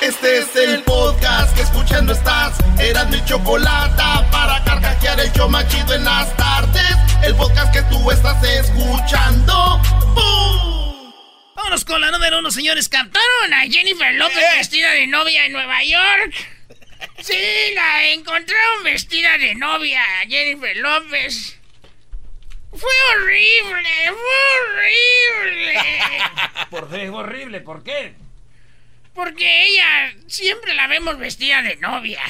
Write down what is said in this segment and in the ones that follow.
Este es el podcast que escuchando estás. Eran mi chocolate para carcajear el yo machido en las tardes. El podcast que tú estás escuchando. ¡Bum! Vámonos con la número uno, señores. Captaron a Jennifer López Eh. vestida de novia en Nueva York. Sí, la encontraron vestida de novia, Jennifer López. Fue horrible, fue horrible. ¿Por qué es horrible? ¿Por qué? Porque ella siempre la vemos vestida de novia.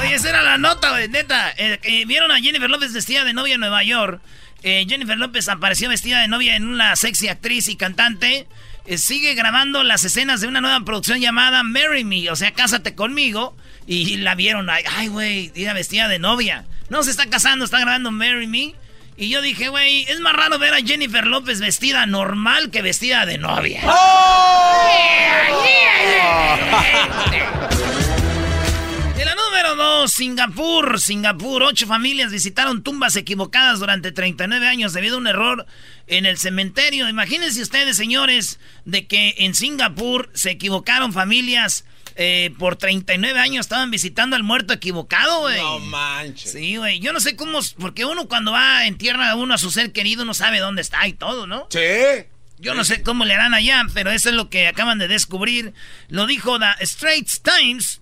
Oye, esa era la nota, güey, neta. Eh, Vieron a Jennifer López vestida de novia en Nueva York. Eh, Jennifer López apareció vestida de novia en una sexy actriz y cantante. Eh, sigue grabando las escenas de una nueva producción llamada Marry Me, o sea, Cásate conmigo. Y la vieron, ay, güey, era vestida de novia. No se está casando, está grabando Marry Me. Y yo dije, güey, es más raro ver a Jennifer López vestida normal que vestida de novia. De la número 2, Singapur. Singapur, ocho familias visitaron tumbas equivocadas durante 39 años debido a un error en el cementerio. Imagínense ustedes, señores, de que en Singapur se equivocaron familias. Eh, por 39 años estaban visitando al muerto equivocado, güey. No manches. Sí, güey. Yo no sé cómo. Porque uno cuando va en tierra a uno a su ser querido no sabe dónde está y todo, ¿no? Sí. Yo no sé cómo le harán allá, pero eso es lo que acaban de descubrir. Lo dijo The Straits Times.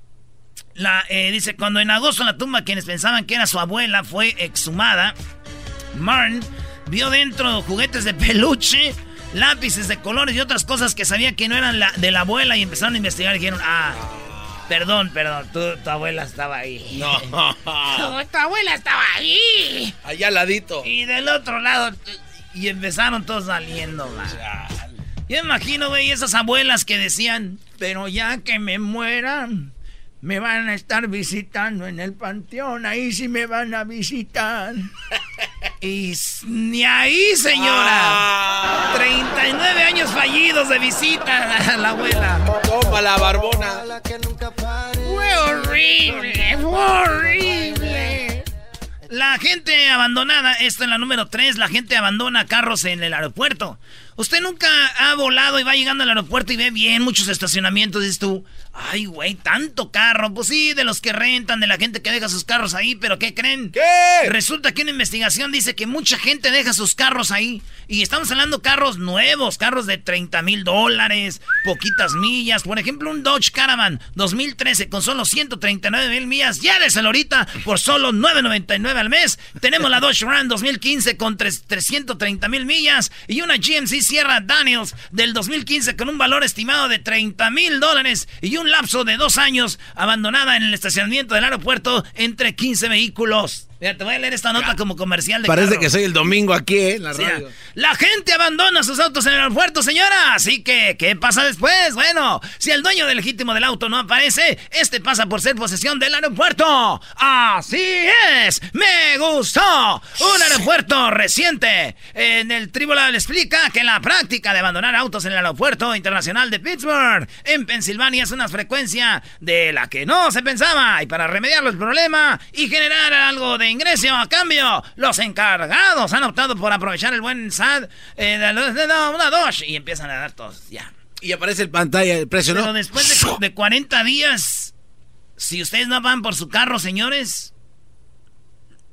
La, eh, dice, cuando en agosto la tumba quienes pensaban que era su abuela fue exhumada, Marn vio dentro juguetes de peluche, lápices de colores y otras cosas que sabía que no eran la, de la abuela y empezaron a investigar y dijeron, ah, perdón, perdón, tu, tu abuela estaba ahí. No. tu, tu abuela estaba ahí. Allá al ladito. Y del otro lado, y empezaron todos saliendo, man. Yo imagino, güey, esas abuelas que decían, pero ya que me mueran, me van a estar visitando en el panteón, ahí sí me van a visitar. y ni ahí, señora. 39 años fallidos de visita a la abuela. Toma la barbona. Fue horrible, fue horrible. La gente abandonada, esto en la número 3, la gente abandona carros en el aeropuerto. Usted nunca ha volado y va llegando al aeropuerto y ve bien muchos estacionamientos, dices tú, ay güey, tanto carro. Pues sí, de los que rentan, de la gente que deja sus carros ahí, pero ¿qué creen? ¿Qué? Resulta que una investigación dice que mucha gente deja sus carros ahí. Y estamos hablando carros nuevos, carros de 30 mil dólares, poquitas millas. Por ejemplo, un Dodge Caravan 2013 con solo 139 mil millas. Lléveselo ahorita por solo 9.99 al mes. Tenemos la Dodge Ram 2015 con tres- 330 mil millas. Y una GMC Sierra Daniels del 2015 con un valor estimado de 30 mil dólares. Y un lapso de dos años abandonada en el estacionamiento del aeropuerto entre 15 vehículos. Mira, te voy a leer esta nota como comercial de Parece carro. que soy el domingo aquí, ¿eh? En la radio. la gente abandona sus autos en el aeropuerto, señora. Así que, ¿qué pasa después? Bueno, si el dueño del legítimo del auto no aparece, este pasa por ser posesión del aeropuerto. Así Me gustó. Un aeropuerto reciente. En el tribunal explica que la práctica de abandonar autos en el aeropuerto internacional de Pittsburgh, en Pensilvania, es una frecuencia de la que no se pensaba. Y para remediar el problema y generar algo de ingreso a cambio, los encargados han optado por aprovechar el buen SAD eh, de, los- de una Dodge y empiezan a dar todos. Ya. Y aparece el pantalla, el precio, Pero ¿no? después de, de 40 días, si ustedes no van por su carro, señores,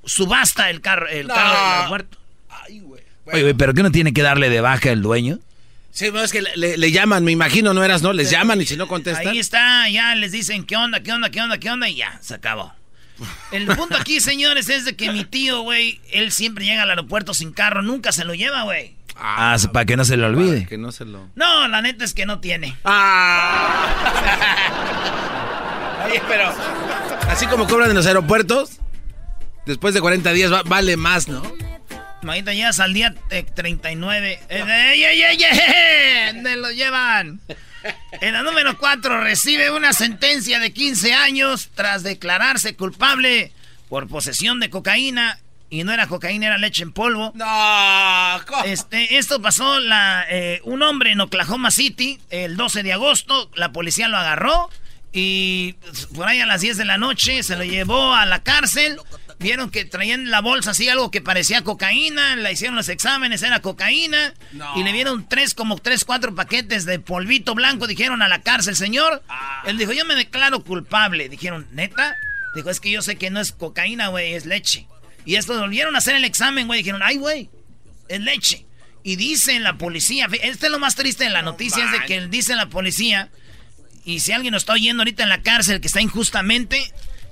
subasta el carro, el No. carro del aeropuerto. Ay, güey. Oye, güey, ¿pero qué no tiene que darle de baja el dueño? Sí, no, es que le, le- le llaman, me imagino, no eras, ¿no? Les llaman y si no contestan. Ahí está, ya les dicen qué onda, qué onda, qué onda, qué onda y ya, se acabó. El punto aquí, señores, es de que mi tío, güey, él siempre llega al aeropuerto sin carro, nunca se lo lleva, güey. Ah, para que no se le olvide. que no se lo. No, la neta es que no tiene. Ah. Oye, pero. Así como cobran en los aeropuertos, después de 40 días va- vale más, ¿no? Ahorita llegas al día eh, 39. Eh, ¡Ey, ey, ey, ey! ¿Dónde lo llevan? En la número 4 recibe una sentencia de 15 años tras declararse culpable por posesión de cocaína. Y no era cocaína, era leche en polvo. No, Este, esto pasó la, eh, un hombre en Oklahoma City el 12 de agosto. La policía lo agarró y por ahí a las 10 de la noche se lo llevó a la cárcel. Vieron que traían la bolsa así algo que parecía cocaína. Le hicieron los exámenes, era cocaína. No. Y le vieron tres, como tres, cuatro paquetes de polvito blanco. Dijeron a la cárcel, señor. Él dijo, yo me declaro culpable. Dijeron, ¿neta? Dijo, es que yo sé que no es cocaína, güey, es leche. Y estos volvieron a hacer el examen, güey. Dijeron, ay, güey, es leche. Y dice la policía, este es lo más triste de la noticia, es de que dice la policía, y si alguien nos está oyendo ahorita en la cárcel que está injustamente,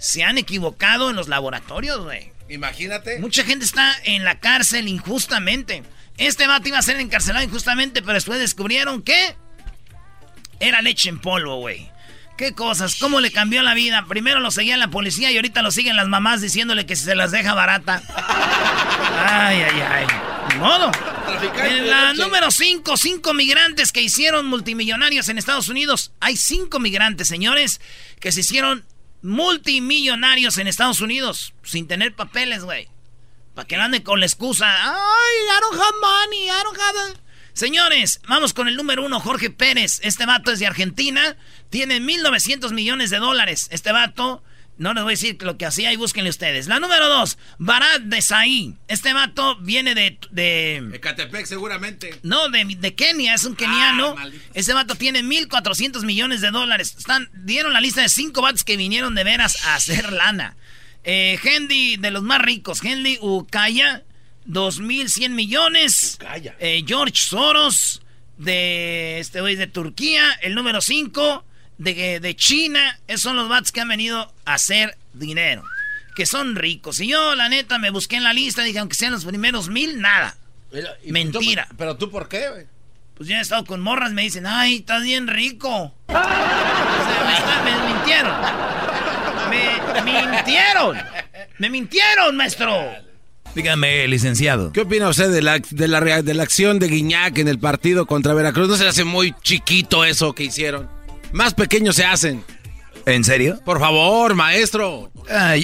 se han equivocado en los laboratorios, güey. Imagínate. Mucha gente está en la cárcel injustamente. Este vato iba a ser encarcelado injustamente, pero después descubrieron que era leche en polvo, güey. Qué cosas, cómo le cambió la vida. Primero lo seguía la policía y ahorita lo siguen las mamás diciéndole que se las deja barata. Ay, ay, ay. Ni modo. En la número 5, cinco migrantes que hicieron multimillonarios en Estados Unidos. Hay cinco migrantes, señores, que se hicieron multimillonarios en Estados Unidos sin tener papeles, güey. Para que no anden con la excusa. Ay, I don't have money, I don't have... a-". Señores, vamos con el número uno, Jorge Pérez. Este vato es de Argentina. Tiene 1.900 millones de dólares. Este vato, no les voy a decir lo que hacía y búsquenle ustedes. La número dos, Barat de Saí. Este vato viene de... de Ecatepec, seguramente. no, de, de Kenia, es un keniano. Ah. Ese vato tiene 1.400 millones de dólares. Están, dieron la lista de cinco vatos que vinieron de veras a hacer lana. Eh, Hendy, de los más ricos. Hendy Ukaya, 2.100 millones. Ukaya. Eh, George Soros, de este güey de Turquía. El número 5, de, de China. Esos son los vatos que han venido a hacer dinero. Que son ricos. Y yo, la neta, me busqué en la lista. Dije, aunque sean los primeros mil, nada. Y Mentira. tú- pero tú, ¿por qué, güey? Pues yo he estado con morras, me dicen, ay, estás bien rico. O sea, me, está- me mintieron. Me mintieron. Me mintieron, maestro. Dígame, licenciado. ¿Qué opina usted de la, de, la, de la acción de Guiñac en el partido contra Veracruz? ¿No se le hace muy chiquito eso que hicieron? Más pequeños se hacen. ¿En serio? Por favor, maestro.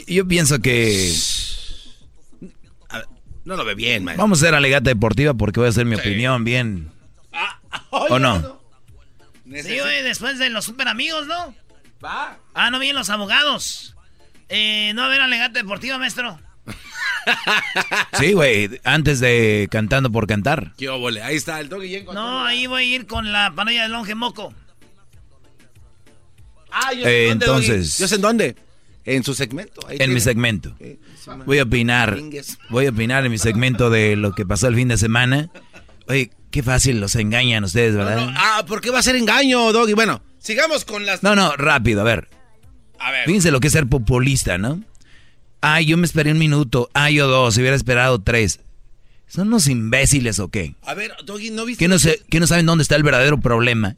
Yo pienso que ver, no lo ve bien, maestro. vamos a hacer alegata deportiva porque voy a hacer mi opinión bien. ¿O no? Sí, güey, después de los super amigos, ¿no? Va. Ah, no vienen los abogados. Eh, no va a haber alegata deportiva, maestro. Sí, güey, antes de cantando por cantar. Qué óvole. Ahí está el doggy. No, ahí voy a ir con la parodia del longe moco. Ah, yo Eh, en dónde, entonces-. ¿Yo sé en dónde? En su segmento. Ahí En mi segmento. Eh. Voy a opinar. Voy a opinar en mi segmento de lo que pasó el fin de semana. Oye, qué fácil los engañan ustedes, ¿verdad? no, ah, ¿por qué va a ser engaño, Doggy? Bueno, sigamos con las... No, no, rápido, a ver. A ver. Fíjense lo que es ser populista, ¿no? Ay, yo me esperé un minuto. Ay, yo dos. Si hubiera esperado tres. ¿Son unos imbéciles o qué? A ver, Doggy, ¿no viste? ¿Que no, sé, que no saben dónde está el verdadero problema?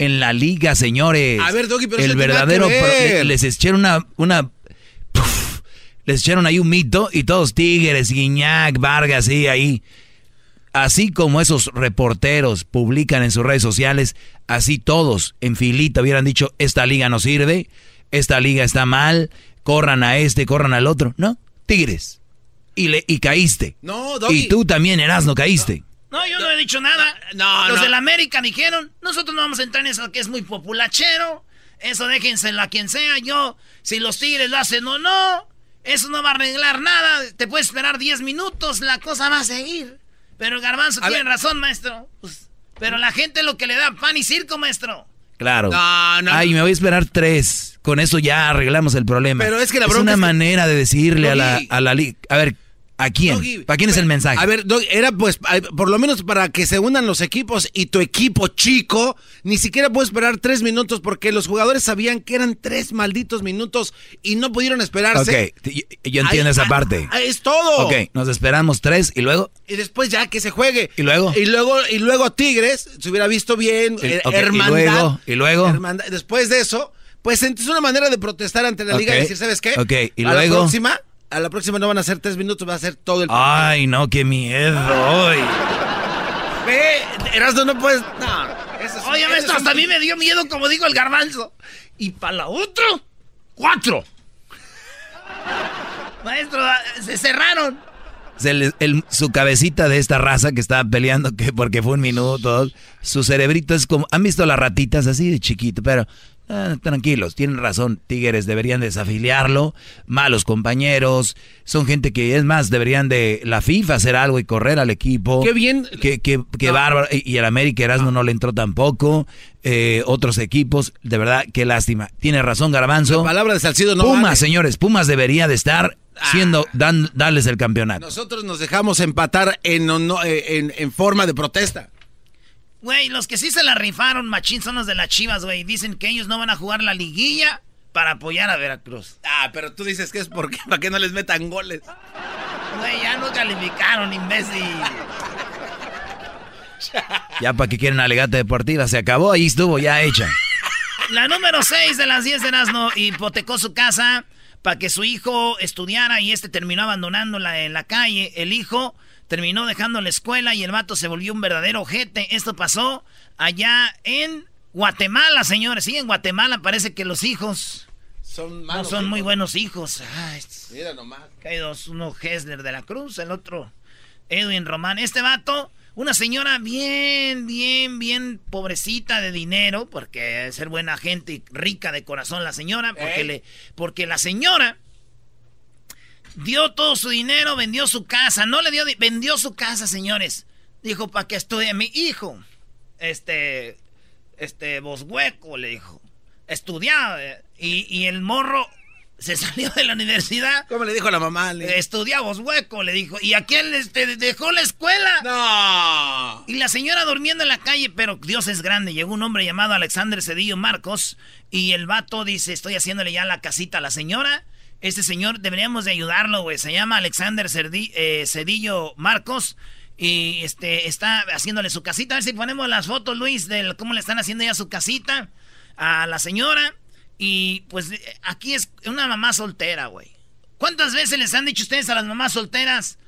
En la liga, señores. A ver, Doggy, pero El verdadero... que ver. les echaron una... una puf, les echaron ahí un mito y todos Tigres, Guiñac, Vargas, sí, ahí. Así como esos reporteros publican en sus redes sociales, así todos en filita hubieran dicho, esta liga no sirve, esta liga está mal, corran a este, corran al otro. No, Tigres. Y, le, y caíste. No, Doggy. Y tú también, Erasno, caíste. No, yo no he dicho nada. No, Los no. de la América dijeron, nosotros no vamos a entrar en eso que es muy populachero. Eso déjenselo a quien sea. Yo, si los tigres lo hacen o no, eso no va a arreglar nada. Te puedes esperar 10 minutos, la cosa va a seguir. Pero garbanzo A tiene ver. razón, maestro. Pues, pero la gente lo que le da pan y circo, maestro. Claro. No, no. Ay, me voy a esperar tres. Con eso ya arreglamos el problema. Pero es que la es una es que- manera de decirle a la, a la liga. A ver, ¿A quién? ¿Para quién es el mensaje? A ver, era pues por lo menos para que se unan los equipos y tu equipo chico ni siquiera puede esperar tres minutos porque los jugadores sabían que eran tres malditos minutos y no pudieron esperarse. Ok, yo entiendo esa parte. es todo. Ok, nos esperamos tres y luego. Y después ya que se juegue. Y luego. Y luego, y luego Tigres se hubiera visto bien. Eh, hermandad. Y luego. después de eso, pues es una manera de protestar ante la liga y decir, ¿sabes qué? Ok, y a luego. La próxima a la próxima no van a ser tres minutos, va a ser todo el. Ay, no, qué miedo. Ay. Ve, Erasmo no puedes. No. Oye, esto hasta a mí me dio miedo, como digo el garbanzo. Y para la otra, cuatro. Maestro, se cerraron. su cabecita de esta raza que estaba peleando que porque fue un minuto, su cerebrito es como, ¿han visto las ratitas así de chiquito? Pero Ah, tranquilos, tienen razón, Tigres deberían desafiliarlo, malos compañeros, son gente que es más, deberían de la FIFA hacer algo y correr al equipo. Qué bien. Que, que, bárbaro, y el América Erasmo no. le entró tampoco, eh, otros equipos, de verdad, qué lástima. Tiene razón Garbanzo. palabra de Salcido no Pumas, señores, Pumas debería de estar siendo, ah. dan, darles el campeonato. Nosotros nos dejamos empatar en, eh, en, en forma de protesta. Güey, los que sí se la rifaron, machín, son los de las chivas, güey. Dicen que ellos no van a jugar la liguilla para apoyar a Veracruz. Ah, pero tú dices que es porque para que no les metan goles. Güey, ya no calificaron, imbécil. ya para que quieren alegata deportiva, se acabó, ahí estuvo, ya hecha. La número 6 de las 10 de Nazno hipotecó su casa para que su hijo estudiara y este terminó abandonándola en la calle. El hijo terminó dejando la escuela y el vato se volvió un verdadero ojete. Esto pasó allá en Guatemala, señores. Sí, en Guatemala parece que los hijos son no son muy buenos hijos. Mira nomás. hay dos, uno Hesler de la Cruz, el otro Edwin Román. Este vato, una señora bien, bien, bien pobrecita de dinero, porque es ser buena gente y rica de corazón la señora, porque, le, porque la señora Dio todo su dinero, vendió su casa. No le dio, vendió su casa, señores. Dijo, para que estudie mi hijo. Este, este, hueco, le dijo. Estudiaba. Y, el morro se salió de la universidad. ¿Cómo le dijo a la mamá? Le... Estudiaba hueco, le dijo. ¿Y a quién este, dejó la escuela? No. Y la señora durmiendo en la calle, pero Dios es grande. Llegó un hombre llamado Alexander Cedillo Marcos. Y el vato dice, estoy haciéndole ya la casita a la señora. Este señor deberíamos de ayudarlo, güey. Se llama Alexander eh, Cedillo Marcos. Y este está haciéndole su casita. A ver si ponemos las fotos, Luis, de cómo le están haciendo ya su casita a la señora. Y pues aquí es una mamá soltera, güey. ¿Cuántas veces les han dicho ustedes a las mamás solteras?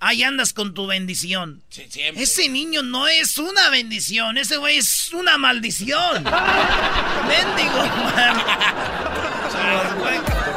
Ahí andas con tu bendición. Sí, siempre. Ese niño no es una bendición, ese güey es una maldición. Mendigo.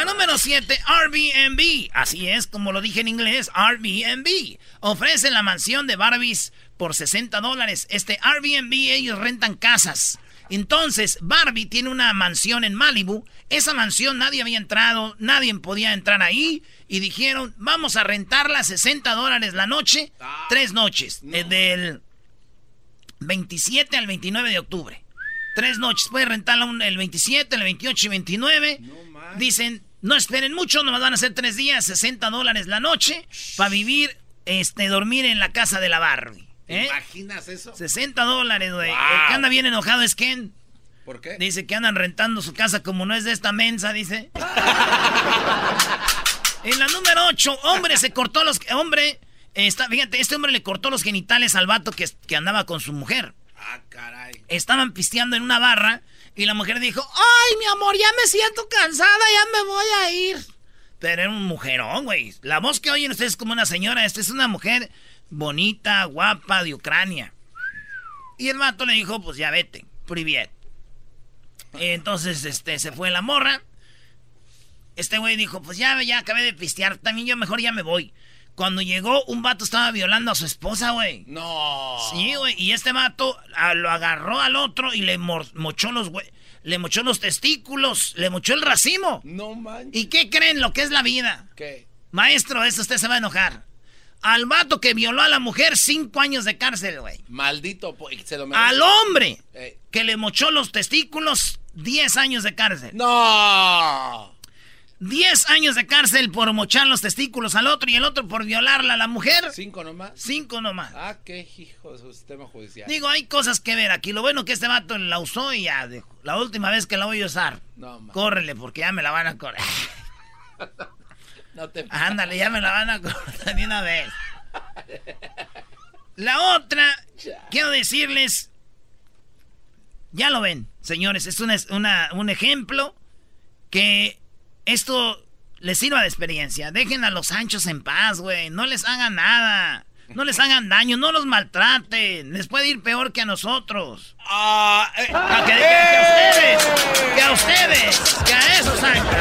La número 7, Airbnb. Así es, como lo dije en inglés, Airbnb. Ofrecen la mansión de Barbies por 60 dólares. Este Airbnb, ellos rentan casas. Entonces, Barbie tiene una mansión en Malibu. Esa mansión nadie había entrado, nadie podía entrar ahí. Y dijeron, vamos a rentarla 60 dólares la noche, ah. tres noches, eh, del 27 al 29 de octubre. Tres noches, puede rentarla el 27, el 28 y 29. Dicen, no esperen mucho, nos van a hacer tres días, 60 dólares la noche, para vivir, este, dormir en la casa de la Barbie. ¿eh? imaginas eso? 60 dólares, güey. El que anda bien enojado es Ken. ¿Por qué? Dice que andan rentando su casa como no es de esta mensa, dice. en la número 8, hombre se cortó los... Hombre, está, fíjate, este hombre le cortó los genitales al vato que, que andaba con su mujer. Ah, caray. Estaban pisteando en una barra y la mujer dijo, ay, mi amor, ya me siento cansada, ya me voy a ir. Pero era un mujerón, güey. La voz que oyen ustedes es como una señora. Esta es una mujer bonita, guapa, de Ucrania. Y el vato le dijo, pues ya vete, priviet. Entonces, este, se fue la morra. Este güey dijo, pues ya, ya acabé de pistear, también yo mejor ya me voy. Cuando llegó, un vato estaba violando a su esposa, güey. No. Sí, güey. Y este vato lo agarró al otro y le mochó los güey. Le mochó los testículos, le mochó el racimo. No manches. ¿Y qué creen lo que es la vida? ¿Qué? Maestro, eso usted se va a enojar. Al vato que violó a la mujer, cinco años de cárcel, güey. Maldito, se lo Al hombre que le mochó los testículos, diez años de cárcel. No. 10 años de cárcel por mochar los testículos al otro y el otro por violarla a la mujer. ¿Cinco nomás? Cinco nomás. Ah, qué hijo de su sistema judicial. Digo, hay cosas que ver aquí. Lo bueno que este vato la usó y ya dijo. La última vez que la voy a usar. No, Córrele, porque ya me la van a correr. no te... Ándale, ya me la van a cortar de una vez. La otra, quiero decirles, ya lo ven, señores, es una, un ejemplo que esto les sirva de experiencia. Dejen a los anchos en paz, güey. No les hagan nada. No les hagan daño, no los maltraten. Les puede ir peor que a nosotros. Ah, eh, ah, que, a ustedes. Que a ustedes. Que a esos anchos.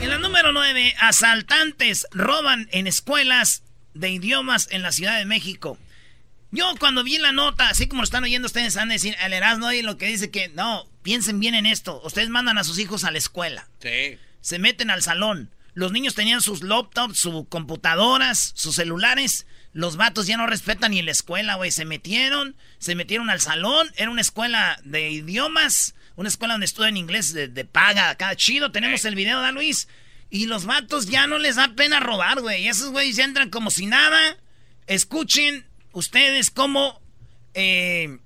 En la número 9, asaltantes roban en escuelas de idiomas en la Ciudad de México. Yo cuando vi la nota, así como lo están oyendo ustedes, van a decir, al Erasmo y lo que dice que, no, piensen bien en esto. Ustedes mandan a sus hijos a la escuela. Sí. Se meten al salón. Los niños tenían sus laptops, sus computadoras, sus celulares. Los vatos ya no respetan ni la escuela, güey. Se metieron, se metieron al salón. Era una escuela de idiomas, una escuela donde estudian inglés de, paga, acá chido. Tenemos el video, ¿da Luis? Y los vatos ya no les da pena robar, güey. Y esos güeyes ya entran como si nada. Escuchen ustedes cómo, eh,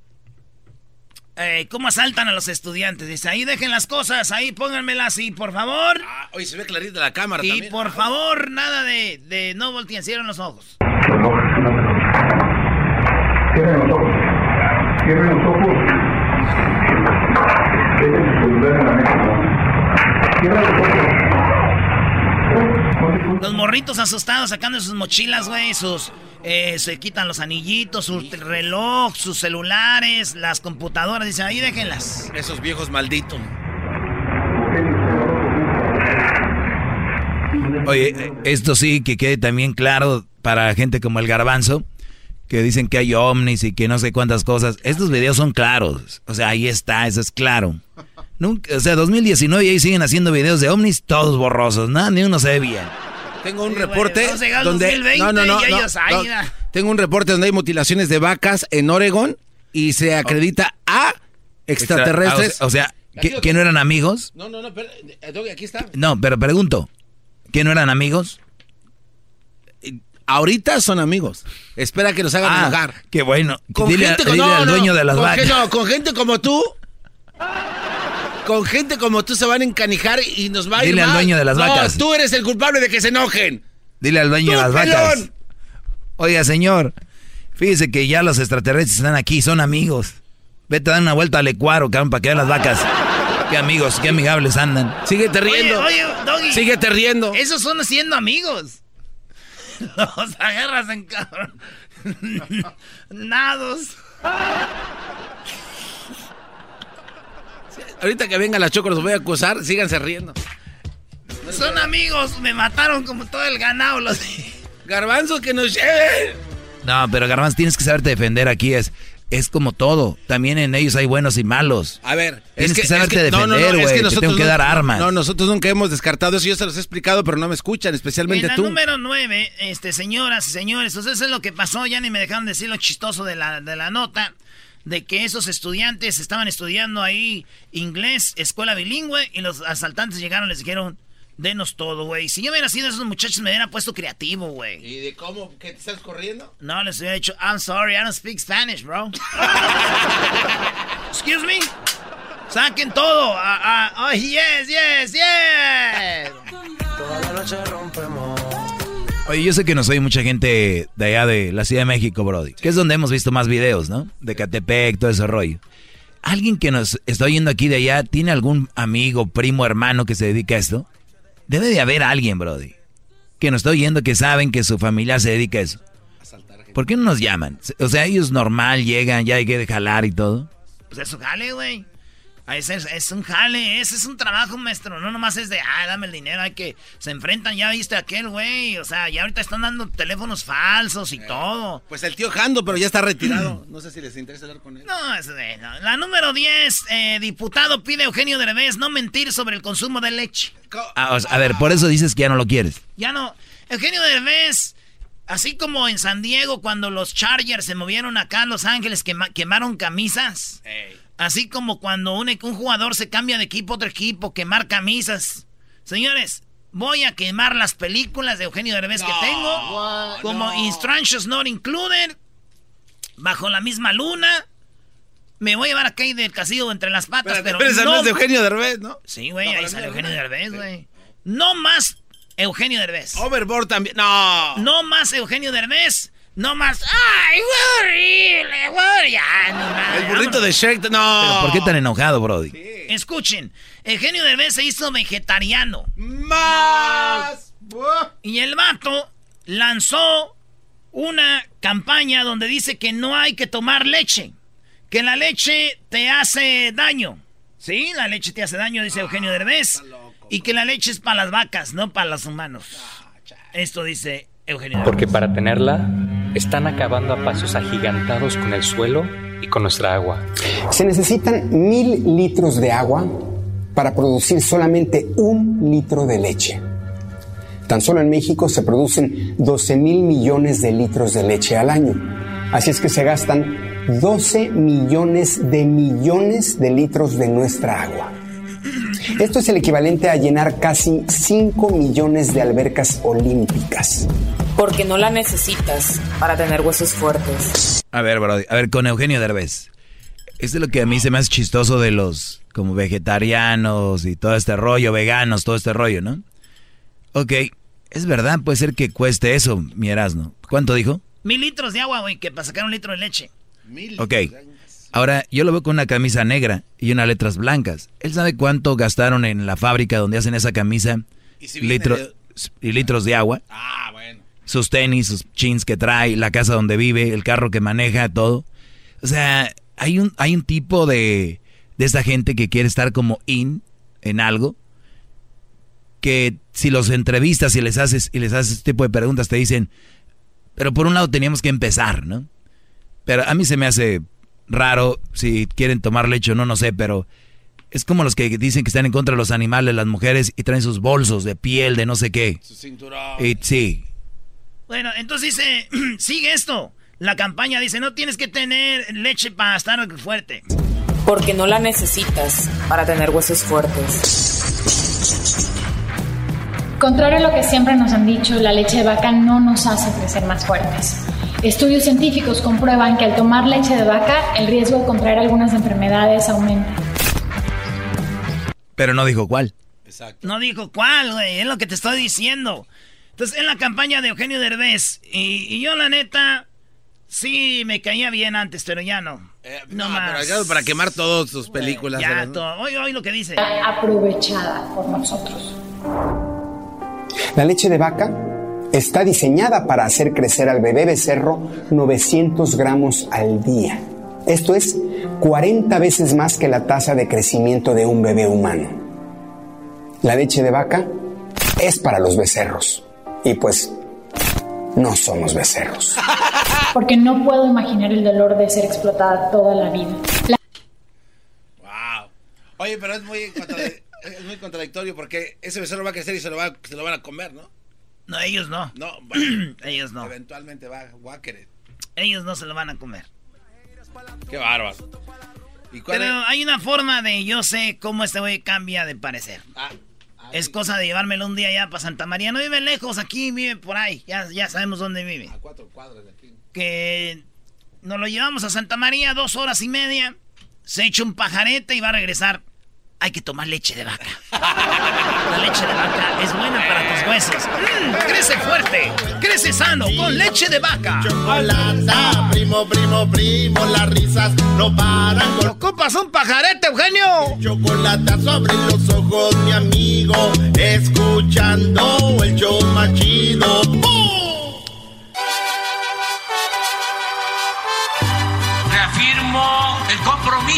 eh, cómo asaltan a los estudiantes. Dice, ahí dejen las cosas, ahí pónganmelas así, por favor. Ah, oye, se ve clarita la cámara y por favor, nada de, de no volteen, cierren los ojos. Morritos asustados sacando sus mochilas, güey, sus... Eh, se quitan los anillitos, su reloj, sus celulares, las computadoras. Dicen, ahí déjenlas. Esos viejos malditos. Oye, esto sí que quede también claro para gente como el garbanzo, que dicen que hay ovnis y que no sé cuántas cosas. Estos videos son claros. O sea, ahí está, eso es claro. Nunca, o sea, 2019 y ahí siguen haciendo videos de ovnis todos borrosos, nada, ni uno se ve bien. Tengo un reporte donde no, no, no, Tengo un reporte donde hay mutilaciones de vacas en Oregon y se acredita a extraterrestres. o, sea, ¿que, no eran amigos? No, no, no, pero, eh, aquí está. No, pero pregunto, ¿que no eran amigos? Ahorita son amigos. Espera que los hagan ah, enojar. Qué bueno. dile, al dueño de las vacas. No, con gente como tú con gente como tú se van a encanijar y nos va a ir Dile al dueño de las vacas. tú eres el culpable de que se enojen. Dile al dueño de las vacas. Oiga, señor, fíjese que ya los extraterrestres están aquí, son amigos. Vete a dar una vuelta al ecuaro, cabrón, para que vean las vacas. Qué amigos, qué amigables andan. Síguete riendo. Oye, oye Doggy. Síguete riendo. Esos son siendo amigos. Los agarras en cabrón. Nados. Ahorita que venga la Choco los voy a acusar, síganse riendo. Son amigos, me mataron como todo el ganado los Garbanzos que nos lleven. No, pero Garbanzo tienes que saberte defender aquí es es como todo. También en ellos hay buenos y malos. A ver, tienes que, saberte defender, güey. No, no, es que tengo que dar armas. No, nosotros nunca hemos descartado eso. Yo se los he explicado, pero no me escuchan, especialmente tú. número nueve, este, señoras y señores, eso es lo que pasó. Ya ni me dejaron decir lo chistoso de la, de la nota de que esos estudiantes estaban estudiando ahí inglés, escuela bilingüe, y los asaltantes llegaron y les dijeron, denos todo, güey. Si yo hubiera sido esos muchachos, me hubiera puesto creativo, güey. ¿Y de cómo? ¿Que te estás corriendo? No, les hubiera dicho, I'm sorry, I don't speak Spanish, bro. Excuse me. Saquen todo. oh, yes, yes, yes. Toda la noche rompemos. Oye, yo sé que nos oye mucha gente de allá de la Ciudad de México, Brody. Que es donde hemos visto más videos, ¿no? De Catepec, todo ese rollo. ¿Alguien que nos está oyendo aquí de allá tiene algún amigo, primo, hermano que se dedica a esto? Debe de haber alguien, Brody. Que nos está oyendo que saben que su familia se dedica a eso. ¿Por qué no nos llaman? O sea, ellos normal llegan, ya hay que jalar y todo. Pues eso jale, güey. Es, es, un jale, ese es un trabajo, maestro. No nomás es de, ah, dame el dinero, hay que. Se enfrentan, ya viste aquel güey. O sea, ya ahorita están dando teléfonos falsos y todo. Pues el tío Jando, pero ya está retirado. no sé si les interesa hablar con él. No, es de, La número 10, eh, diputado pide a Eugenio Derbez no mentir sobre el consumo de leche. Ah, a ver, por eso dices que ya no lo quieres. Ya no. Eugenio Derbez, así como en San Diego, cuando los Chargers se movieron acá a Los Ángeles, quemaron camisas. Así como cuando un, un jugador se cambia de equipo a otro equipo, quemar camisas. Señores, voy a quemar las películas de Eugenio Derbez que tengo, como Instructions Not Included, Bajo la misma luna. Me voy a llevar a Kay del Casillo entre las patas, pero, pero no... de Eugenio Derbez, ¿no? Sí, güey, ahí sale Eugenio Derbez, güey. No más Eugenio Derbez. Overboard también. No. No más Eugenio Derbez. No más. ¡Ay, horrible, güey! El burrito de Shrek, no. ¿Por qué tan enojado, Brody? Escuchen, Eugenio Derbez se hizo vegetariano. ¡Más! Y el vato lanzó una campaña donde dice que no hay que tomar leche. Que la leche te hace daño. Sí, la leche te hace daño, dice Eugenio Derbez. Y que la leche es para las vacas, no para los humanos. Esto dice Eugenio Derbez. Porque para tenerla están acabando a pasos agigantados con el suelo y con nuestra agua. Se necesitan mil litros de agua para producir solamente un litro de leche. Tan solo en México se producen 12 mil millones de litros de leche al año. Así es que se gastan 12 millones de millones de litros de nuestra agua. Esto es el equivalente a llenar casi 5 millones de albercas olímpicas. Porque no la necesitas para tener huesos fuertes. A ver, Brody, a ver, con Eugenio Derbez. Esto es lo que a mí se me hace chistoso de los como vegetarianos y todo este rollo, veganos, todo este rollo, ¿no? Ok, es verdad, puede ser que cueste eso, mi Erasmo. ¿Cuánto dijo? Mil litros de agua, güey, que para sacar un litro de leche. Mil ok, ahora yo lo veo con una camisa negra y unas letras blancas. ¿Él sabe cuánto gastaron en la fábrica donde hacen esa camisa? ¿Y, y litros de agua. Ah, bueno sus tenis, sus jeans que trae, la casa donde vive, el carro que maneja, todo. O sea, hay un, hay un tipo de, de esta gente que quiere estar como in en algo, que si los entrevistas y les haces, y les haces este tipo de preguntas, te dicen, pero por un lado teníamos que empezar, ¿no? Pero a mí se me hace raro si quieren tomar leche o no, no sé, pero es como los que dicen que están en contra de los animales, las mujeres, y traen sus bolsos de piel, de no sé qué. Su cinturón. Y, sí, bueno, entonces dice, sigue esto. La campaña dice, no tienes que tener leche para estar fuerte. Porque no la necesitas para tener huesos fuertes. Contrario a lo que siempre nos han dicho, la leche de vaca no nos hace crecer más fuertes. Estudios científicos comprueban que al tomar leche de vaca, el riesgo de contraer algunas enfermedades aumenta. Pero no dijo cuál. Exacto. No dijo cuál, güey, es lo que te estoy diciendo. Entonces, en la campaña de Eugenio Derbez, y, yo la neta, sí me caía bien antes, pero ya no. Eh, no, más. Pero para quemar todas sus películas. ya, todo. Oye, oye lo que dice. Aprovechada por nosotros. La leche de vaca está diseñada para hacer crecer al bebé becerro 900 gramos al día. Esto es 40 veces más que la tasa de crecimiento de un bebé humano. La leche de vaca es para los becerros. Y pues no somos becerros. Porque no puedo imaginar el dolor de ser explotada toda la vida. Wow. Oye, pero es muy, contradictorio porque ese becerro va a crecer y se lo, va, se lo van a comer, ¿no? No, ellos no. No, ellos no. Eventualmente va, a querer. Ellos no se lo van a comer. Qué bárbaro. Pero hay una forma de yo sé cómo este güey cambia de parecer. Ah. Es cosa de llevármelo un día ya para Santa María. No vive lejos, aquí vive por ahí. Ya, ya sabemos dónde vive. A cuatro cuadras de aquí. Que nos lo llevamos a Santa María dos horas y media. Se echa un pajarete y va a regresar hay que tomar leche de vaca. La leche de vaca es buena para tus huesos. Mm, crece fuerte, crece sano con leche de vaca. Chocolata, primo, primo, primo, las risas no paran. ¿Ocupas un pajarete, Eugenio? Chocolate sobre los ojos, mi amigo, escuchando el show machido.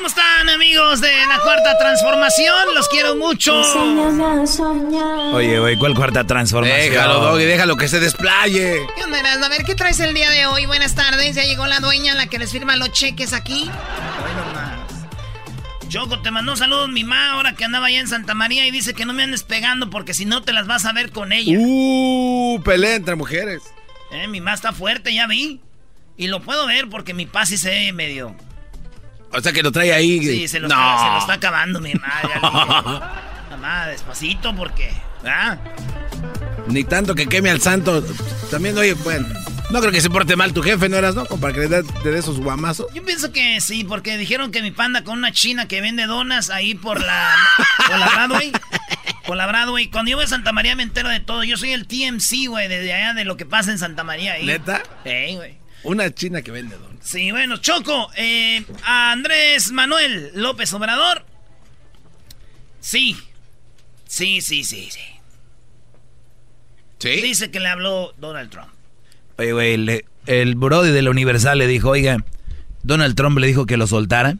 ¿Cómo están, amigos de la Cuarta Transformación? Los quiero mucho. Oye, güey, ¿cuál Cuarta Transformación? Déjalo, Doggy, déjalo que se desplaye. ¿Qué onda, A ver, ¿qué traes el día de hoy? Buenas tardes, ya llegó la dueña, la que les firma los cheques aquí. Choco, te mandó saludos mi mamá ahora que andaba allá en Santa María y dice que no me andes pegando porque si no te las vas a ver con ella. Uh, pelea entre mujeres. Eh, mi mamá está fuerte, ya vi. Y lo puedo ver porque mi papá sí se ve medio o sea que lo trae ahí. Sí, se lo, está, acabando mi madre. Mamá, despacito porque. ¿ah? Ni tanto que queme al santo. También, oye, bueno. No creo que se porte mal tu jefe, ¿no eras, no? Como para que le dé esos guamazos. Yo pienso que sí, porque dijeron que mi panda con una china que vende donas ahí por la, por la Broadway. Por la Broadway. Cuando yo voy a Santa María me entero de todo. Yo soy el TMC, güey, desde allá de lo que pasa en Santa María. Ahí. ¿Neta? Sí, güey. Una china que vende donas. Sí, bueno, Choco, eh, a Andrés Manuel López Obrador. Sí. Sí, sí, sí, sí. ¿Sí? Dice que le habló Donald Trump. Oye, güey, el Brody de la Universal le dijo, oiga, Donald Trump le dijo que lo soltara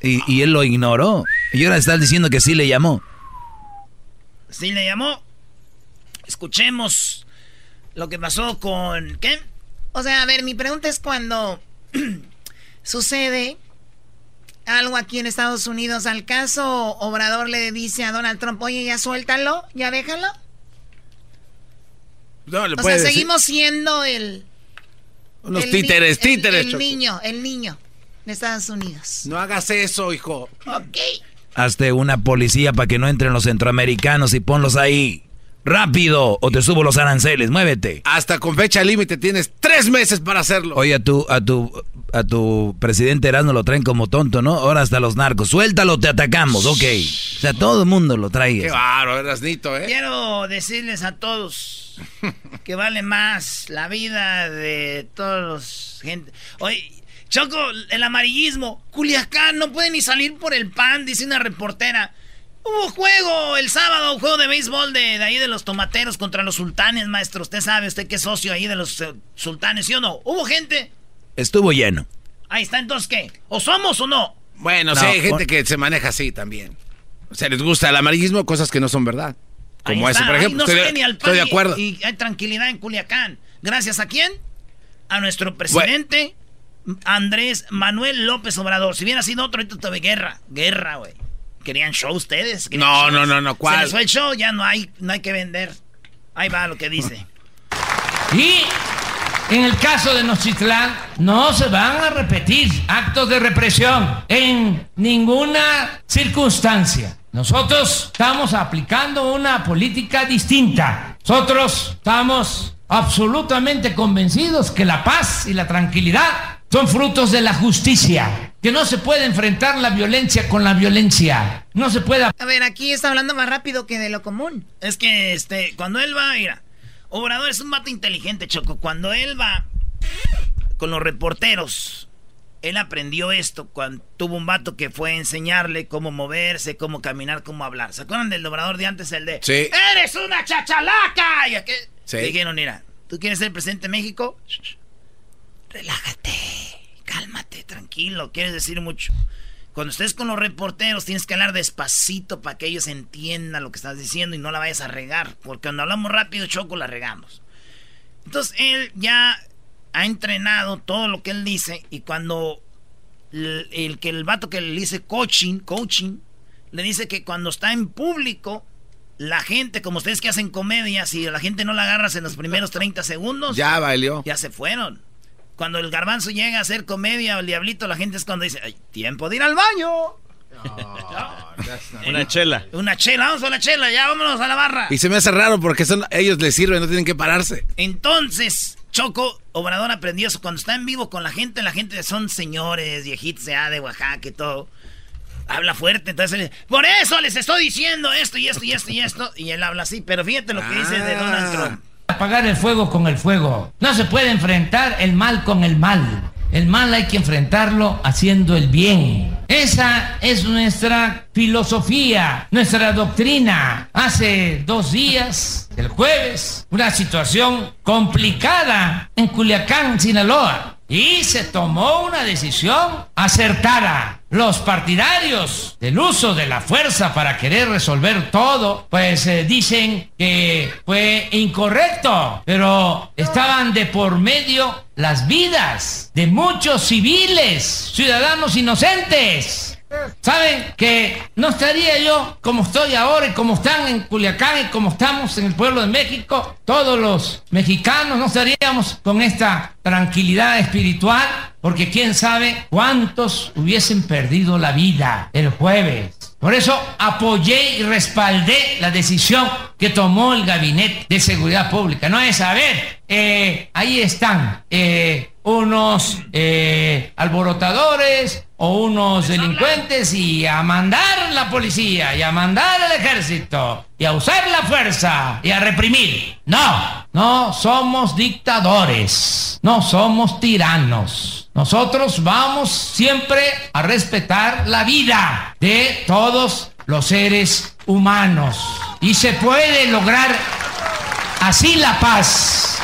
y, y él lo ignoró. Y ahora está diciendo que sí le llamó. Sí le llamó. Escuchemos lo que pasó con... ¿Qué? O sea, a ver, mi pregunta es cuando sucede algo aquí en Estados Unidos, al caso Obrador le dice a Donald Trump, oye, ya suéltalo, ya déjalo. No, le o sea, seguimos siendo el... Unos títeres, títeres. El, niño, el niño de Estados Unidos. No hagas eso, hijo. Ok. Hazte una policía para que no entren los centroamericanos y ponlos ahí. Rápido, o te subo los aranceles, muévete. Hasta con fecha límite tienes tres meses para hacerlo. Oye, a tu, a tu, a tu presidente Erasmo lo traen como tonto, ¿no? Ahora hasta los narcos. Suéltalo, te atacamos, ok. O sea, todo el mundo lo trae. Qué bárbaro, Erasnito, ¿eh? Quiero decirles a todos que vale más la vida de todos los gente. Oye, Choco, el amarillismo. Culiacán no puede ni salir por el pan, dice una reportera. Hubo juego el sábado, un juego de béisbol de, ahí de los tomateros contra los sultanes, maestro. Usted sabe, usted que es socio ahí de los eh, sultanes, ¿sí o no? ¿Hubo gente? Estuvo lleno. Ahí está, entonces, ¿qué? ¿O somos o no? Bueno, sí, hay gente que se maneja así también. O sea, les gusta el amarillismo, cosas que no son verdad. Como eso, por ejemplo. no estoy, ni al estoy de acuerdo. Y, hay tranquilidad en Culiacán. ¿Gracias a quién? A nuestro presidente Andrés Manuel López Obrador. Si hubiera sido otro, ahorita guerra. Guerra, güey. ¿Querían show ustedes? No, no, no, no, ¿cuál? Se les fue el show, ya no hay, no hay que vender. Ahí va lo que dice. Y en el caso de Nochitlán, no se van a repetir actos de represión en ninguna circunstancia. Nosotros estamos aplicando una política distinta. Nosotros estamos absolutamente convencidos que la paz y la tranquilidad son frutos de la justicia, que no se puede enfrentar la violencia con la violencia. No se puede... A ver, aquí está hablando más rápido que de lo común. Es que, este, cuando él va, mira, Obrador es un vato inteligente, Choco. Cuando él va con los reporteros, él aprendió esto cuando tuvo un vato que fue a enseñarle cómo moverse, cómo caminar, cómo hablar. ¿Se acuerdan del obrador de antes, el de... Sí. ¡Eres una chachalaca! Y aquel... Sí. Dijeron, mira, ¿tú quieres ser presidente de México? Relájate, cálmate, tranquilo, quieres decir mucho. Cuando estés con los reporteros tienes que hablar despacito para que ellos entiendan lo que estás diciendo y no la vayas a regar, porque cuando hablamos rápido, choco, la regamos. Entonces él ya ha entrenado todo lo que él dice y cuando el, que el vato que le dice coaching, coaching, le dice que cuando está en público, la gente, como ustedes que hacen comedia, si la gente no la agarras en los primeros 30 segundos, ya valió. Ya se fueron. Cuando el garbanzo llega a hacer comedia o el diablito, la gente es cuando dice, Ay, tiempo de ir al baño. una chela. Una chela, vamos a una chela, ya vámonos a la barra. Y se me hace raro porque son, ellos les sirven, no tienen que pararse. Entonces, Choco, Obrador aprendió eso. Cuando está en vivo con la gente, la gente son señores, viejitos de, de Oaxaca y todo. Habla fuerte, entonces por eso les estoy diciendo esto y esto y esto y esto. Y él habla así, pero fíjate lo que dice de Donald ah. Trump. Apagar el fuego con el fuego. No se puede enfrentar el mal con el mal. El mal hay que enfrentarlo haciendo el bien. Esa es nuestra filosofía, nuestra doctrina. Hace dos días, el jueves, una situación complicada en Culiacán, Sinaloa y se tomó una decisión acertada. Los partidarios del uso de la fuerza para querer resolver todo, pues eh, dicen que fue incorrecto, pero estaban de por medio las vidas de muchos civiles, ciudadanos inocentes. ¿Saben que no estaría yo como estoy ahora y como están en Culiacán y como estamos en el pueblo de México? Todos los mexicanos no estaríamos con esta tranquilidad espiritual porque quién sabe cuántos hubiesen perdido la vida el jueves. Por eso apoyé y respaldé la decisión que tomó el Gabinete de Seguridad Pública. No es, a ver, eh, ahí están eh, unos eh, alborotadores, o unos delincuentes y a mandar la policía y a mandar el ejército y a usar la fuerza y a reprimir. No, no somos dictadores, no somos tiranos. Nosotros vamos siempre a respetar la vida de todos los seres humanos y se puede lograr así la paz.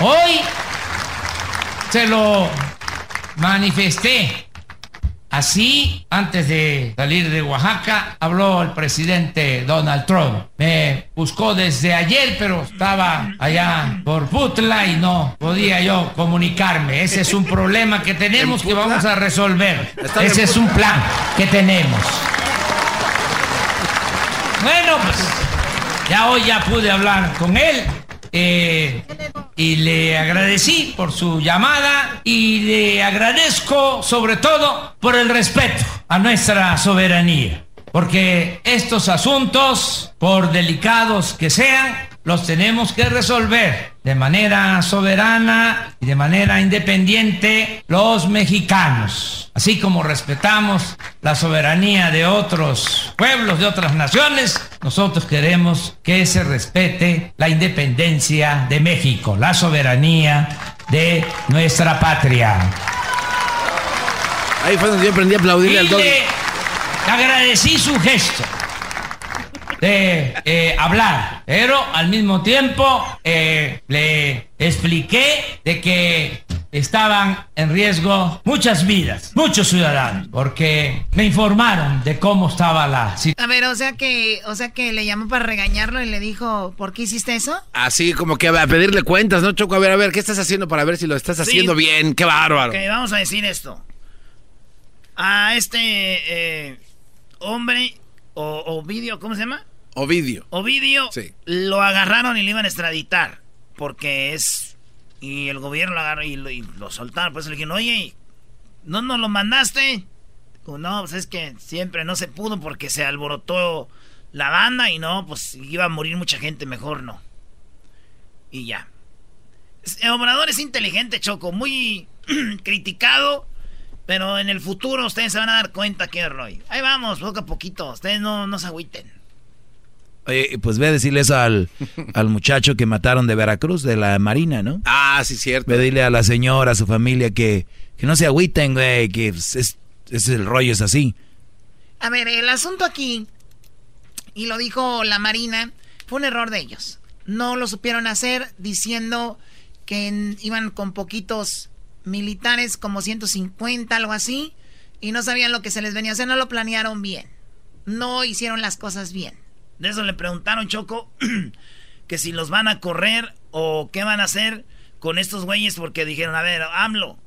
Hoy se lo manifesté. Así, antes de salir de Oaxaca, habló el presidente Donald Trump. Me buscó desde ayer, pero estaba allá por Putla y no podía yo comunicarme. Ese es un problema que tenemos que vamos a resolver. Ese es un plan que tenemos. Bueno, pues ya hoy ya pude hablar con él. Eh, y le agradecí por su llamada y le agradezco sobre todo por el respeto a nuestra soberanía. Porque estos asuntos, por delicados que sean, los tenemos que resolver de manera soberana y de manera independiente los mexicanos. Así como respetamos la soberanía de otros pueblos, de otras naciones, nosotros queremos que se respete la independencia de México, la soberanía de nuestra patria. Ahí fue donde yo aprendí a aplaudirle al le Agradecí su gesto de eh, hablar, pero al mismo tiempo eh, le expliqué de que estaban en riesgo muchas vidas, muchos ciudadanos, porque me informaron de cómo estaba la situación. A ver, o sea que, o sea que le llamó para regañarlo y le dijo, ¿por qué hiciste eso? Así como que a pedirle cuentas, ¿no, Choco? A ver, a ver, ¿qué estás haciendo para ver si lo estás haciendo bien? ¡Qué bárbaro! Ok, vamos a decir esto. A este eh, hombre o Ovidio, ¿cómo se llama? Ovidio. Ovidio sí. lo agarraron y le iban a extraditar porque es y el gobierno lo agarró y lo, soltaron. Pues le dijeron, oye, ¿no nos lo mandaste? no, pues es que siempre no se pudo porque se alborotó la banda y no, pues iba a morir mucha gente, mejor no. Y ya. El Obrador es inteligente, Choco, muy criticado, pero en el futuro ustedes se van a dar cuenta que Roy. Ahí vamos, poco a poquito, ustedes no, no se agüiten. Oye, pues ve a decirle eso al, al, muchacho que mataron de Veracruz, de la Marina, ¿no? Ah, sí, cierto. Ve a decirle a la señora, a su familia, que, que no se agüiten, güey, que es, es, es, el rollo, es así. A ver, el asunto aquí, y lo dijo la Marina, fue un error de ellos. No lo supieron hacer diciendo que en, iban con poquitos militares, como 150, algo así, y no sabían lo que se les venía a hacer, no lo planearon bien. No hicieron las cosas bien. De eso le preguntaron, Choco, que si los van a correr o qué van a hacer con estos güeyes, porque dijeron, a ver, AMLO,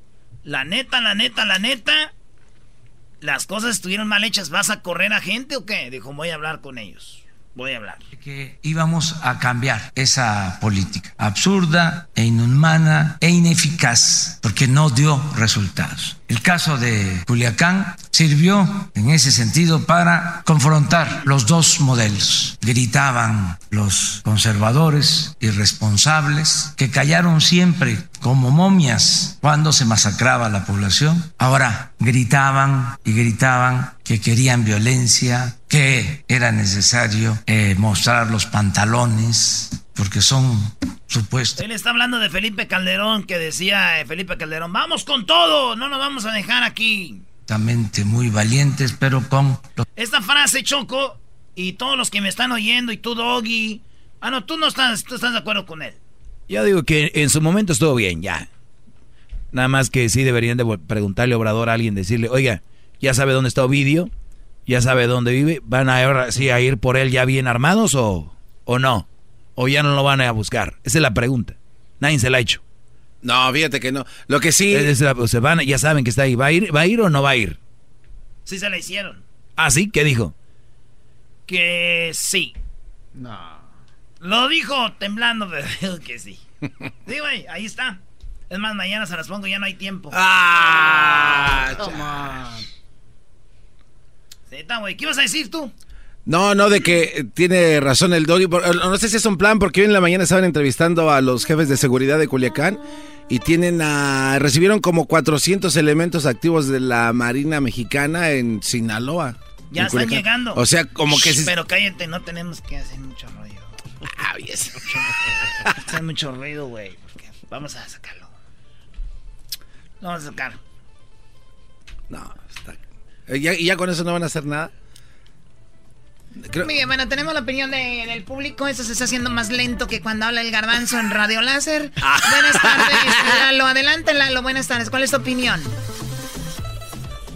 la neta, la neta, la neta, las cosas estuvieron mal hechas, ¿vas a correr a gente o qué? Dijo, voy a hablar con ellos voy a hablar. Que íbamos a cambiar esa política absurda e inhumana e ineficaz porque no dio resultados. El caso de Culiacán sirvió en ese sentido para confrontar los dos modelos. Gritaban los conservadores irresponsables que callaron siempre como momias cuando se masacraba la población. Ahora gritaban y gritaban que querían violencia, que era necesario eh, mostrar los pantalones porque son supuestos. Él está hablando de Felipe Calderón, que decía eh, Felipe Calderón, vamos con todo, no nos vamos a dejar aquí. Muy valientes, pero con... Esta frase, Choco, y todos los que me están oyendo, y tú, Doggy... Ah, no, tú no estás, tú estás de acuerdo con él. Yo digo que en su momento estuvo bien, ya. Nada más que sí deberían de preguntarle a Obrador a alguien, decirle, oiga, ya sabe dónde está Ovidio, ya sabe dónde vive, ¿van a ahora sí a ir por él ya bien armados o, o no? ¿O ya no lo van a buscar? Esa es la pregunta. Nadie se la ha hecho. No, fíjate que no. Lo que sí... se van, ya saben que está ahí. ¿Va a ir, va a ir o no va a ir? Sí se la hicieron. ¿Ah, sí? ¿Qué dijo? Que sí. No. Lo dijo temblando, pero que sí. Sí, güey, ahí está. Es más, mañana se las pongo, ya no hay tiempo. ¡Ah! Toma. Sí, güey. ¿Qué ibas a decir tú? No, no, de que tiene razón el doggy. No sé si es un plan, porque hoy en la mañana estaban entrevistando a los jefes de seguridad de Culiacán y tienen a, recibieron como 400 elementos activos de la Marina Mexicana en Sinaloa. Ya están llegando. O sea, como que... Pero cállate, no tenemos que hacer mucho rollo. Ah, yes. Hacer mucho ruido, güey. Vamos a sacarlo. vamos a sacar. No, está... ¿Y ya con eso no van a hacer nada? Muy bueno, tenemos la opinión del público. Eso se está haciendo más lento que cuando habla el garbanzo en Radio Láser. Ah. Buenas tardes, Lalo. Adelante, Lalo. Buenas tardes. ¿Cuál es tu opinión?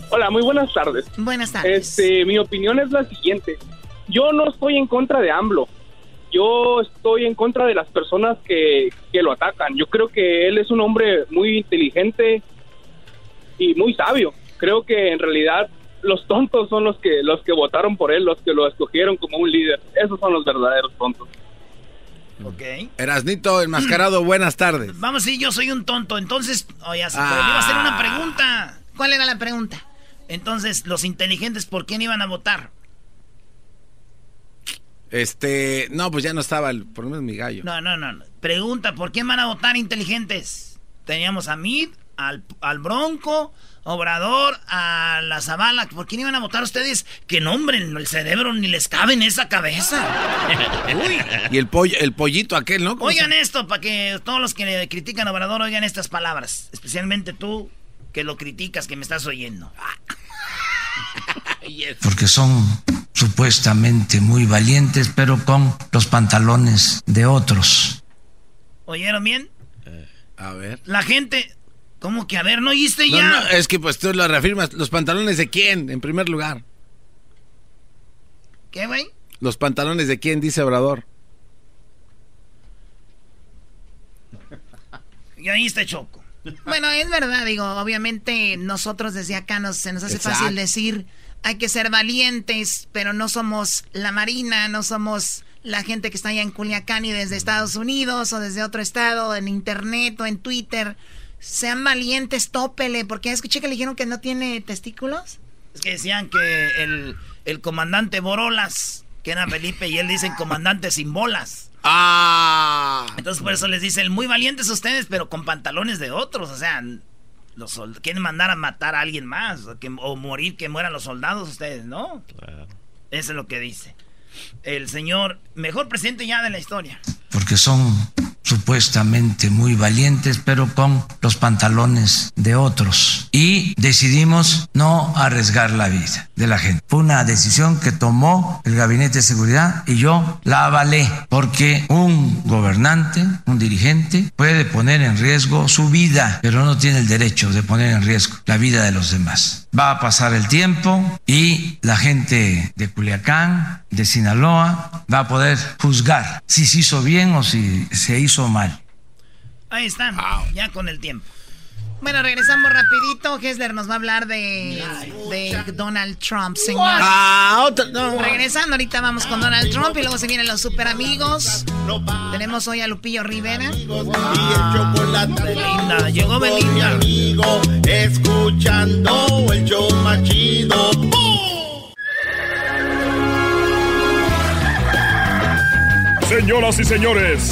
Hola, muy buenas tardes. Buenas tardes. Este, mi opinión es la siguiente. Yo no estoy en contra de AMLO. Yo estoy en contra de las personas que, que lo atacan. Yo creo que él es un hombre muy inteligente y muy sabio. Creo que en realidad los tontos son los que los que votaron por él, los que lo escogieron como un líder. Esos son los verdaderos tontos. Ok. Erasnito enmascarado, buenas tardes. Vamos, sí, yo soy un tonto. Entonces, oye, oh, ah. iba a hacer una pregunta. ¿Cuál era la pregunta? Entonces, los inteligentes, ¿por quién iban a votar? Este, no, pues ya no estaba, el, por lo menos mi gallo. No, no, no. Pregunta, ¿por quién van a votar inteligentes? Teníamos a Mid, al, al Bronco, Obrador a la Zavala. ¿Por quién iban a votar ustedes? Que nombren, el cerebro ni les cabe en esa cabeza. Uy. Y el pollo, el pollito aquel, ¿no? Oigan esto, para que todos los que critican a Obrador oigan estas palabras. Especialmente tú, que lo criticas, que me estás oyendo. Porque son supuestamente muy valientes, pero con los pantalones de otros. ¿Oyeron bien? Eh, a ver. La gente, ¿Cómo que a ver, no oíste ya? No, es que pues tú lo reafirmas. ¿Los pantalones de quién, en primer lugar? ¿Qué, güey? ¿Los pantalones de quién, dice Obrador? Ya oíste, Choco. Bueno, es verdad, digo, obviamente nosotros desde acá nos, se nos hace fácil decir hay que ser valientes, pero no somos la Marina, no somos la gente que está allá en Culiacán y desde Estados Unidos o desde otro estado, en Internet o en Twitter sean valientes, tópele, porque escuché que le dijeron que no tiene testículos. Es que decían que el, el comandante Borolas, que era Felipe, y él dicen comandante sin bolas. Ah. Entonces por eso les dicen, muy valientes ustedes, pero con pantalones de otros, o sea, los quieren mandar a matar a alguien más, o, que, o morir, que mueran los soldados ustedes, ¿no? Eso es lo que dice. El señor, mejor presidente ya de la historia. Porque son supuestamente muy valientes, pero con los pantalones de otros. Y decidimos no arriesgar la vida de la gente. Fue una decisión que tomó el Gabinete de Seguridad y yo la avalé, porque un gobernante, un dirigente, puede poner en riesgo su vida, pero no tiene el derecho de poner en riesgo la vida de los demás. Va a pasar el tiempo y la gente de Culiacán, de Sinaloa, va a poder juzgar si se hizo bien o si se hizo mal. Ahí están, ya con el tiempo. Bueno, regresamos rapidito. Hessler nos va a hablar de, de Donald Trump, señor. Ah, Regresando, ahorita vamos con Donald Trump y luego se vienen los super amigos. Tenemos hoy a Lupillo Rivera. Y Belinda, llegó Belinda. Amigo, escuchando el show machido. Señoras y señores,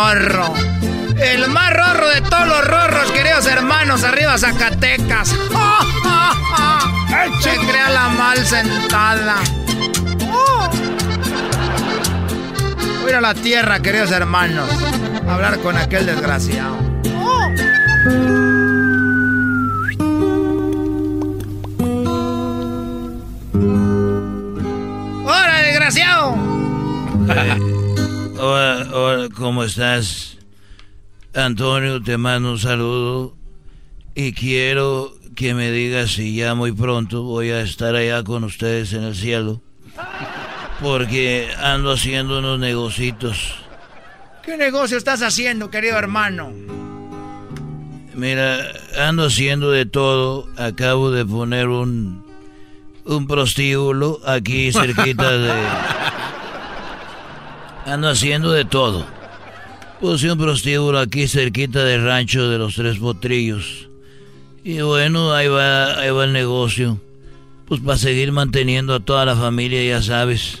Rorro. El más rorro de todos los rorros, queridos hermanos, arriba Zacatecas. Se crea la mal sentada. Voy a ir a la tierra, queridos hermanos, a hablar con aquel desgraciado. ¡Hola, desgraciado! hola, hola, ¿cómo estás? Antonio, te mando un saludo y quiero que me digas si ya muy pronto voy a estar allá con ustedes en el cielo. Porque ando haciendo unos negocitos. ¿Qué negocio estás haciendo, querido hermano? Mira, ando haciendo de todo. Acabo de poner un, un prostíbulo aquí cerquita de... Ando haciendo de todo. Puse un prostíbulo aquí cerquita del rancho de los Tres Potrillos. Y bueno, ahí va, ahí va el negocio. Pues para seguir manteniendo a toda la familia, ya sabes.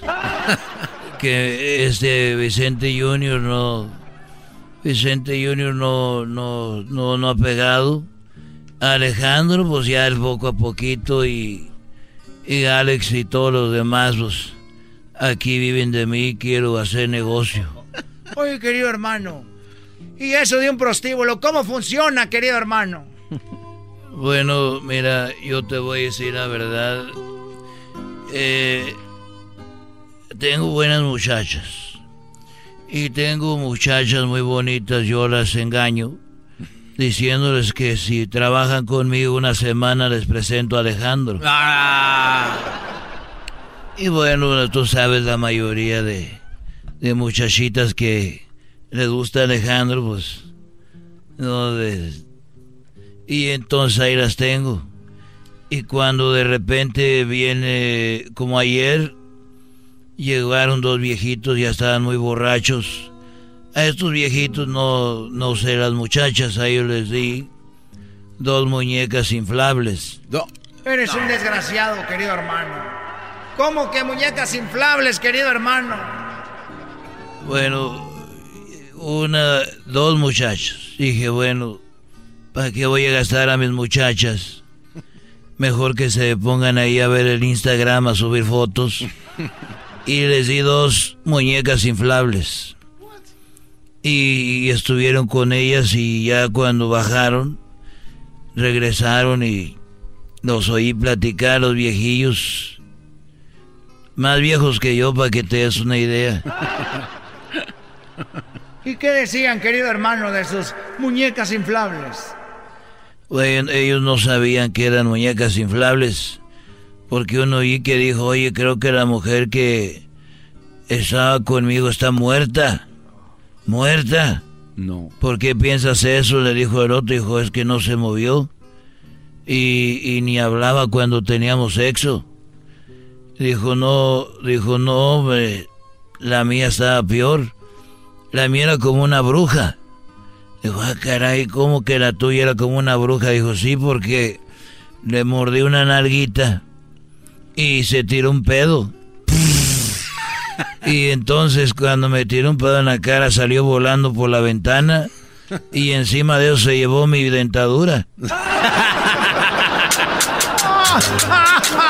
que este Vicente Junior no. Vicente Junior no, no, no, no ha pegado. Alejandro, pues ya es poco a poquito. Y, y Alex y todos los demás, pues aquí viven de mí. Quiero hacer negocio. Oye, querido hermano. ¿Y eso de un prostíbulo? ¿Cómo funciona, querido hermano? Bueno, mira, yo te voy a decir la verdad. Eh, tengo buenas muchachas. Y tengo muchachas muy bonitas, yo las engaño, diciéndoles que si trabajan conmigo una semana les presento a Alejandro. Ah. Y bueno, tú sabes la mayoría de, de muchachitas que les gusta Alejandro, pues no de, y entonces ahí las tengo. Y cuando de repente viene, como ayer, llegaron dos viejitos, ya estaban muy borrachos. A estos viejitos no, no sé, las muchachas, a ellos les di dos muñecas inflables. No. Eres un desgraciado, querido hermano. ¿Cómo que muñecas inflables, querido hermano? Bueno, una, dos muchachos. Dije, bueno, ¿Para qué voy a gastar a mis muchachas? Mejor que se pongan ahí a ver el Instagram, a subir fotos. Y les di dos muñecas inflables. Y, estuvieron con ellas y ya cuando bajaron, regresaron y los oí platicar los viejillos. Más viejos que yo, para que te des una idea. ¿Y qué decían, querido hermano, de sus muñecas inflables? Bueno, ellos no sabían que eran muñecas inflables, porque uno oí que dijo, oye, creo que la mujer que estaba conmigo está muerta. ¿Muerta? No. ¿Por qué piensas eso? Le dijo el otro, dijo, es que no se movió. Y, y ni hablaba cuando teníamos sexo. Dijo, no, dijo, no, hombre, la mía estaba peor. La mía era como una bruja. Dijo, ah, caray, ¿cómo que la tuya era como una bruja? Dijo, sí, porque le mordí una nalguita y se tiró un pedo. Y entonces cuando me tiró un pedo en la cara salió volando por la ventana y encima de eso se llevó mi dentadura.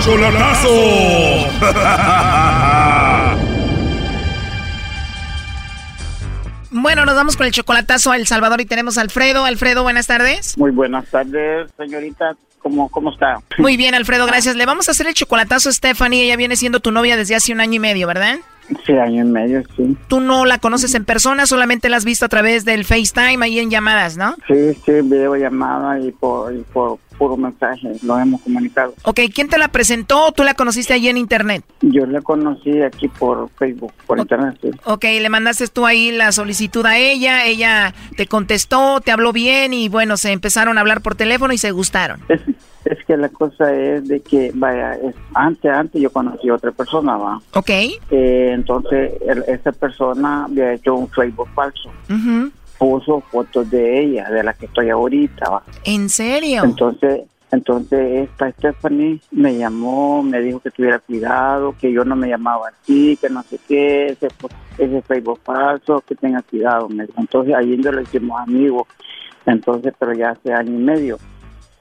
Chocolatazo. Bueno, nos vamos con el chocolatazo a El Salvador y tenemos a Alfredo. Alfredo, buenas tardes. Muy buenas tardes, señorita. ¿Cómo, ¿Cómo está? Muy bien, Alfredo, gracias. Le vamos a hacer el chocolatazo a Stephanie. Ella viene siendo tu novia desde hace un año y medio, ¿verdad? Sí, año y medio, sí. ¿Tú no la conoces en persona, solamente la has visto a través del FaceTime ahí en llamadas, no? Sí, sí, videollamada y por, y por puro mensaje, lo hemos comunicado. Ok, ¿quién te la presentó o tú la conociste allí en internet? Yo la conocí aquí por Facebook, por internet. Sí. Ok, le mandaste tú ahí la solicitud a ella, ella te contestó, te habló bien y bueno, se empezaron a hablar por teléfono y se gustaron. Es, que la cosa es de que, vaya, es, antes, antes yo conocí a otra persona, va. Ok. Eh, entonces, el, esa persona había hecho un Facebook falso. Puso fotos de ella, de la que estoy ahorita, va. ¿En serio? Entonces, entonces esta Stephanie me llamó, me dijo que tuviera cuidado, que yo no me llamaba así, que no sé qué, ese, ese Facebook falso, que tenga cuidado. Me dijo. Entonces ahí nos lo hicimos amigos, entonces, pero ya hace año y medio.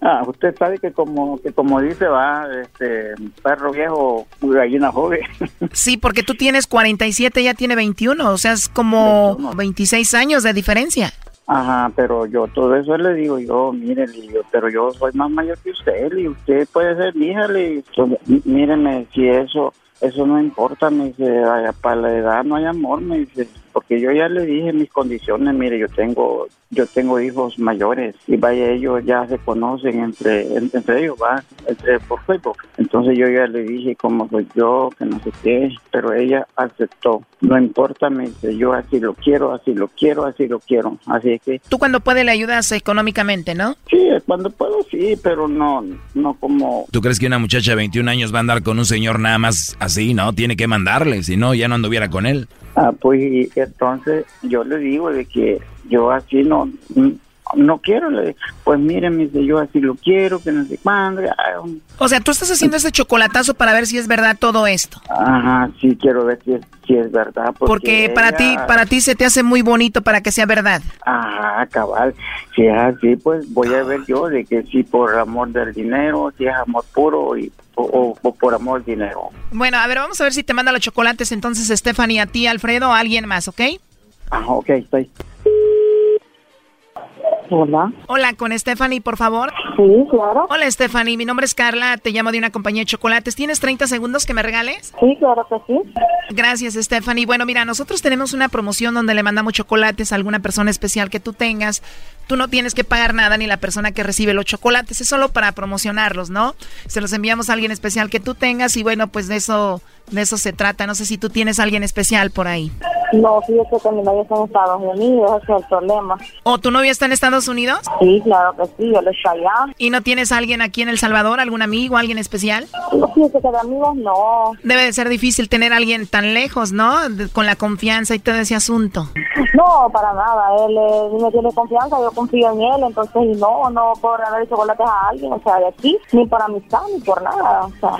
Ah, usted sabe que como que como dice va, este perro viejo, gallina joven. Sí, porque tú tienes 47, ella tiene 21, o sea, es como 26 años de diferencia. Ajá, pero yo todo eso le digo yo, mire, digo, pero yo soy más mayor que usted, y usted puede ser mi hija, le míreme, si eso, eso no importa, me dice, "Ay, para la edad no hay amor, me dice, porque yo ya le dije mis condiciones, mire, yo tengo, yo tengo hijos mayores, y vaya, ellos ya se conocen entre, en- entre ellos, va, entre por Facebook, entonces yo ya le dije cómo soy yo, que no sé qué, pero ella aceptó, no importa, me dice, yo así lo quiero, así lo quiero, así lo quiero, así es que Tú cuando puedes le ayudas económicamente, ¿no? Sí, cuando puedo sí, pero no, no como... ¿Tú crees que una muchacha de 21 años va a andar con un señor nada más así? No, tiene que mandarle, si no, ya no anduviera con él. Ah, pues entonces yo le digo de que yo así no, no quiero, le pues miren, me dice, yo así lo quiero, que no sé cuándo. ah, um, O sea, tú estás haciendo este chocolatazo para ver si es verdad todo esto. Ajá, sí quiero ver si es, si es verdad. Porque, Porque para ti, para ti se te hace muy bonito para que sea verdad. Ajá, cabal. Si es así, pues voy a ver yo de que si por amor del dinero, si es amor puro y, o, por amor del dinero. Bueno, a ver, vamos a ver si te manda los chocolates entonces Stephanie a ti, Alfredo, o a alguien más, ¿ok? Ajá, ok, ahí. Hola. Hola, con Stephanie, por favor. Sí, claro. Hola, Stephanie. Mi nombre es Carla. Te llamo de una compañía de chocolates. ¿Tienes 30 segundos que me regales? Sí, claro que sí. Gracias, Stephanie. Bueno, mira, nosotros tenemos una promoción donde le mandamos chocolates a alguna persona especial que tú tengas. Tú no tienes que pagar nada ni la persona que recibe los chocolates. Es solo para promocionarlos, ¿no? Se los enviamos a alguien especial que tú tengas y bueno, pues de eso, de eso se trata. No sé si tú tienes a alguien especial por ahí. No, fíjate que mi novio está en Estados Unidos, ese es el problema. ¿O tu novio está en Estados Unidos? Sí, claro que sí, él está allá. ¿Y no tienes a alguien aquí en El Salvador, algún amigo, alguien especial? No, fíjate que de amigos no. Debe de ser difícil tener a alguien tan lejos, ¿no? De- con la confianza y todo ese asunto. No, para nada. Él eh, me tiene confianza, yo confío en él, entonces y no, no puedo regalar chocolates a alguien, o sea, de aquí, ni por amistad, ni por nada. O sea,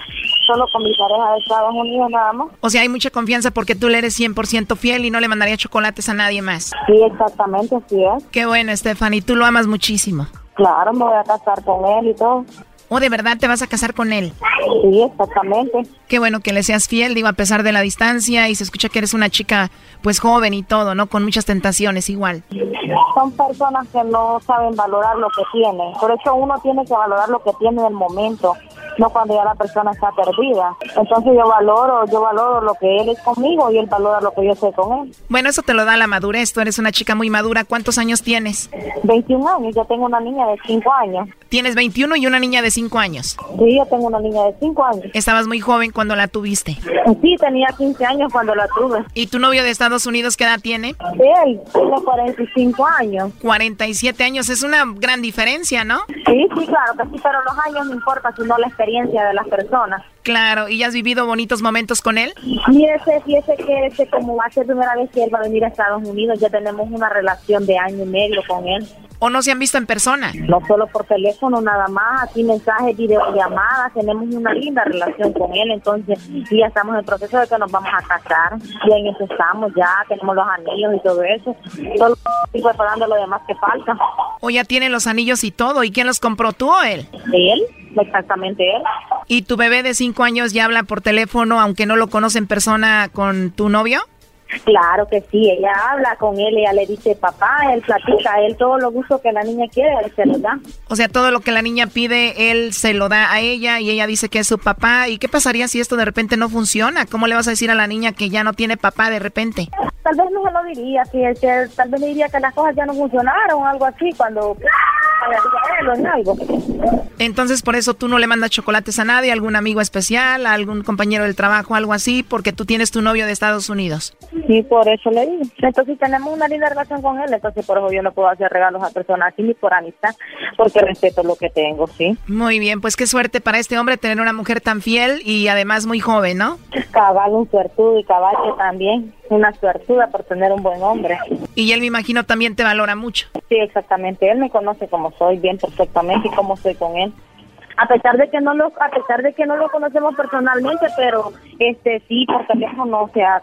solo con mi pareja de Estados Unidos nada más. O sea, hay mucha confianza porque tú le eres 100% fiel y no le mandaría chocolates a nadie más. Sí, exactamente, así es. Qué bueno, Stephanie. Tú lo amas muchísimo. Claro, me voy a casar con él y todo. ¿O de verdad te vas a casar con él? Sí, exactamente. Qué bueno que le seas fiel, digo, a pesar de la distancia y se escucha que eres una chica, pues joven y todo, ¿no? Con muchas tentaciones igual. Son personas que no saben valorar lo que tienen. Por eso uno tiene que valorar lo que tiene en el momento, no cuando ya la persona está perdida. Entonces yo valoro, yo valoro lo que él es conmigo y él valora lo que yo soy con él. Bueno, eso te lo da la madurez. Tú eres una chica muy madura. ¿Cuántos años tienes? 21 años, yo tengo una niña de 5 años. Tienes 21 y una niña de 5 años. Sí, yo tengo una niña de 5 años. Estabas muy joven cuando la tuviste. Sí, tenía 15 años cuando la tuve. ¿Y tu novio de Estados Unidos qué edad tiene? Él tiene 45 años. 47 años. Es una gran diferencia, ¿no? Sí, sí, claro que sí, pero los años no importa, sino la experiencia de las personas. Claro. ¿Y has vivido bonitos momentos con él? Fíjese, fíjese que ese, como va a ser primera vez que él va a venir a Estados Unidos, ya tenemos una relación de año y medio con él. o no se han visto en persona? No solo por teléfono nada más, aquí mensajes, videollamadas, tenemos una linda relación con él, entonces ya estamos en el proceso de que nos vamos a casar, ya en eso estamos, ya tenemos los anillos y todo eso, solo estoy preparando lo demás que falta. O ya tiene los anillos y todo, ¿y quién los compró tú o él? Él, exactamente él. ¿Y tu bebé de cinco años ya habla por teléfono, aunque no lo conoce en persona, con tu novio? Claro que sí, ella habla con él, ella le dice papá, él platica, él todo lo gusto que la niña quiere, él se lo da. O sea, todo lo que la niña pide, él se lo da a ella y ella dice que es su papá. ¿Y qué pasaría si esto de repente no funciona? ¿Cómo le vas a decir a la niña que ya no tiene papá de repente? Tal vez no se lo diría, si tal vez le diría que las cosas ya no funcionaron algo así, cuando algo. Entonces, por eso tú no le mandas chocolates a nadie, algún amigo especial, algún compañero del trabajo, algo así, porque tú tienes tu novio de Estados Unidos. Sí, por eso le digo. Entonces, tenemos una linda relación con él, entonces por eso yo no puedo hacer regalos a personas así ni por amistad, porque respeto lo que tengo, ¿sí? Muy bien, pues qué suerte para este hombre tener una mujer tan fiel y además muy joven, ¿no? Cabal, un suertudo y caballo también una suertuda por tener un buen hombre. Y él me imagino también te valora mucho. Sí, exactamente. Él me conoce como soy bien perfectamente y cómo soy con él. A pesar de que no lo a pesar de que no lo conocemos personalmente, pero este sí por teléfono, o sea,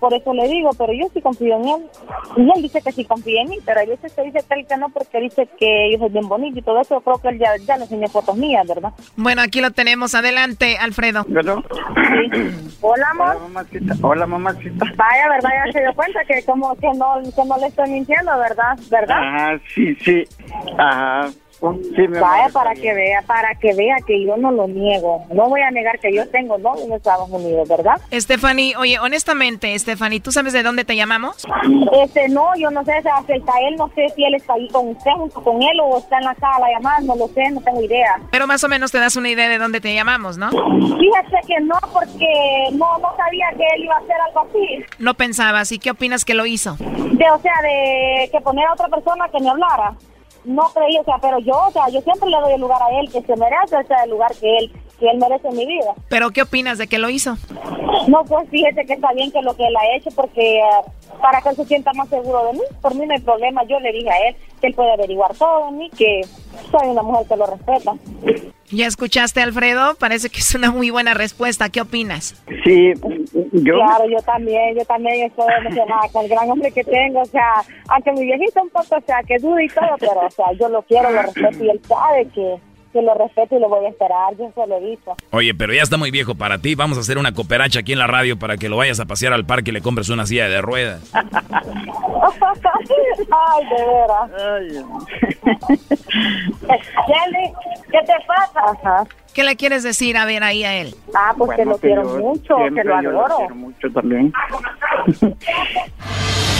por eso le digo, pero yo sí confío en él. Y él dice que sí confía en mí, pero a veces se dice tal que no porque dice que yo soy bien bonito y todo eso. Yo creo que él ya, ya le enseñó fotos mías, ¿verdad? Bueno, aquí lo tenemos. Adelante, Alfredo. Hola, amor. Hola, mamacita. Hola, mamacita. Vaya, ¿verdad? Ya se dio cuenta que como que no, que no le estoy mintiendo, ¿verdad? ¿Verdad? Ajá, sí, sí. Ajá. Vaya para que vea, para que vea que yo no lo niego. No voy a negar que yo tengo novio en Estados Unidos, ¿verdad? Stephanie, oye, honestamente, Stephanie, ¿tú sabes de dónde te llamamos? Este, no, yo no sé, está él, no sé si él está ahí con usted, junto con él, o está en la sala llamando, no lo sé, no tengo idea. Pero más o menos te das una idea de dónde te llamamos, ¿no? Fíjate que no, porque no, no sabía que él iba a hacer algo así. No pensabas, ¿y qué opinas que lo hizo? De, o sea, de que poner a otra persona que me hablara no creí, o sea, pero yo, o sea, yo siempre le doy el lugar a él, que se merece, o sea, el lugar que él, que él merece en mi vida. ¿Pero qué opinas de que lo hizo? No, pues fíjese que está bien que lo que él ha hecho, porque eh, para que él se sienta más seguro de mí, por mí no hay problema, yo le dije a él que él puede averiguar todo de mí, que soy una mujer que lo respeta. ¿Ya escuchaste, Alfredo? Parece que es una muy buena respuesta. ¿Qué opinas? Sí, yo... Claro, yo también, yo también estoy emocionada con el gran hombre que tengo, o sea, aunque mi viejito un poco, o sea, que duda y todo, pero, o sea, yo lo quiero, lo respeto y él sabe que que lo respeto y lo voy a esperar, yo se lo he dicho. Oye, pero ya está muy viejo para ti. Vamos a hacer una cooperacha aquí en la radio para que lo vayas a pasear al parque y le compres una silla de ruedas. Ay, de veras. ¿qué te pasa? Ajá. ¿Qué le quieres decir a ver ahí a él? Ah, pues que lo quiero mucho, que lo adoro. Lo quiero mucho también.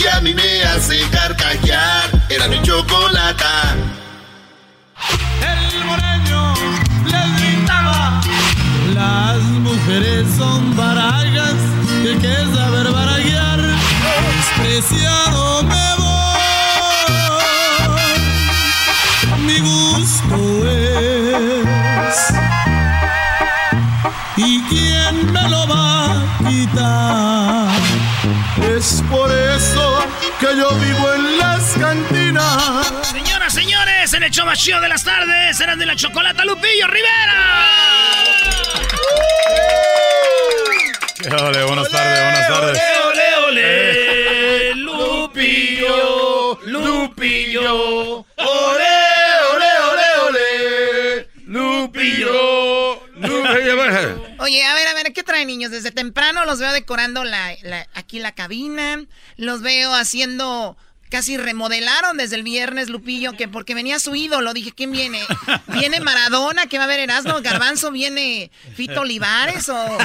que a mí me hace carcajear. Era mi chocolata. El moreño le gritaba: Las mujeres son barajas que hay que saber barajear. Despreciado me. Que yo vivo en las cantinas. Señoras, señores, en el show más chido de las tardes, serán de la chocolata Lupillo Rivera. Ole, buenas tardes, buenas tardes. Ole, ole, ole, Lupillo, Lupillo. Ole, ole, ole, ole, Lupillo, Lupillo. Oye, a ver, a ver, ¿qué traen? niños, desde temprano los veo decorando la, aquí la cabina, los veo haciendo casi remodelaron desde el viernes, Lupillo, que porque venía su ídolo. Dije, ¿quién viene? ¿Viene Maradona? ¿Qué va a haber Erasmo? ¿Garbanzo? ¿Viene Fito Olivares? O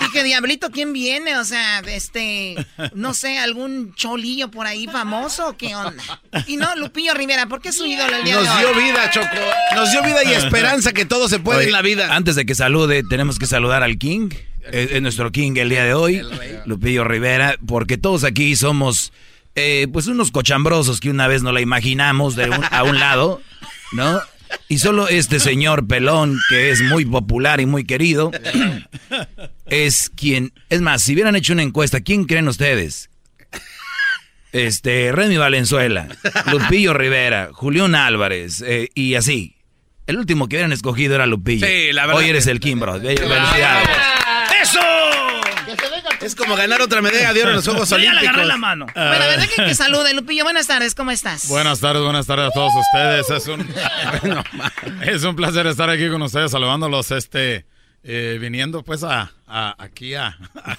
dije, Diablito, ¿quién viene? O sea, este, no sé, algún cholillo por ahí famoso, ¿qué onda? Y no, Lupillo Rivera, ¿por qué su ídolo el día Nos de hoy? dio vida, Choco. Nos dio vida y esperanza que todo se puede Oye, en la vida. Antes de que salude, tenemos que saludar al King. Es, es nuestro King el día de hoy, Lupillo Rivera, porque todos aquí somos eh, pues unos cochambrosos que una vez no la imaginamos de un- a un lado, ¿no? Y solo este señor pelón, que es muy popular y muy querido, es quien... Es más, si hubieran hecho una encuesta, ¿quién creen ustedes? Este, Remy Valenzuela, Lupillo Rivera, Julián Álvarez, eh, y así. El último que hubieran escogido era Lupillo. Sí, la verdad Hoy eres el King, bro. Felicidades. ¡Eso! Es como ganar otra medalla de oro en los Juegos Yo ya le Olímpicos. agarré la mano. Bueno, ¿verdad que te salude, Lupillo? Buenas tardes, ¿cómo estás? Buenas tardes, buenas tardes a todos ustedes. Es un, es un placer estar aquí con ustedes, saludándolos, este, eh, viniendo pues a, a- aquí a, a,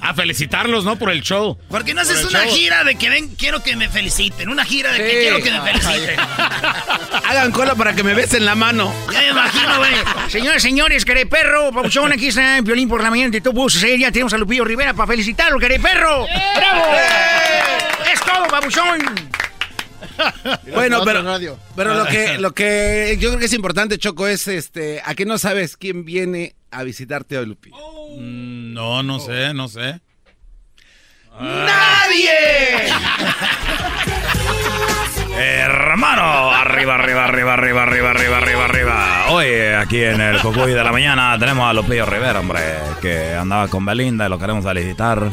a felicitarlos, ¿no? Por el show. ¿Por qué no haces una show. gira de que ven, quiero que me feliciten? Una gira de que quiero que me feliciten. Hagan cola para que me besen la mano. Ya me imagino, güey. Señores, señores, queré perro, Pabuchón, aquí está en Violín por la mañana de Top Bus. Ya tenemos a Lupillo Rivera para felicitarlo, queré perro. ¡Bravo! Es todo, Pabuchón. Bueno, pero, pero lo que lo que yo creo que es importante, Choco, es este, a que no sabes quién viene a visitarte hoy, Lupi. Mm, No, no sé, no sé. ¡Nadie! Hermano, arriba, arriba, arriba, arriba, arriba, arriba, arriba, arriba. Hoy aquí en el Cocuy de la mañana tenemos a Lupillo Rivera, hombre, que andaba con Belinda y lo queremos felicitar.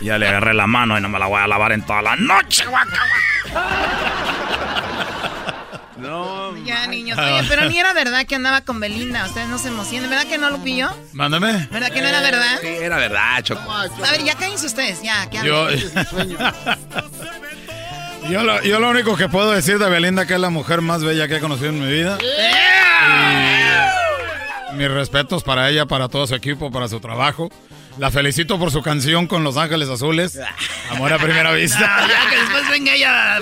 Ya le agarré la mano y no me la voy a lavar en toda la noche, guaca. No. Ya, niños. Oye, pero ni era verdad que andaba con Belinda. Ustedes no se emocionen. ¿Verdad que no, Lupillo? Mándame. ¿Verdad que no era verdad? Sí, era verdad, Choco. A ver, ya cállense ustedes, ya. que Yo, yo, lo, yo lo único que puedo decir de Belinda que es la mujer más bella que he conocido en mi vida. Y mis respetos para ella, para todo su equipo, para su trabajo. La felicito por su canción con Los Ángeles Azules. Amor a primera vista. No, ya que después venga ella.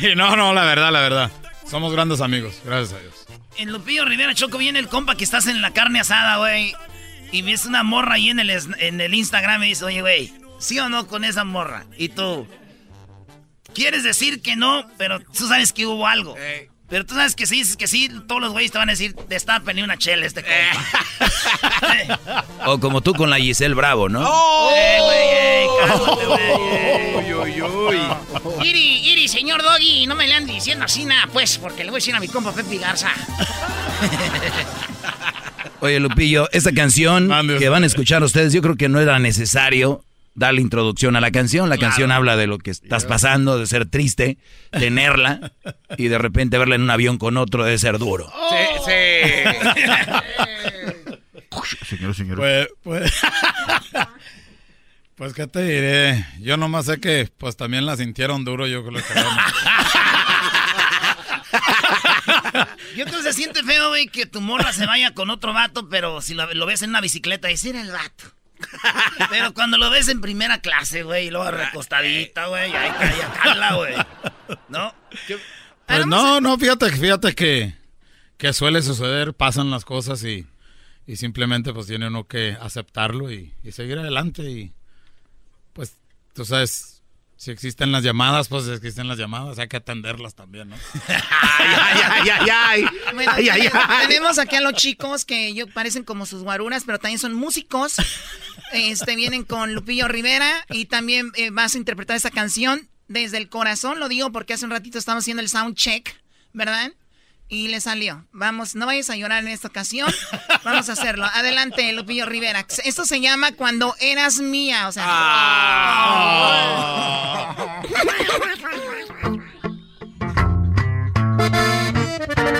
Y no, no, la verdad, la verdad. Somos grandes amigos, gracias a Dios. En Lupillo Rivera Choco viene el compa que estás en la carne asada, güey. Y ves una morra ahí en el, es- en el Instagram y dice, oye, güey, ¿sí o no con esa morra? Y tú, quieres decir que no, pero tú sabes que hubo algo. Pero tú sabes que si dices que sí, todos los güeyes te van a decir, destapen una chela este compa. O como tú con la Giselle Bravo, ¿no? Eh, güey, eh, güey, eh. Uy, uy, uy. Iri, Iri, señor Doggy, no me le ande diciendo así nada, pues, porque le voy a decir a mi compa Pepe Garza. Oye, Lupillo, esta canción que van a escuchar ustedes, yo creo que no era necesario darle introducción a la canción. La canción habla de lo que estás pasando, de ser triste, tenerla y de repente verla en un avión con otro debe ser duro. Sí, Señor, señor. Pues, pues, pues, ¿qué te diré? Yo nomás sé que, pues, también la sintieron duro, yo creo que... Yo creo que se siente feo, güey, que tu morra se vaya con otro vato, pero si lo, lo ves en una bicicleta, decir el vato. Pero cuando lo ves en primera clase, güey, y luego recostadita, güey, ahí calla, cala, güey. ¿No? Pues no, no, fíjate, fíjate que, que suele suceder, pasan las cosas y, y simplemente pues tiene uno que aceptarlo y, y seguir adelante y pues tú sabes, si existen las llamadas, pues existen las llamadas, hay que atenderlas también, ¿no? Ay, ay, ay, ay. Bueno, Ay, ay. tenemos aquí a los chicos que yo parecen como sus guaruras, pero también son músicos. Este vienen con Lupillo Rivera y también eh, vas a interpretar esta canción desde el corazón. Lo digo porque hace un ratito estamos haciendo el sound check, ¿verdad? Y le salió. Vamos, no vayas a llorar en esta ocasión. Vamos a hacerlo. Adelante, Lupillo Rivera. Esto se llama Cuando eras mía. O sea. Ah. Oh.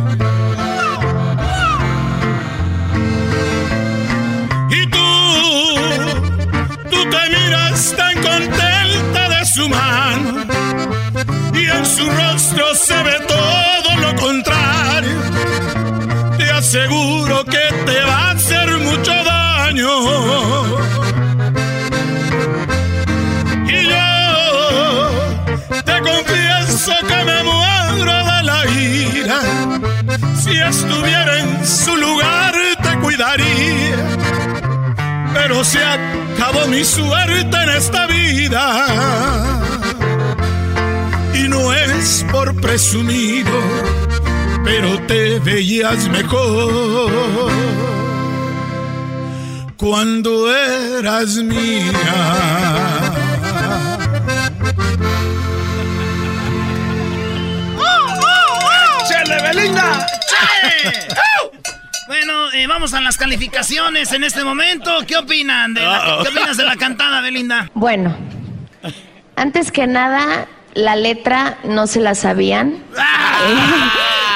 Contenta de su mano y en su rostro se ve todo lo contrario. Te aseguro que te va a hacer mucho daño. Y yo te confieso que me muero de la ira. Si estuviera en su lugar te cuidaría. Pero se acabó mi suerte en esta vida y no es por presumido, pero te veías mejor cuando eras mía. ¡Chele, Belinda! ¡Chele! Eh, vamos a las calificaciones en este momento. ¿Qué opinan? De la- ¿Qué opinas de la cantada, Belinda? Bueno, antes que nada, la letra no se la sabían.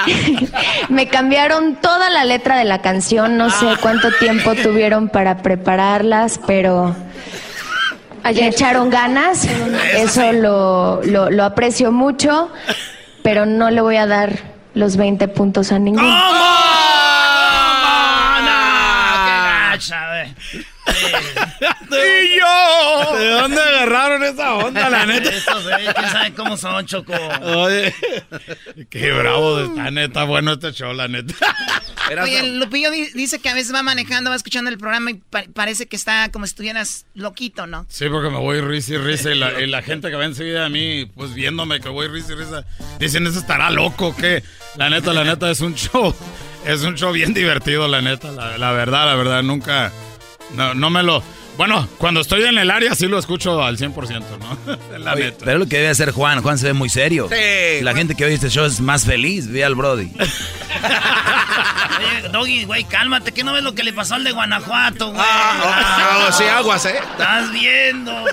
Eh, Me cambiaron toda la letra de la canción, no sé cuánto tiempo tuvieron para prepararlas, pero le echaron ganas, eso lo, lo, lo aprecio mucho, pero no le voy a dar los 20 puntos a ninguno. Gacha, ¡Y yo! ¿De dónde agarraron esa onda, la neta? Estos, eh, ¿Quién sabe cómo son, Choco? Oye, qué bravo está, neta. Bueno, este show, la neta. Oye, el Lupillo di- dice que a veces va manejando, va escuchando el programa y pa- parece que está como si estuvieras loquito, ¿no? Sí, porque me voy risa y risa. Y la, y la gente que va enseguida de mí, pues viéndome que voy risa y risa, dicen, ¿ese estará loco? que La neta, la neta, es un show. Es un show bien divertido, la neta. La, verdad, la verdad, nunca. No, no me lo. Bueno, cuando estoy en el área sí lo escucho al 100%, ¿no? La Oye, neta. pero lo que debe hacer Juan, Juan se ve muy serio. Sí, La gente que oye este show es más feliz, ve al Brody. Oye, Doggy, güey, cálmate, que no ves lo que le pasó al de Guanajuato, güey. Ah, sí, aguas, ¿eh? Estás viendo.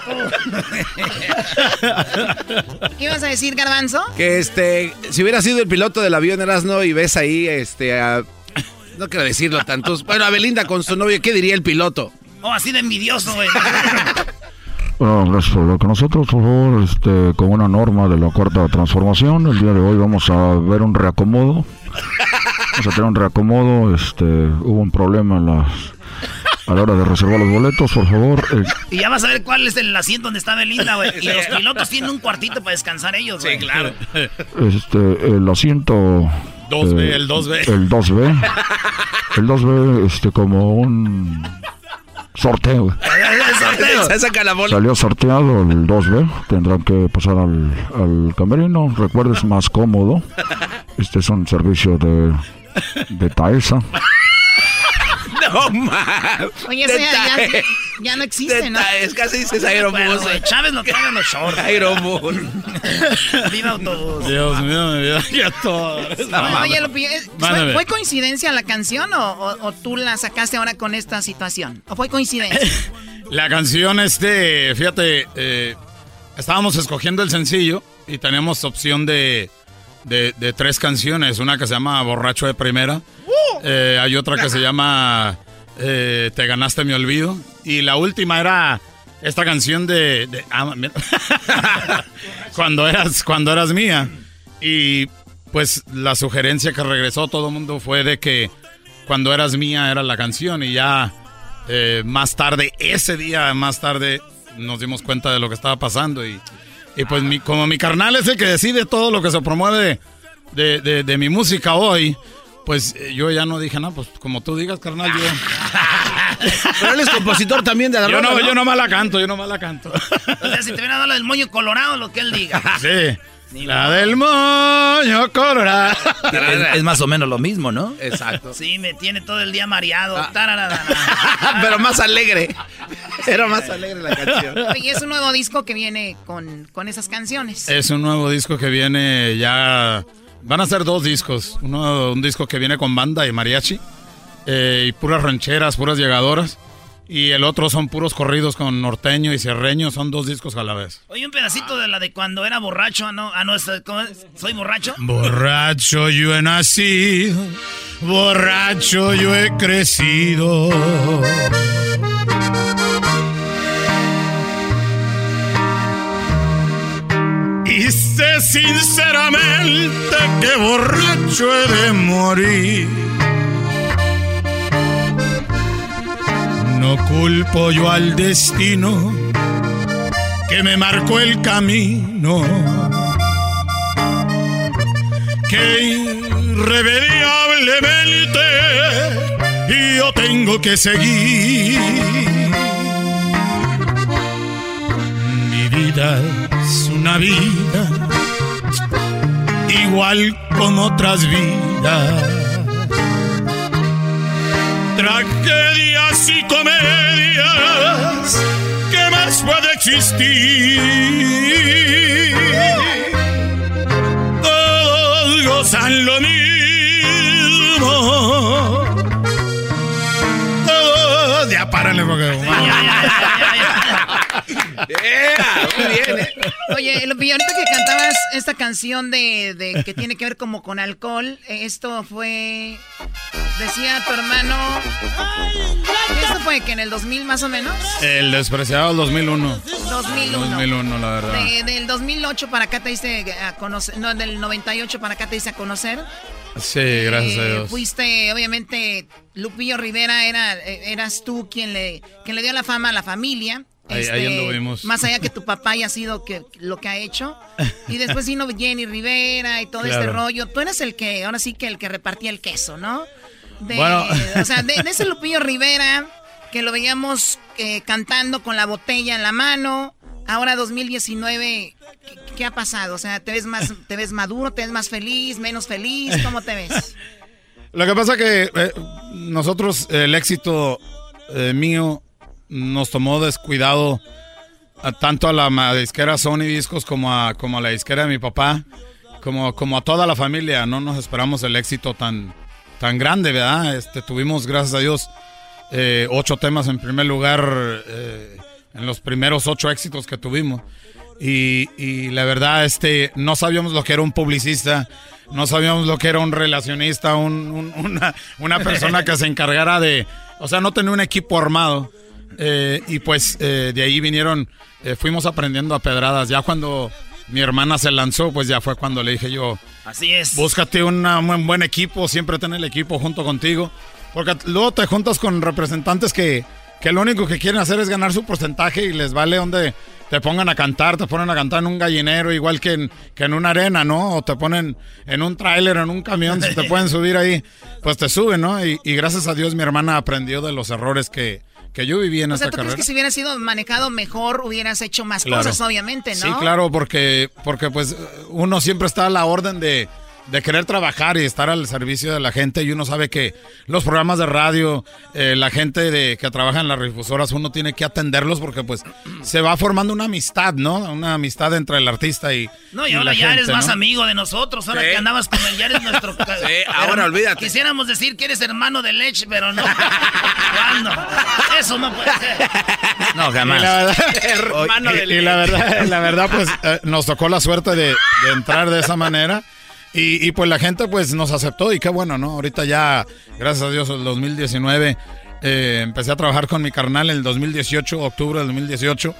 ¿Qué ibas a decir, Garbanzo? Que este, si hubiera sido el piloto del avión Erasno y ves ahí, este, a- no quiero decirlo tantos. Bueno, a Belinda con su novio, ¿qué diría el piloto? Oh, así de envidioso, güey. Bueno, gracias. Lo que nosotros, por favor, este, con una norma de la cuarta transformación, el día de hoy vamos a ver un reacomodo. Vamos a tener un reacomodo. Este, hubo un problema en las, a la hora de reservar los boletos, por favor. eh, Y ya vas a ver cuál es el asiento donde está Belinda, güey. Y los pilotos tienen un cuartito para descansar ellos, güey. Sí, claro. este, el asiento. 2B, eh, el 2B. El 2B. El 2B, este, como un sorteo. Se saca la bola. Salió sorteado el 2B. Tendrán que pasar al, al camerino. Recuerda, es más cómodo. Este es un servicio de, de Taesa. No más. Oye, ya, ya- ya no existe, ¿no? Es casi dices aerobús. Chávez trae en los shorts. Aerobús. Viva autobús. Dios mío, mi vida, ya todo. Oye, oye, Lupillo, ¿es- ¿fue, fue coincidencia la canción o, o- o tú la sacaste ahora con esta situación? ¿O fue coincidencia? La canción, este, fíjate, eh, estábamos escogiendo el sencillo y teníamos opción de, de, de tres canciones. Una que se llama Borracho de Primera. Eh, hay otra que se llama eh, Te ganaste mi olvido. Y la última era esta canción de... ah, cuando, eras, cuando eras mía. Y pues la sugerencia que regresó todo el mundo fue de que cuando eras mía era la canción y ya eh, más tarde, ese día más tarde, nos dimos cuenta de lo que estaba pasando y, y pues mi, como mi carnal es el que decide todo lo que se promueve de, de- de mi música hoy, pues eh, yo ya no dije nada, pues como tú digas carnal, yo... Pero él es compositor también de la Yo rola, no, ¿no? yo nomás la canto, yo nomás la canto. O sea, si te viene a dar la del moño colorado, lo que él diga. Sí. La del moño colorado. Es, es más o menos lo mismo, ¿no? Exacto. Sí, me tiene todo el día mareado. Ah. Tararara. Pero más alegre. Era más alegre la canción. Y es un nuevo disco que viene con, con esas canciones. Es un nuevo disco que viene ya. Van a ser dos discos. Uno, un disco que viene con banda y mariachi. eh, y puras rancheras, puras llegadoras. Y el otro son puros corridos con norteño y sierreño. Son dos discos a la vez. Oye, un pedacito de la de cuando era borracho. No, ah, no, es- ¿cómo es? ¿soy borracho? Borracho yo he nacido, borracho yo he crecido. Y sé sinceramente que borracho he de morir. No culpo yo al destino que me marcó el camino que irremediablemente yo tengo que seguir. Mi vida es una vida igual como otras vidas. Tragedias y comedias, ¿qué más puede existir? todos gozan lo mismo. Todos, ya párale porque. muy bien, ¿eh? Oye, Lupillo, ahorita que cantabas esta canción de, de que tiene que ver como con alcohol, eh, esto fue, decía tu hermano, esto fue que en el 2000 más o menos, El despreciado del 2001. 2001. 2001, la verdad. De- del 2008 para acá te diste a conocer, no, del 98 para acá te diste a conocer. Sí, gracias a Eh, Dios. Fuiste, obviamente, Lupillo Rivera, era, eh, eras tú quien le, quien le dio la fama a la familia. Ahí- ahí anduvimos. Más allá que tu papá haya sido que, lo que ha hecho. Y después vino Jenny Rivera y todo este Claro. rollo. Tú eres el que, ahora sí que el que repartía el queso, ¿no? De, Bueno. O sea, de, de ese Lupillo Rivera que lo veíamos eh, cantando con la botella en la mano. Ahora 2019, ¿qué, qué ha pasado? O sea, ¿te ves más, te ves maduro, te ves más feliz, menos feliz? ¿Cómo te ves? Lo que pasa que eh, nosotros, el éxito eh, mío nos tomó descuidado a- tanto a la disquera Sony Discos como a, como la disquera de mi papá, como, como a toda la familia. No nos esperamos el éxito tan, tan grande, ¿verdad? Este, tuvimos, gracias a Dios, eh, ocho temas en primer lugar eh, en los primeros ocho éxitos que tuvimos. Y, y la verdad, este, no sabíamos lo que era un publicista, no sabíamos lo que era un relacionista, un- un- una, una persona que se encargara de, o sea, no tenía un equipo armado. Eh, y pues eh, de ahí vinieron, eh, fuimos aprendiendo a pedradas. Ya cuando mi hermana se lanzó, pues ya fue cuando le dije yo, Así es. búscate una- un buen, equipo, siempre ten el equipo junto contigo. Porque luego te juntas con representantes que, que lo único que quieren hacer es ganar su porcentaje y les vale donde te pongan a cantar, te ponen a cantar en un gallinero igual que en, que en una arena, ¿no? O te ponen en un tráiler, en un camión, si te pueden subir ahí, pues te suben, ¿no? Y, y gracias a Dios mi hermana aprendió de los errores que, que yo viví en O sea, esta ¿tú crees carrera. que si hubiera sido manejado mejor hubieras hecho más Claro. cosas, obviamente, no? Sí, claro, porque, porque pues uno siempre está a la orden de, de querer trabajar y estar al servicio de la gente y uno sabe que los programas de radio, eh, la gente de, que trabaja en las difusoras, uno tiene que atenderlos porque pues se va formando una amistad, ¿no? Una amistad entre el artista y No, y y ahora la ya gente, eres más ¿no? amigo de nosotros. Ahora Sí. que andabas con él, ya eres nuestro. sí, ahora olvídate. Quisiéramos decir que eres hermano de leche, pero no. ¿Cuándo? Eso no puede ser. No, Y la verdad, Hermano y- del- y la verdad, la verdad, pues eh, nos tocó la suerte de, de entrar de esa manera. Y, y, pues la gente pues nos aceptó y qué bueno, ¿no? Ahorita ya, gracias a Dios, el 2019 eh, empecé a trabajar con mi carnal en el 2018, octubre del 2018.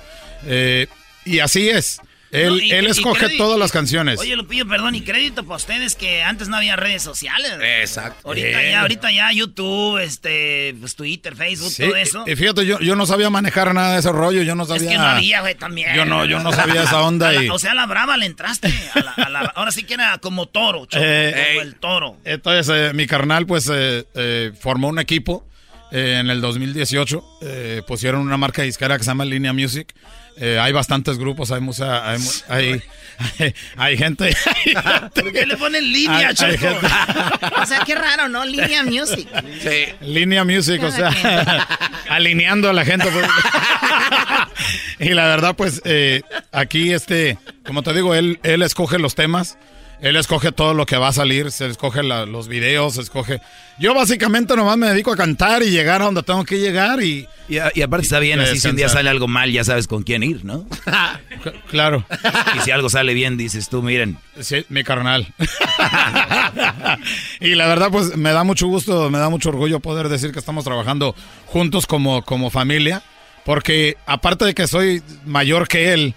eh, y así es. Él, No, y- él y escoge crédito- todas las canciones. Oye, Lupillo, perdón, y crédito para ustedes que antes no había redes sociales. Exacto. Ahorita Eh. ya, ahorita ya YouTube, este, pues Twitter, Facebook, Sí, todo eso. y fíjate, yo, yo no sabía manejar nada de ese rollo, yo no es sabía... que no había, güey, también. Yo no, yo no sabía esa onda la- y... o sea, a la brava le entraste. a la- a la- ahora sí que era como toro, choco, Eh, como ey. el toro. Entonces, eh, mi carnal, pues, eh, formó un equipo en el 2018 eh, pusieron una marca disquera que se llama Línea Music. Eh, hay bastantes grupos, hay, musa, hay, hay, hay- hay gente. ¿Por qué le ponen línea, Hay- Choco? hay gente- o sea, qué raro, ¿no? Línea Music. Línea Music, o sea, alineando a la gente. y la verdad, pues, eh, aquí, este, como te digo, él, él escoge los temas, él escoge todo lo que va a salir, se escoge la- los videos, se escoge... Yo básicamente nomás me dedico a cantar y llegar a donde tengo que llegar y... Y, aparte está bien, así si un día sale algo mal, ya sabes con quién ir, ¿no? Claro. Y si algo sale bien, dices tú, miren. Sí, mi carnal. y la verdad, pues me da mucho gusto, me da mucho orgullo poder decir que estamos trabajando juntos como, como familia, porque aparte de que soy mayor que él,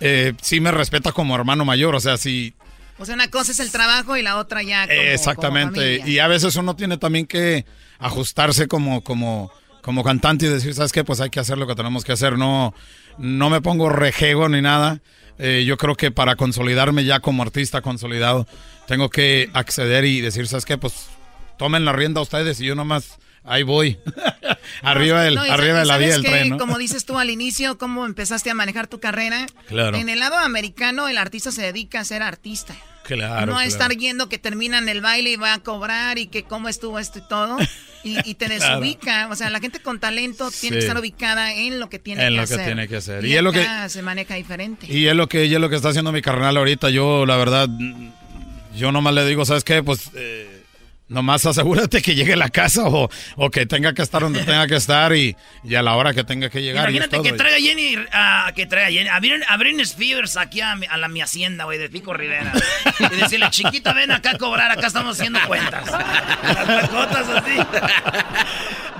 eh, sí me respeta como hermano mayor, o sea, sí, O sea, una cosa es el trabajo y la otra ya como, exactamente. como y a veces uno tiene también que ajustarse como, como, como cantante y decir, ¿sabes qué? Pues hay que hacer lo que tenemos que hacer. No, no me pongo rejego ni nada. Eh, yo creo que para consolidarme ya como artista consolidado, tengo que acceder y decir, ¿sabes qué? Pues tomen la rienda ustedes y yo nomás ahí voy. arriba del, No, arriba de la ¿sabes vía del tren, ¿no? Como dices tú al inicio, cómo empezaste a manejar tu carrera. Claro. En el lado americano, el artista se dedica a ser artista. Claro, no a claro. estar yendo que terminan el baile y va a cobrar y que cómo estuvo esto y todo. Y, y te Claro. desubica. O sea, la gente con talento tiene que estar ubicada en lo que tiene En que lo que tiene que hacer. Y, Y es lo que- se maneja diferente. Y es lo que, y es lo que está haciendo mi carnal ahorita. Yo, la verdad, yo nomás le digo, ¿sabes qué? Pues eh, nomás asegúrate que llegue a la casa o, o que tenga que estar donde tenga que estar y, y a la hora que tenga que llegar. Imagínate que traiga Jenny, ah, que traiga Jenny, a Britney, a Britney Spears aquí a, mi- a la mi hacienda, güey, de Pico Rivera. Y decirle, chiquita, ven acá a cobrar, acá estamos haciendo cuentas. Las tacotas así.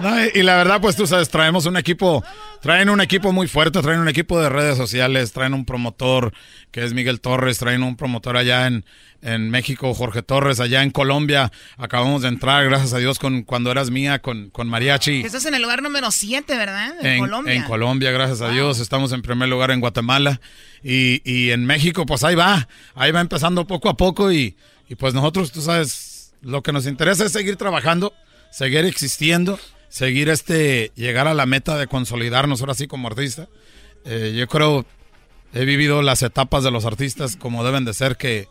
No, y, y la verdad, pues tú sabes, traemos un equipo, traen un equipo muy fuerte, traen un equipo de redes sociales, traen un promotor que es Miguel Torres, traen un promotor allá en, en México, Jorge Torres, allá en Colombia. Acabamos de entrar, gracias a Dios, con cuando eras mía, con, con Mariachi. Que estás en el lugar número 7, ¿verdad? En, En Colombia. En Colombia, gracias a Dios. Estamos en primer lugar en Guatemala. Y, y en México, pues ahí va. Ahí va empezando poco a poco. Y, y pues nosotros, tú sabes, lo que nos interesa es seguir trabajando, seguir existiendo, seguir este, llegar a la meta de consolidarnos ahora sí como artista. Eh, yo creo, he vivido las etapas de los artistas como deben de ser, que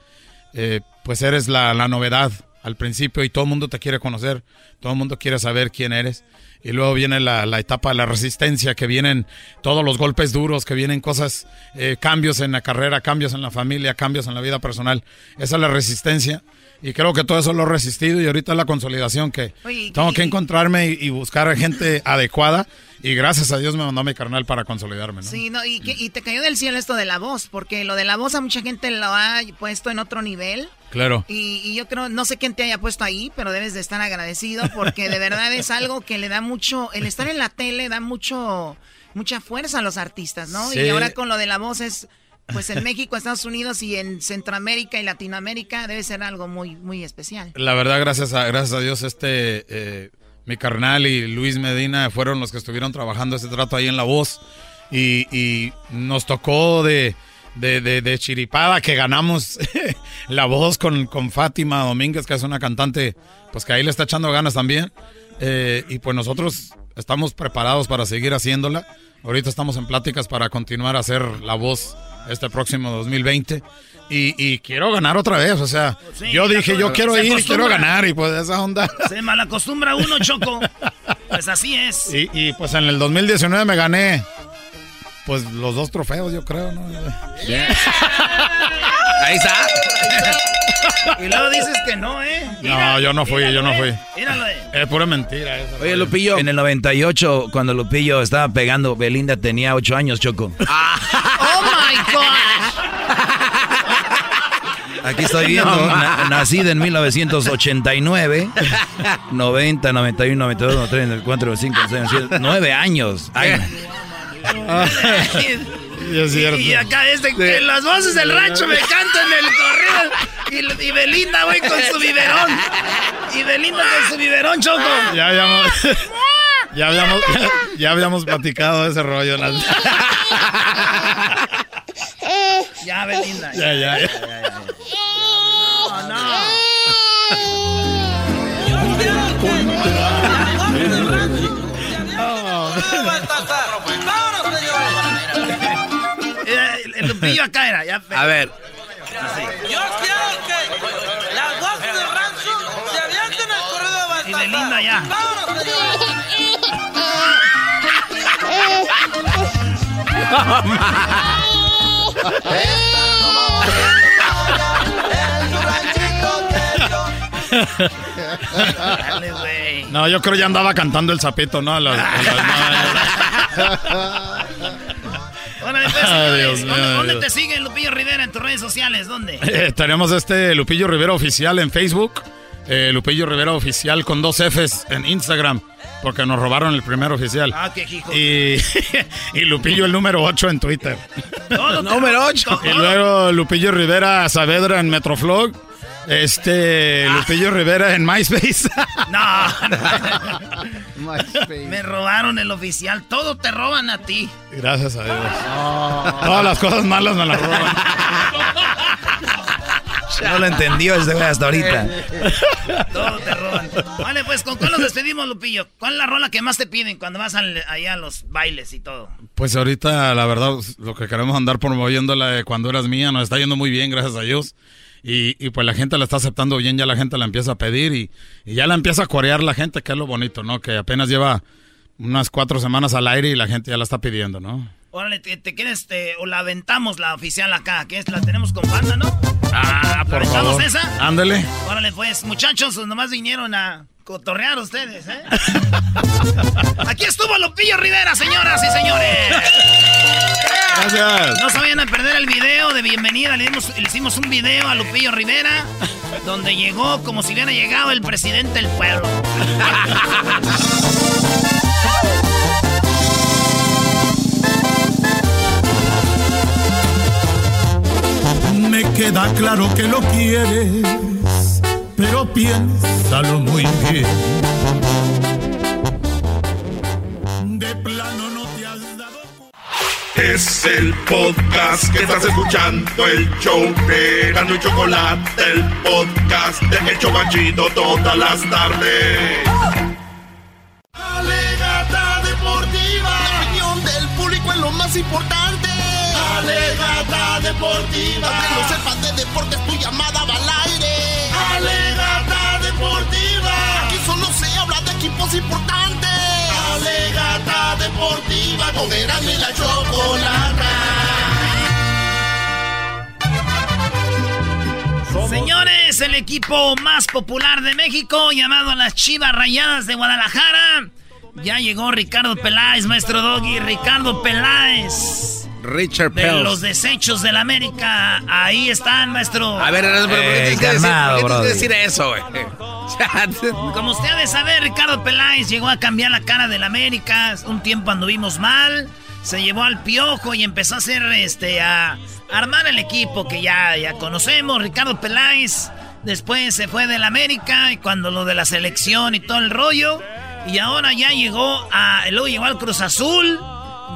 eh, pues eres la, la novedad al principio y todo el mundo te quiere conocer, todo el mundo quiere saber quién eres. Y luego viene la, la etapa de la resistencia, que vienen todos los golpes duros, que vienen cosas, eh, cambios en la carrera, cambios en la familia, cambios en la vida personal. Esa es la resistencia. Y creo que todo eso lo he resistido y ahorita es la consolidación que Oye, tengo que encontrarme y, y buscar gente adecuada. Y gracias a Dios me mandó a mi carnal para consolidarme. ¿no? Sí, no, y, que- y te cayó del cielo esto de la voz, porque lo de la voz a mucha gente lo ha puesto en otro nivel. Claro. Y, y yo creo, no sé quién te haya puesto ahí, pero debes de estar agradecido porque de verdad es algo que le da mucho, el estar en la tele da mucho, mucha fuerza a los artistas, ¿no? Sí. Y ahora con lo de la voz es, pues en México, Estados Unidos y en Centroamérica y Latinoamérica debe ser algo muy, muy especial. La verdad, gracias a, gracias a Dios, este, eh, mi carnal y Luis Medina fueron los que estuvieron trabajando ese trato ahí en La Voz. Y, y nos tocó de, de, de- chiripada que ganamos La Voz con, con Fátima Domínguez, que es una cantante, pues que ahí le está echando ganas también. Eh, y pues nosotros estamos preparados para seguir haciéndola. Ahorita estamos en pláticas para continuar a hacer La Voz este próximo 2020. Y, y quiero ganar otra vez, o sea, Sí, yo dije, yo quiero ir y quiero ganar, y pues esa onda. Se malacostumbra uno, Choco. Pues así es. Y, y, pues en el 2019 me gané, pues los dos trofeos, yo creo, ¿no? Ahí está. Y luego dices que no, ¿eh? No, yo no fui, yo no fui. Míralo, eh. Es pura mentira eso. Oye, Lupillo. En el 98, cuando Lupillo estaba pegando, Belinda tenía 8 años, Choco. ¡Oh, my gosh! Aquí estoy viendo, No, na- nacida en 1989, 90, 91, 92, 93, 94, 95, 96, 97, 9 años. Ay, Y es cierto. Y acá este, que las voces del rancho me cantan el corrido. Y, y Belinda, güey, con su biberón. Y Belinda con su biberón, Choco. Ya habíamos, ya habíamos, ya, ya habíamos platicado de ese rollo. Ya, Belinda. Ya, ya, ya. Acá era. Ya, A ver. Yo quiero que las voces del rancho se avienten el corrido de Baltasar. Y de linda ya. Dale, güey. No, yo creo ya andaba cantando el sapito, ¿no? A las- a las- Señores, Dios mío, ¿Dónde, dónde Dios. te sigue Lupillo Rivera en tus redes sociales? ¿Dónde? Eh, tenemos este Lupillo Rivera Oficial en Facebook, eh, Lupillo Rivera Oficial con dos Fs en Instagram, porque nos robaron el primer oficial. Ah, qué hijo. Y, y Lupillo el número 8 en Twitter. Número 8. Y luego Lupillo Rivera Saavedra en Metroflog. Este, Lupillo Rivera en MySpace. No. Me robaron el oficial. Todo te roban a ti. Gracias a Dios. Todas las cosas malas me las roban. No lo entendió ese güey hasta ahorita. Todo te roban. Vale, pues, ¿con cuál nos despedimos, Lupillo? ¿Cuál es la rola que más te piden cuando vas al- allá a los bailes y todo? Pues ahorita, la verdad, lo que queremos andar promoviendo la de cuando eras mía, nos está yendo muy bien, gracias a Dios. Y, y pues la gente la está aceptando bien, ya la gente la empieza a pedir y, y ya la empieza a corear la gente, que es lo bonito, ¿no? Que apenas lleva unas cuatro semanas al aire y la gente ya la está pidiendo, ¿no? Órale, ¿te, te quieres, te- o la aventamos la oficial acá? que es? La tenemos con banda, ¿no? Ah, por aventamos favor. esa? Ándele. Órale, pues, muchachos, nomás vinieron a cotorrear ustedes, ¿eh? Aquí estuvo Lupillo Rivera, señoras y señores. Gracias. No se vayan a perder el video de bienvenida. Le, dimos- le hicimos un video a Lupillo Rivera donde llegó como si hubiera llegado el presidente del pueblo. Me queda claro que lo quieres, pero piénsalo muy bien. Es el podcast que estás escuchando, el show de y Chocolate, el podcast de El Chobachito todas las tardes. Alegata deportiva, la opinión del público es lo más importante. Alegata deportiva, que no sepas de deportes, tu llamada va al aire. Alegata deportiva, aquí solo se habla de equipos importantes. Alegata deportiva, con Erasmo y la Chocolata. Señores, el equipo más popular de México, llamado las Chivas Rayadas de Guadalajara. Ya llegó Ricardo Peláez, maestro Doggy. Ricardo Peláez. Richard De Pels. los desechos del América. Ahí están, maestro. A ver, ¿por qué tienes que decir- por qué decir eso, güey? Como usted ha de saber, Ricardo Peláez llegó a cambiar la cara del América. Un tiempo anduvimos mal. Se llevó al piojo y empezó a hacer este a armar el equipo que ya, ya conocemos. Ricardo Peláez después se fue del América y cuando lo de la selección y todo el rollo. Y ahora ya llegó a. Luego llegó al Cruz Azul.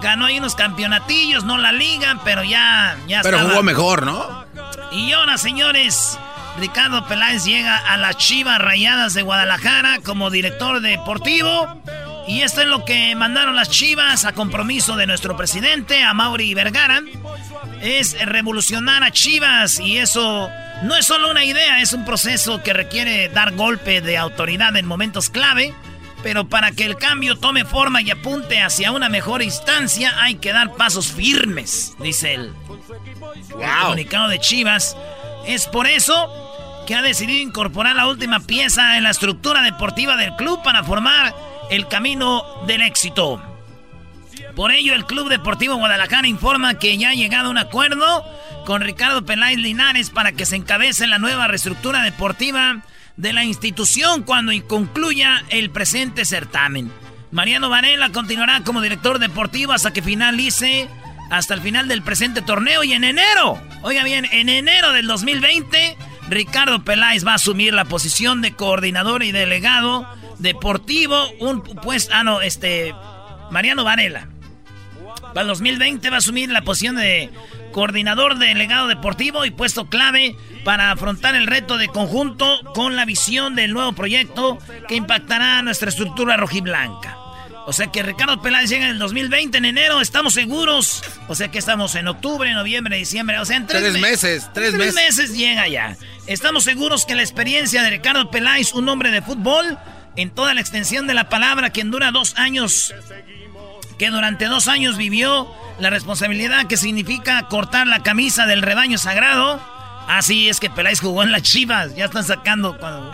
Ganó ahí unos campeonatillos, no la liga, pero ya. ya Pero estaba- jugó mejor, ¿no? y ahora, señores, Ricardo Peláez llega a las Chivas Rayadas de Guadalajara como director deportivo. Y esto es lo que mandaron las Chivas a compromiso de nuestro presidente, a Mauri Vergara. Es revolucionar a Chivas y eso no es solo una idea, es un proceso que requiere dar golpe de autoridad en momentos clave. Pero para que el cambio tome forma y apunte hacia una mejor instancia, hay que dar pasos firmes, dice él el comunicado de Chivas. Es por eso que ha decidido incorporar la última pieza en la estructura deportiva del club para formar el camino del éxito. Por ello, el Club Deportivo Guadalajara informa que ya ha llegado a un acuerdo con Ricardo Peláez Linares para que se encabece la nueva reestructura deportiva de la institución cuando concluya el presente certamen. Mariano Varela continuará como director deportivo hasta que finalice hasta el final del presente torneo y en enero, oiga bien, en enero del 2020, Ricardo Peláez va a asumir la posición de coordinador y delegado deportivo, un pues, ah no, este, Mariano Varela. Para el 2020 va a asumir la posición de coordinador delegado deportivo y puesto clave para afrontar el reto de conjunto con la visión del nuevo proyecto que impactará nuestra estructura rojiblanca. O sea que Ricardo Peláez llega en el 2020, en enero, estamos seguros. O sea que estamos en octubre, noviembre, diciembre. O sea, en tres, Tres me- meses, tres tres meses. meses llega ya. Estamos seguros que la experiencia de Ricardo Peláez, un hombre de fútbol, en toda la extensión de la palabra, quien dura dos años, que durante dos años vivió la responsabilidad que significa cortar la camisa del rebaño sagrado. Así es que Peláez jugó en las Chivas. Ya están sacando cuando-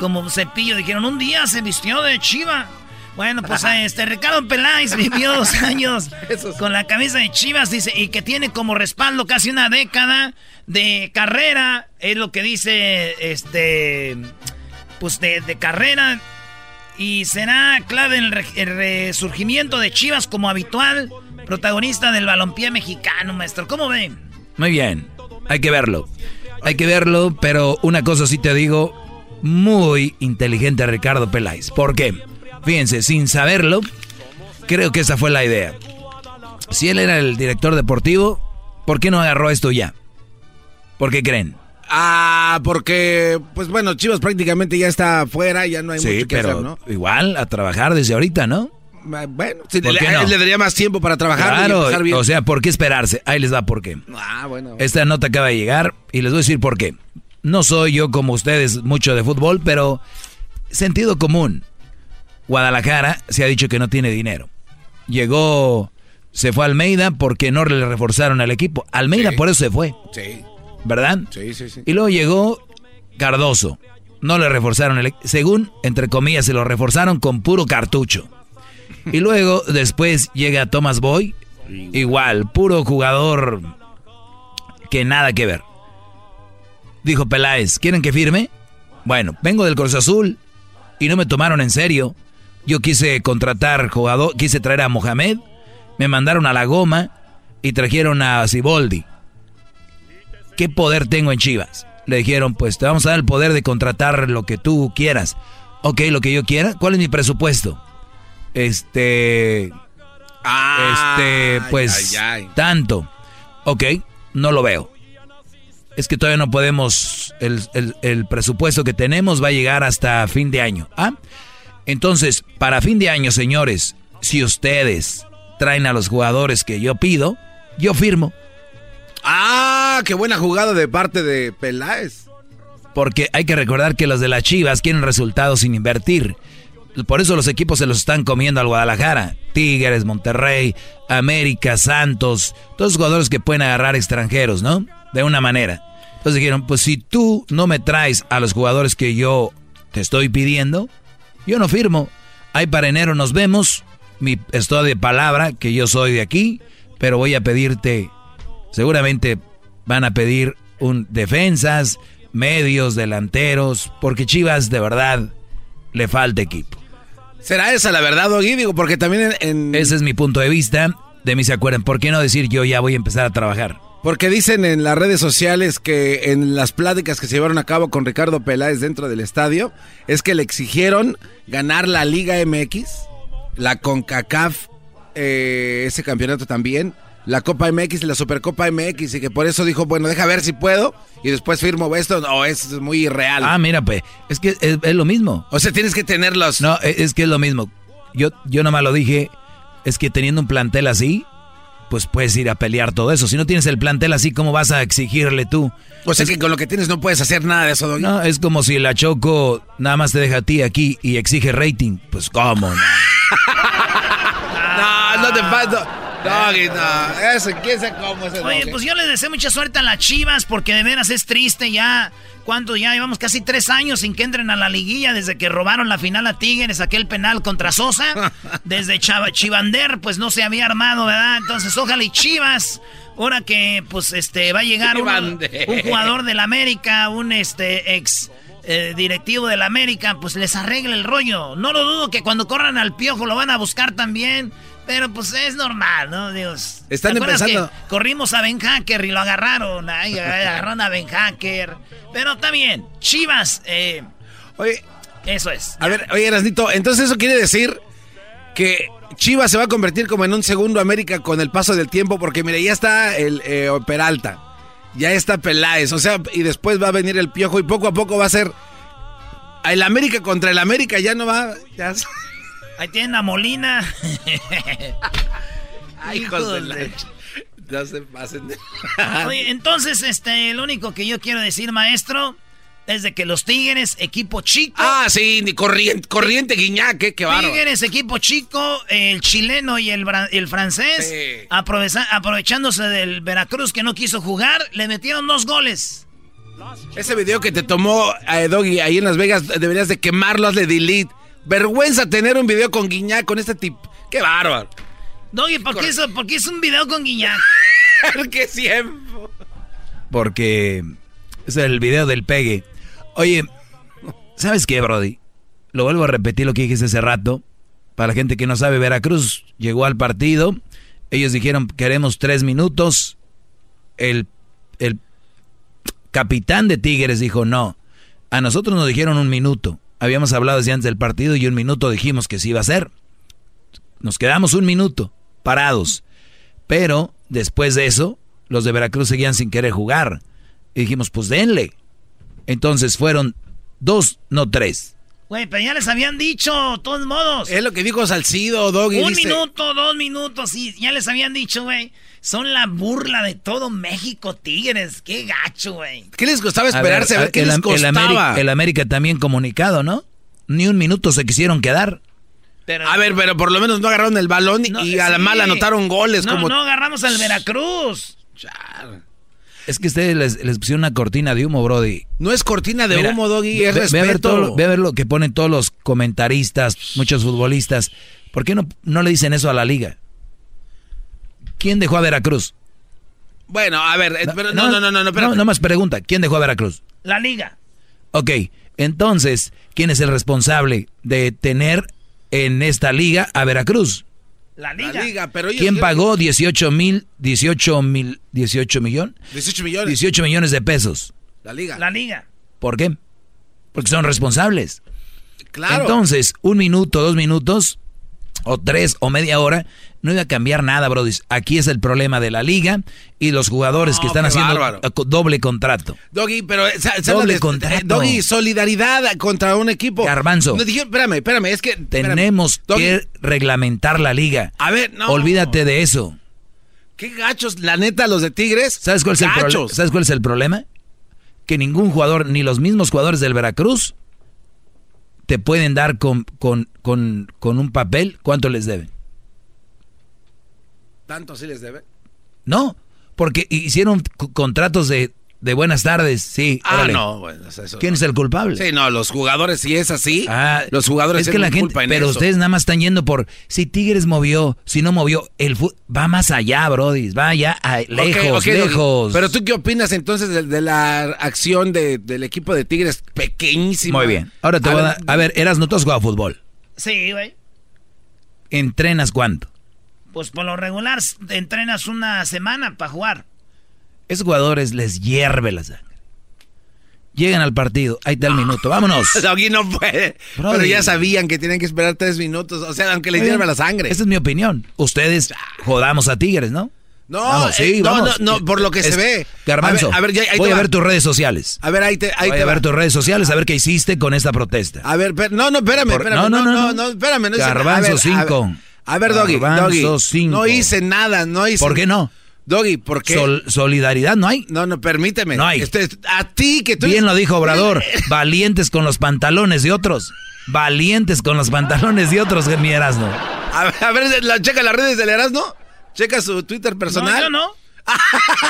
como cepillo. Dijeron, un día se vistió de Chiva. Bueno, pues este Ricardo Peláez vivió dos años con la camisa de Chivas, dice, y que tiene como respaldo casi una década de carrera. Es lo que dice este pues de, de carrera. Y será clave en el, re- el resurgimiento de Chivas como habitual protagonista del balompié mexicano, maestro. ¿Cómo ven? Muy bien, hay que verlo. Hay que verlo, pero una cosa sí te digo, muy inteligente Ricardo Peláez. ¿Por qué? Fíjense, sin saberlo, creo que esa fue la idea. Si él era el director deportivo, ¿por qué no agarró esto ya? ¿Por qué creen? Ah, porque, pues bueno, Chivas prácticamente ya está afuera, ya no hay Sí, mucho que pero hacer, ¿no? igual a trabajar desde ahorita, ¿no? Ah, Bueno, ¿Por le, no? él le daría más tiempo para trabajar y Claro, empezar bien. o sea, ¿por qué esperarse? Ahí les va por qué. ah, bueno. Esta nota acaba de llegar y les voy a decir por qué. No soy yo como ustedes mucho de fútbol, pero sentido común. Guadalajara se ha dicho que no tiene dinero. Llegó, se fue a Almeida porque no le reforzaron al equipo. Almeida por eso se fue, Sí, ¿verdad? sí, sí, sí. Y luego llegó Cardoso. No le reforzaron el. Según, entre comillas, se lo reforzaron con puro cartucho. Y luego, después llega Thomas Boy. Igual, puro jugador que nada que ver. Dijo Peláez, ¿quieren que firme? Bueno, vengo del Cruz Azul y no me tomaron en serio. Yo quise contratar jugador, quise traer a Mohamed, me mandaron a la goma y trajeron a Siboldi. ¿Qué poder tengo en Chivas? Le dijeron, pues te vamos a dar el poder de contratar lo que tú quieras. Ok, lo que yo quiera. ¿Cuál es mi presupuesto? Este... este, pues... ay, ay. Tanto. Ok, no lo veo. Es que todavía no podemos... El, el- el presupuesto que tenemos va a llegar hasta fin de año. ¿Ah? Entonces, para fin de año, señores, si ustedes traen a los jugadores que yo pido, yo firmo. Ah, qué buena jugada de parte de Peláez. Porque hay que recordar que los de las Chivas quieren resultados sin invertir. Por eso los equipos se los están comiendo al Guadalajara. Tigres, Monterrey, América, Santos. Todos jugadores que pueden agarrar extranjeros, ¿no? De una manera. Entonces dijeron, pues si tú no me traes a los jugadores que yo te estoy pidiendo, yo no firmo. Ahí para enero nos vemos. Mi, estoy de palabra que yo soy de aquí, pero voy a pedirte Seguramente van a pedir un defensas, medios, delanteros, porque Chivas de verdad le falta equipo. ¿Será esa la verdad, Doggy? Digo, porque también en, en- Ese es mi punto de vista. De mí se acuerdan. ¿Por qué no decir yo ya voy a empezar a trabajar? Porque dicen en las redes sociales que en las pláticas que se llevaron a cabo con Ricardo Peláez dentro del estadio, es que le exigieron ganar la Liga MX, la CONCACAF, eh, ese campeonato también, la Copa MX y la Supercopa MX, y que por eso dijo, bueno, deja ver si puedo, y después firmo esto, o es muy irreal. Ah, mira, pues, es que es, es lo mismo. O sea, tienes que tenerlos. No, es, es que es lo mismo. Yo, yo nomás lo dije, es que teniendo un plantel así, pues puedes ir a pelear todo eso. Si no tienes el plantel así, ¿cómo vas a exigirle tú? O sea, que con lo que tienes no puedes hacer nada de eso, Doggy. No, es como si la Choco nada más te deja a ti aquí y exige rating. Pues cómo, no? No, no te paso. Doggy, no. Eso, quién sabe cómo es Oye, pues yo les deseo mucha suerte a las Chivas porque de veras es triste ya. ¿Cuánto ya? Llevamos casi tres años sin que entren a la liguilla desde que robaron la final a Tigres, aquel penal contra Sosa. Desde Chava, Chivander, pues no se había armado, ¿verdad? Entonces, ojalá y Chivas, ahora que pues este va a llegar uno- un jugador del América, un este ex eh, directivo del América, pues les arregle el rollo. No lo dudo que cuando corran al piojo lo van a buscar también. Pero pues es normal, ¿no? Dios. Están ¿te acuerdas empezando- corrimos a Ben Hacker y lo agarraron. Ay, ay, agarraron a Ben Hacker. Pero está bien. Chivas, eh, Oye, eso es. a ver, oye, Erasnito, entonces eso quiere decir que Chivas se va a convertir como en un segundo América con el paso del tiempo, porque mire, ya está el eh, Peralta, ya está Peláez, o sea, y después va a venir el Piojo y poco a poco va a ser el América contra el América, ya no va, ya, Ahí tienen a Molina. Ay, hijos de la... No se pasen. Oye, entonces, este, lo único que yo quiero decir, maestro, es de que los Tigres, equipo chico. Ah, sí, ni corriente, corriente Guiñac, qué, qué bárbaro. Tigres, equipo chico, el chileno y el, francés, Sí. aprovechándose del Veracruz que no quiso jugar, le metieron dos goles. Ese video que te tomó eh, Doggy ahí en Las Vegas, deberías de quemarlo, hazle delete. Vergüenza tener un video con Guiñac, con este tipo. ¡Qué bárbaro! Doggy, ¿por qué, hizo, ¿por qué hizo un video con Guiñac? ¡Qué siempre! Porque es el video del pegue. Oye, ¿sabes qué, Brody? Lo vuelvo a repetir lo que dijiste hace rato. Para la gente que no sabe, Veracruz llegó al partido. Ellos dijeron, queremos tres minutos. El, el capitán de Tigres dijo, no. A nosotros nos dijeron un minuto. Habíamos hablado desde antes del partido y un minuto dijimos que sí iba a ser. Nos quedamos un minuto parados. Pero después de eso, los de Veracruz seguían sin querer jugar. Y dijimos, pues denle. Entonces fueron dos, no tres. Güey, pero ya les habían dicho, de todos modos. Es lo que dijo Salcido, Doggy. Un dice- minuto, dos minutos, sí, ya les habían dicho, güey. Son la burla de todo México, Tigres. Qué gacho, güey. ¿Qué les costaba esperarse a ver, qué el, les el costaba? América, el América también comunicado, ¿no? Ni un minuto se quisieron quedar. a ver, pero por lo menos no agarraron el balón y a la sí. mala anotaron goles. No, como... no agarramos al Veracruz. Es que ustedes les, les pusieron una cortina de humo, Brody. No es cortina de Mira, humo, Doggy, es ve, ve a ver respeto. todo ve a ver lo que ponen todos los comentaristas, muchos futbolistas. ¿Por qué no, no le dicen eso a la liga? ¿Quién dejó a Veracruz? Bueno, a ver, eh, pero no, no, no, no, no. No, no más pregunta. ¿Quién dejó a Veracruz? La liga. Ok, entonces, ¿quién es el responsable de tener en esta liga a Veracruz? La liga. La liga, pero ellos ¿Quién pagó 18 mil, 18 mil, 18 millón? 18 millones. 18 millones de pesos. La liga. La liga. ¿Por qué? Porque son responsables. Claro. Entonces, un minuto, dos minutos, o tres, o media hora, no iba a cambiar nada, Brody. Aquí es el problema de la liga y los jugadores No, que están haciendo bárbaro. eh, doble contrato. Doggy, pero eh, Doble contrato. Doggy, solidaridad contra un equipo. Garbanzo. No, dije, espérame, espérame, es que espérame. Tenemos Doggy, que reglamentar la liga. A ver, no. Olvídate de eso. Qué gachos, la neta, los de Tigres. ¿Sabes cuál, es el Gachos. ¿Sabes cuál es el problema? Que ningún jugador, ni los mismos jugadores del Veracruz, te pueden dar con, con, con, con un papel cuánto les deben. Tanto sí les debe. No, porque hicieron contratos de, de buenas tardes, sí. Ah, órale. no, bueno, eso ¿Quién no. es el culpable? Sí, no, los jugadores, si es así, Ah, los jugadores es que la gente, culpa en pero eso. ustedes nada más están yendo por si Tigres movió, si no movió, el fu- va más allá, Brody, va allá, a- lejos, lejos. Pero tú qué opinas entonces de, de la acción de- del equipo de Tigres pequeñísima? Muy bien. Ahora te A voy a ver, dar, a ver, eras no tú has jugado fútbol. Sí, güey. ¿Entrenas cuánto? Pues por lo regular entrenas una semana para jugar. Esos jugadores les hierve la sangre. Llegan al partido, ahí está el minuto, vámonos. Doggy no puede. Brody. Pero ya sabían que tenían que esperar tres minutos. O sea, aunque les Muy bien. hierva la sangre. Esa es mi opinión. Ustedes jodamos a Tigres, ¿no? No, Vamos, eh, sí, no, vamos. no, no, por lo que se ve. Garbanzo, A ver, a ver, ya- ahí voy te a ver tus redes sociales. A ver, ahí te, ahí voy te a va. ver tus redes sociales, a ver qué hiciste con esta protesta. A ver, per- no, no, espérame, Por- espérame. no, no, no, no. espérame. No. Garbanzo A ver, cinco. A ver, Doggy, Doggy. No hice nada, no hice ¿Por qué no? Doggy, ¿por qué? Sol- solidaridad no hay. No, no, permíteme. No hay. Este, a ti que tú... Bien lo dijo Obrador, valientes con los pantalones de otros. Valientes con los pantalones de otros, mi Erasmo. A ver, a ver, la- checa las redes del Erasmo. Checa su Twitter personal. No, yo no.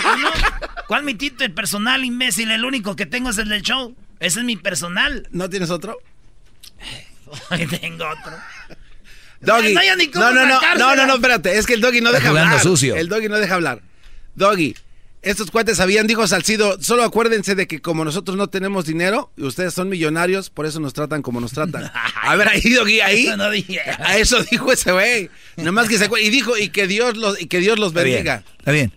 Yo no. ¿Cuál mi Twitter personal, imbécil? El único que tengo es el del show. Ese es mi personal. ¿No tienes otro? tengo otro. Doggy. No No, no, no, no, no, espérate. Es que el Doggy no Está deja hablar. sucio. El Doggy no deja hablar. Doggy. Estos cuates sabían, dijo Salcido, solo acuérdense de que como nosotros no tenemos dinero y ustedes son millonarios, por eso nos tratan como nos tratan. A ver, ahí, Doggy, ahí. Eso no dije. A eso dijo ese güey. Nada más que se Y dijo, y que Dios los, y que Dios los Está bien, bendiga. está bien.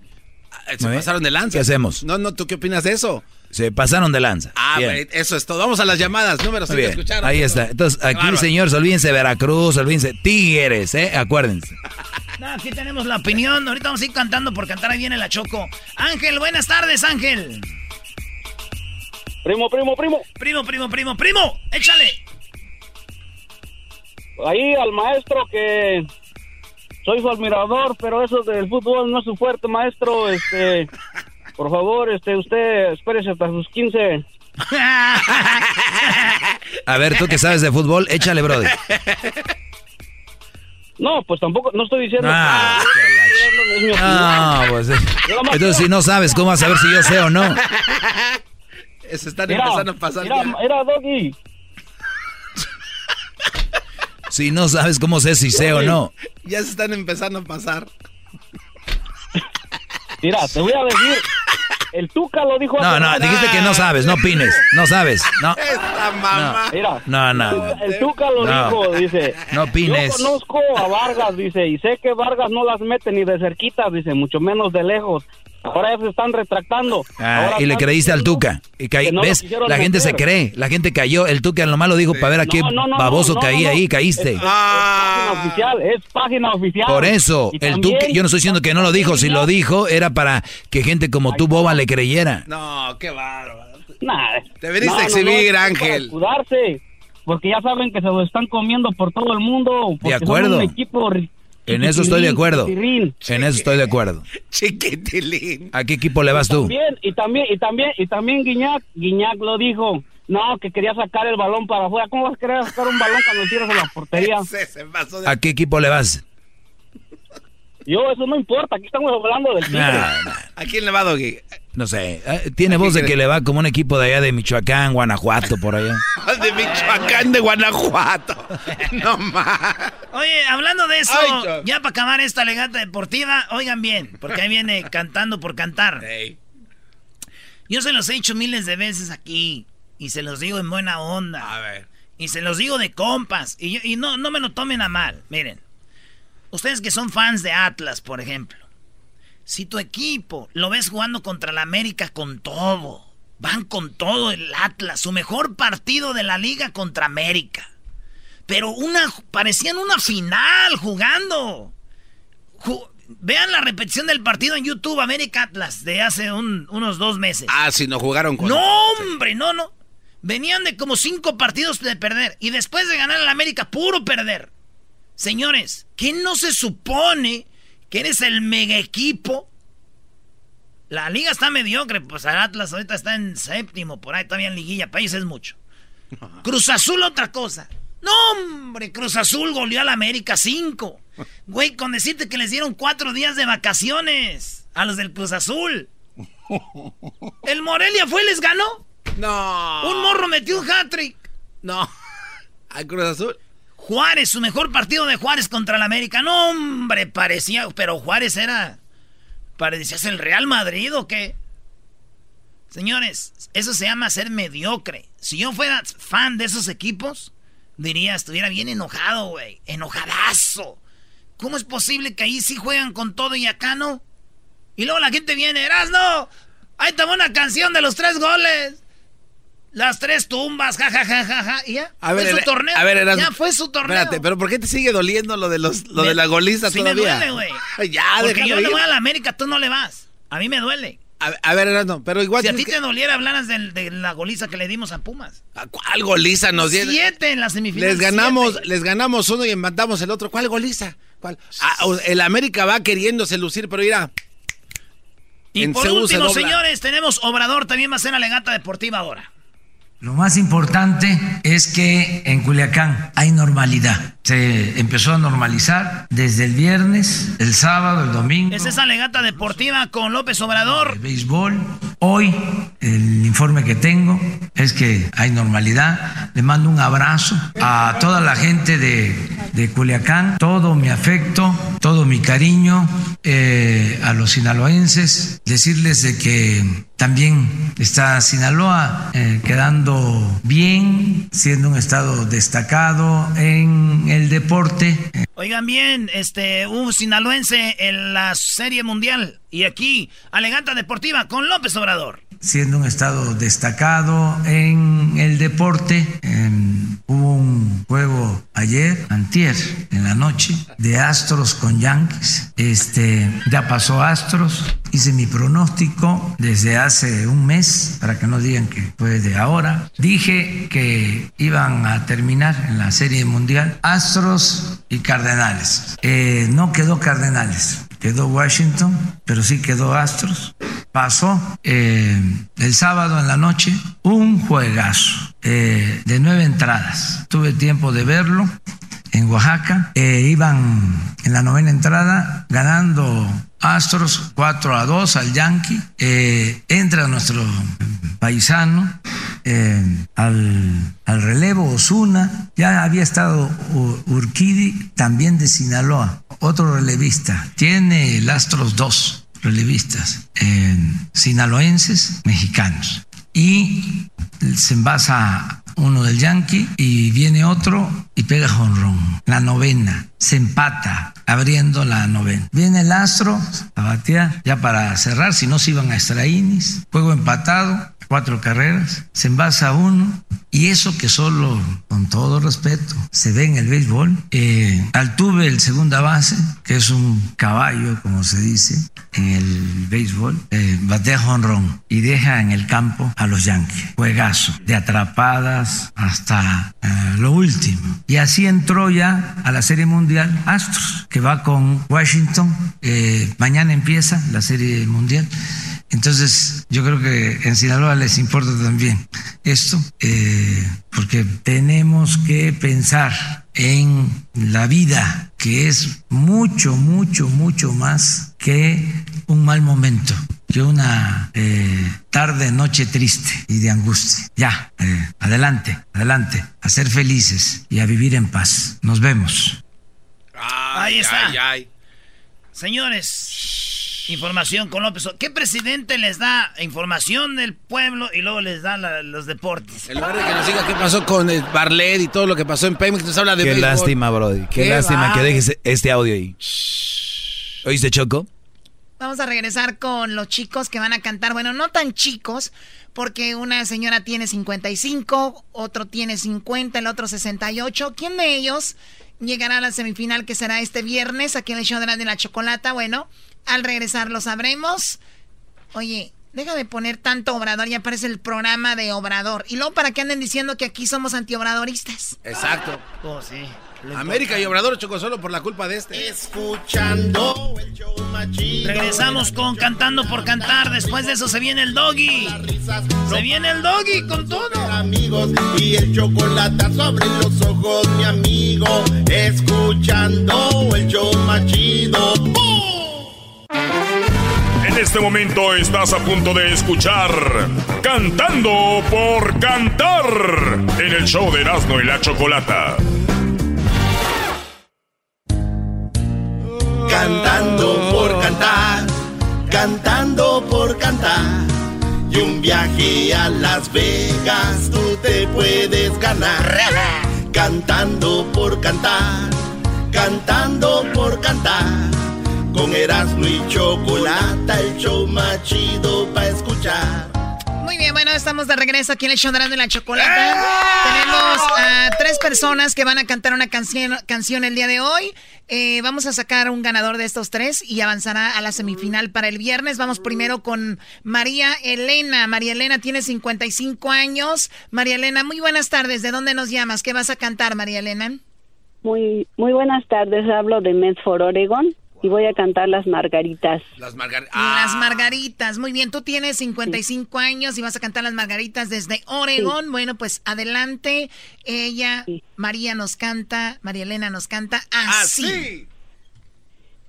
Se pasaron de lanza. ¿Qué hacemos? No, no, ¿tú qué opinas de eso? Se pasaron de lanza. Ah, Bien. eso es todo. Vamos a las llamadas. Números Muy sin bien. escuchar. Ahí está. Entonces, aquí, bárbaro. señores, olvídense Veracruz, olvídense Tigres, ¿eh? Acuérdense. No, aquí tenemos la opinión. Ahorita vamos a ir cantando por cantar. Ahí viene la Choco. Ángel, buenas tardes, Ángel. Primo, primo, primo. Primo, primo, primo, primo. Échale. ahí al maestro que soy su admirador, pero eso del fútbol no es su fuerte, maestro. Este, por favor, este, usted espérese hasta sus 15. A ver, tú que sabes de fútbol, échale, brother. No, pues tampoco, no estoy diciendo. Ah, que, No, pues. eh, Entonces, si no sabes, ¿cómo vas a ver si yo sé o no? Se están empezando a pasar. Mira, ya. mira, Doggy. Si no sabes cómo sé si sé o no. Ya se están empezando a pasar. Mira, te voy a decir. El Tuca lo dijo No, no, dijiste que no sabes, no opines. No sabes, no. Esta mamá. Mira, No, no. el Tuca lo No. dijo, dice. No opines. Yo conozco a Vargas, dice, y sé que Vargas no las mete ni de cerquita, dice, mucho menos de lejos. Ahora ya se están retractando. Ah, Ahora y le creíste al Tuca. Y caí- no ¿Ves? La gente se meter. cree. La gente cayó. El Tuca nomás lo dijo para ver a qué No, no, baboso no, caí no, no. ahí, caíste. Es, es página oficial, es página oficial. Por eso, Y el también- Tuca, yo no estoy diciendo que no lo dijo. Si lo dijo, era para que gente como tú, boba, le creyera. No, qué bárbaro. Nah, Te veniste no, a exhibir, Ángel. Para cuidarse, porque ya saben que se lo están comiendo por todo el mundo. porque son acuerdo. un equipo En eso estoy de acuerdo. En eso estoy de acuerdo. Chiquitilín. ¿A qué equipo le vas tú? También, y también, y también, y también Guiñac, Guiñac lo dijo. No, que quería sacar el balón para afuera. ¿Cómo vas a querer sacar un balón cuando tiras a la portería? ¿A qué equipo le vas? Yo, eso no importa. Aquí estamos hablando del. Nah, nah, ¿A quién le va, Doggy? No sé. Eh, Tiene voz de que le va como un equipo de allá de Michoacán, Guanajuato, por allá. De Michoacán, de Guanajuato. No más. Oye, hablando de eso, Ay, ya para acabar esta legata deportiva, oigan bien, porque ahí viene cantando por cantar. Yo se los he dicho miles de veces aquí y se los digo en buena onda. A ver. Y se los digo de compas y, yo- y no, no me lo tomen a mal. Miren, ustedes que son fans de Atlas, por ejemplo, si tu equipo lo ves jugando contra la América con todo, van con todo el Atlas, su mejor partido de la liga contra América. Pero una parecían una final jugando. Ju- vean la repetición del partido en YouTube América Atlas de hace un- unos dos meses. Ah, si no jugaron con. No, hombre, no, no. Venían de como cinco partidos de perder. Y después de ganar al América, puro perder. Señores, ¿qué no se supone que eres el mega equipo? La liga está mediocre, pues el Atlas ahorita está en séptimo, por ahí todavía en liguilla, país es mucho. Cruz Azul otra cosa. No, hombre, Cruz Azul goleó al América 5. Güey, con decirte que les dieron cuatro días de vacaciones a los del Cruz Azul. El Morelia fue y les ganó. No. Un morro metió un hat-trick. No. ¿Al Cruz Azul? Juárez, su mejor partido de Juárez contra el América. No, hombre, parecía, pero Juárez era. ¿Parecías el Real Madrid o qué? Señores, eso se llama ser mediocre. Si yo fuera fan de esos equipos, diría, estuviera bien enojado, güey. Enojadazo. ¿Cómo es posible que ahí sí juegan con todo y acá no? Y luego la gente viene, Erasno, ahí está una canción de los tres goles. Las tres tumbas, ja, ja, ja, ja, ja. Y ya, A ver, fue su Era- torneo. a ver, Erasmo, ya fue su torneo. Espérate, pero ¿por qué te sigue doliendo lo de los lo Me- de la goliza sí todavía? me duele, güey. ya, Porque yo le ir. voy a la América, tú no le vas. A mí me duele. A, a ver, Erasmo, pero igual Si a ti que- te doliera, hablaras de, la goliza que le dimos a Pumas. ¿Cuál goliza nos dieron? Siete en la semifinal. Les ganamos, siete. les ganamos uno y empatamos el otro. ¿Cuál goliza? ¿Cuál? Ah, el América va queriéndose lucir, pero mira. Y en por último, señores, tenemos Obrador, también va a ser la legata deportiva ahora. Lo más importante es que en Culiacán hay normalidad. Se empezó a normalizar desde el viernes, el sábado, el domingo. Es esa legata deportiva con López Obrador. béisbol. Hoy el informe que tengo es que hay normalidad. Le mando un abrazo a toda la gente de, de Culiacán, todo mi afecto, todo mi cariño eh, a los sinaloenses. Decirles de que también está Sinaloa eh, quedando bien, siendo un estado destacado en el deporte. Oigan bien, este, un sinaloense en la Serie Mundial. Y aquí, alegata deportiva con López Obrador. Siendo un estado destacado en el deporte. Em, hubo un juego ayer, antier, en la noche, de Astros con Yankees. Este, ya pasó Astros, hice mi pronóstico desde hace un mes, para que no digan que fue de ahora. Dije que iban a terminar en la Serie Mundial Astros y Cardenales. Eh, no quedó Cardenales, quedó Washington, pero sí quedó Astros. Pasó eh, el sábado en la noche un juegazo eh, de nueve entradas. Tuve tiempo de verlo en Oaxaca. Eh, iban en la novena entrada ganando Astros 4 a 2 al Yankee. entra nuestro paisano al, al, relevo Osuna. Ya había estado Urquidi, también de Sinaloa, otro relevista. Tiene el Astros 2 relevistas sinaloenses mexicanos. Y se envasa uno del Yankee y viene otro y pega jonrón. La novena se empata abriendo la novena. Viene el Astro a batear ya para cerrar, si no se iban a extra Juego empatado cuatro carreras, se envasa uno, y eso que solo, con todo respeto, se ve en el béisbol. Eh, Altuve, el segunda base, que es un caballo, como se dice en el béisbol, eh, batea jonrón y deja en el campo a los Yankees. Juegazo, de atrapadas hasta eh, lo último. Y así entró ya a la Serie Mundial Astros, que va con Washington. Eh, mañana empieza la Serie Mundial. Entonces, yo creo que en Sinaloa les importa también esto, eh, porque tenemos que pensar en la vida, que es mucho, mucho, mucho más que un mal momento, que una eh, tarde, noche triste y de angustia. Ya, eh, adelante, adelante, a ser felices y a vivir en paz. Nos vemos. Ahí está. Señores, Información con López. ¿Qué presidente les da información del pueblo y luego les da los deportes? El barrio que nos diga qué pasó con el Barlet y todo lo que pasó en Pemex. Nos habla de Qué lástima, Brody. Qué, lástima que dejes este audio ahí. ¿Oíste, Choco? Vamos a regresar con los chicos que van a cantar. Bueno, no tan chicos, porque una señora tiene 55, otro tiene 50, el otro 68. ¿Quién de ellos llegará a la semifinal que será este viernes aquí en el show de la, de la chocolata? Bueno, al regresar lo sabremos. Oye, deja de poner tanto obrador, ya aparece el programa de obrador. Y luego para que anden diciendo que aquí somos antiobradoristas. Exacto. Oh, sí. América y Obrador chocó solo por la culpa de este. Escuchando el show machito. Regresamos con Cantando por Cantar. Después de eso se viene el doggy. Se viene el doggy con todo. Amigos, y el chocolate sobre los ojos, mi amigo. Escuchando el show machito. En este momento estás a punto de escuchar Cantando por Cantar en el show de Erasmo y la Chocolata. Cantando por cantar, cantando por cantar. Y un viaje a Las Vegas tú te puedes ganar. Cantando por cantar, cantando por cantar con Erasmo y Chocolata, el show más chido para escuchar. Muy bien, bueno, estamos de regreso aquí en el show de la Chocolata. Tenemos a tres personas que van a cantar una canción, canción el día de hoy. Eh, vamos a sacar un ganador de estos tres y avanzará a la semifinal para el viernes. Vamos primero con María Elena. María Elena tiene 55 años. María Elena, muy buenas tardes. ¿De dónde nos llamas? ¿Qué vas a cantar, María Elena? Muy, muy buenas tardes. Hablo de Medford, Oregon y voy a cantar Las Margaritas. Las, Margaritas. Las Margaritas. Muy bien, tú tienes 55 años y vas a cantar Las Margaritas desde Oregón. Bueno, pues adelante. Ella, María nos canta, María Elena nos canta así. así.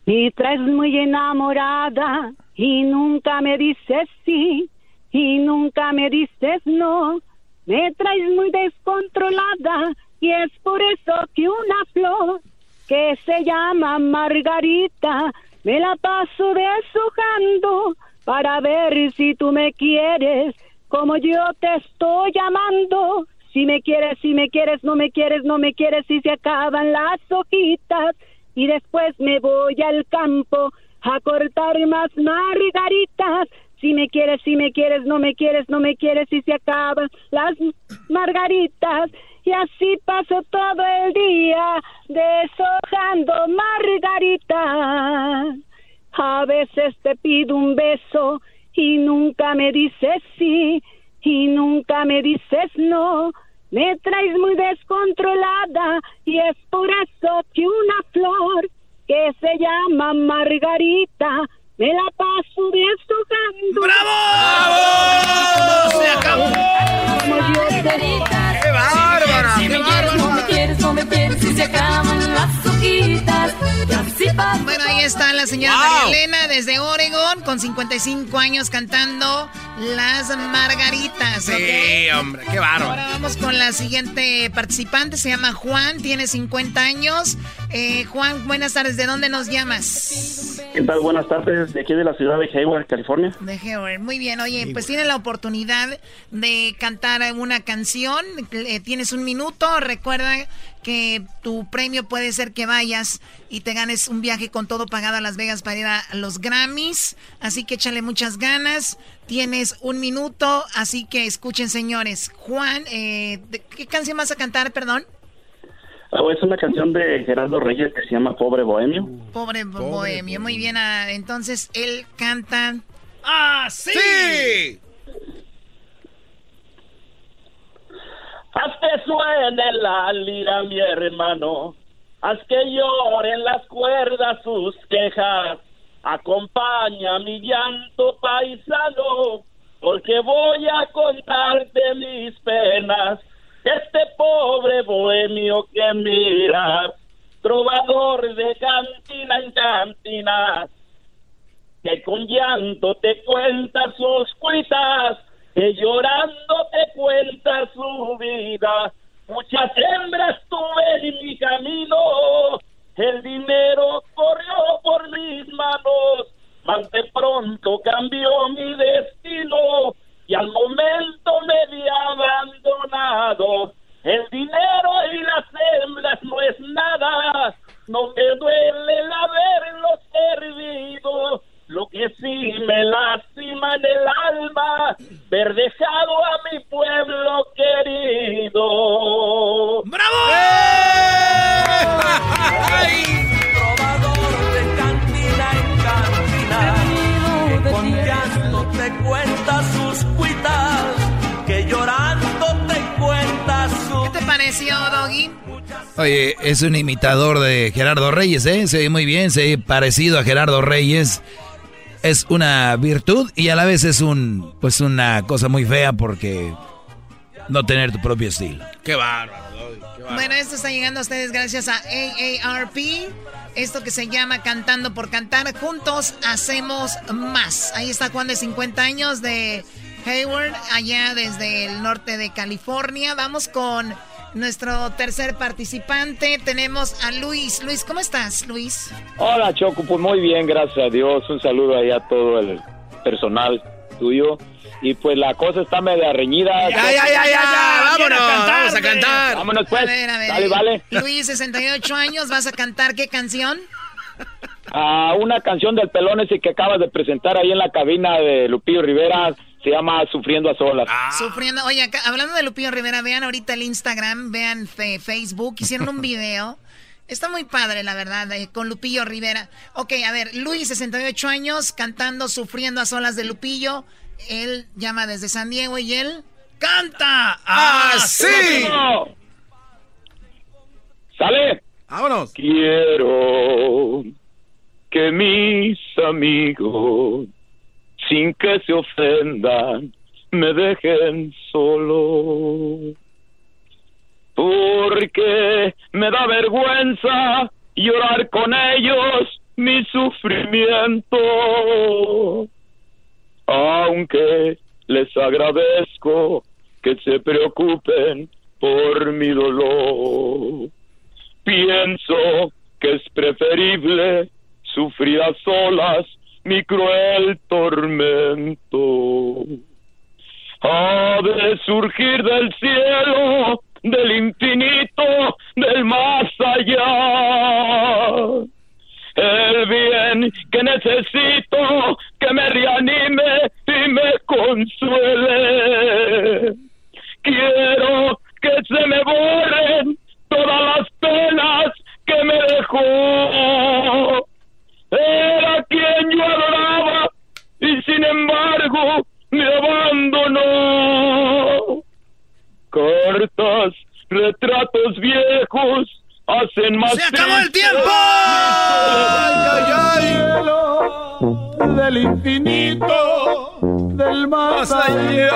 Me traes muy enamorada y nunca me dices sí y nunca me dices no. Me traes muy descontrolada y es por eso que una flor que se llama Margarita. Me la paso deshojando para ver si tú me quieres como yo te estoy llamando. Si me quieres, si me quieres, no me quieres, no me quieres, si se acaban las hojitas. Y después me voy al campo a cortar más margaritas Si me quieres, si me quieres, no me quieres, no me quieres y se acaban las margaritas. Y así paso todo el día deshojando margaritas. A veces te pido un beso y nunca me dices sí y nunca me dices no. Me traes muy descontrolada y es por eso que una flor que se llama Margarita me la paso deshojando. ¡Bravo! ¡Se acabó! ¡Qué bárbara! Si me quieres, no me quieres, no me quieres, si se acaban las hojitas. Bueno, ahí está la señora Wow. María Elena desde Oregon con 55 años cantando Las Margaritas. Sí, ¿ok? hombre, qué bárbaro. Ahora vamos con la siguiente participante, se llama Juan, tiene 50 años. Eh, Juan, buenas tardes, ¿de dónde nos llamas? ¿Qué tal? Buenas tardes, de aquí de la ciudad de Hayward, California. De Hayward. Muy bien, oye, pues tiene la oportunidad de cantar una canción, eh, tienes un minuto, recuerda que tu premio puede ser que vayas y te ganes un viaje con todo pagado a Las Vegas para ir a los Grammys, así que échale muchas ganas, tienes un minuto, así que escuchen señores. Juan, eh, ¿de ¿qué canción vas a cantar, perdón? Ah, es una canción de Gerardo Reyes que se llama Pobre Bohemio. Pobre, Bo- Bohemio, muy bien, ah, entonces él canta... ¡Así! Haz que suene la lira, mi hermano. Haz que lloren las cuerdas sus quejas. Acompaña mi llanto paisano, porque voy a contarte mis penas. Este pobre bohemio que mira, trovador de cantina en cantina, que con llanto te cuenta sus cuitas, que llorando te cuenta su vida. Muchas hembras tuve en mi camino, el dinero corrió por mis manos, mas de pronto cambió mi destino y al momento me vi abandonado. El dinero y las hembras no es nada, no me duele el haberlo servido. Lo que sí me lastima en el alma, ver dejado a mi pueblo querido. Trovador pareció, Doggy? Oye, es un imitador de Gerardo Reyes, ¿eh? Se ve muy bien, se ve parecido a Gerardo Reyes. Es una virtud y a la vez es un, pues una cosa muy fea porque no tener tu propio estilo. Qué bárbaro. Doggy, qué bárbaro. Bueno, esto está llegando a ustedes gracias a AARP. Esto que se llama Cantando por Cantar. Juntos hacemos más. Ahí está Juan de 50 años de Hayward, allá desde el norte de California. Vamos con nuestro tercer participante. Tenemos a Luis. Luis, ¿cómo estás, Luis? Hola Choco, pues muy bien, gracias a Dios. Un saludo ahí a todo el personal tuyo. Y pues la cosa está media reñida. Ya, ya, ya, ya, ya, vámonos, vamos a cantar. Vámonos pues. A ver, a ver. Dale, vale. Luis, 68 años, ¿vas a cantar qué canción? A una canción del pelón ese que acabas de presentar ahí en la cabina de Lupillo Rivera, se llama Sufriendo a Solas. Ah. Sufriendo. Oye, acá- hablando de Lupillo Rivera, vean ahorita el Instagram, vean fe- Facebook, hicieron un video. Está muy padre, la verdad, eh, con Lupillo Rivera. Ok, a ver, Luis, 68 años, cantando Sufriendo a solas de Lupillo. Él llama desde San Diego y él canta así. ¿Sale? Vámonos. Quiero que mis amigos, sin que se ofendan, me dejen solo. Porque me da vergüenza llorar con ellos mi sufrimiento. Aunque les agradezco que se preocupen por mi dolor. Pienso que es preferible sufrir a solas mi cruel tormento. Ha de surgir del cielo, del infinito, del más allá. El bien que necesito, que me reanime y consuele. Quiero que se me borren todas las penas que me dejó. Era quien yo adoraba y sin embargo me abandonó. Cartas, retratos viejos hacen más. ¡Se acabó el tiempo! Del infinito, del más allá.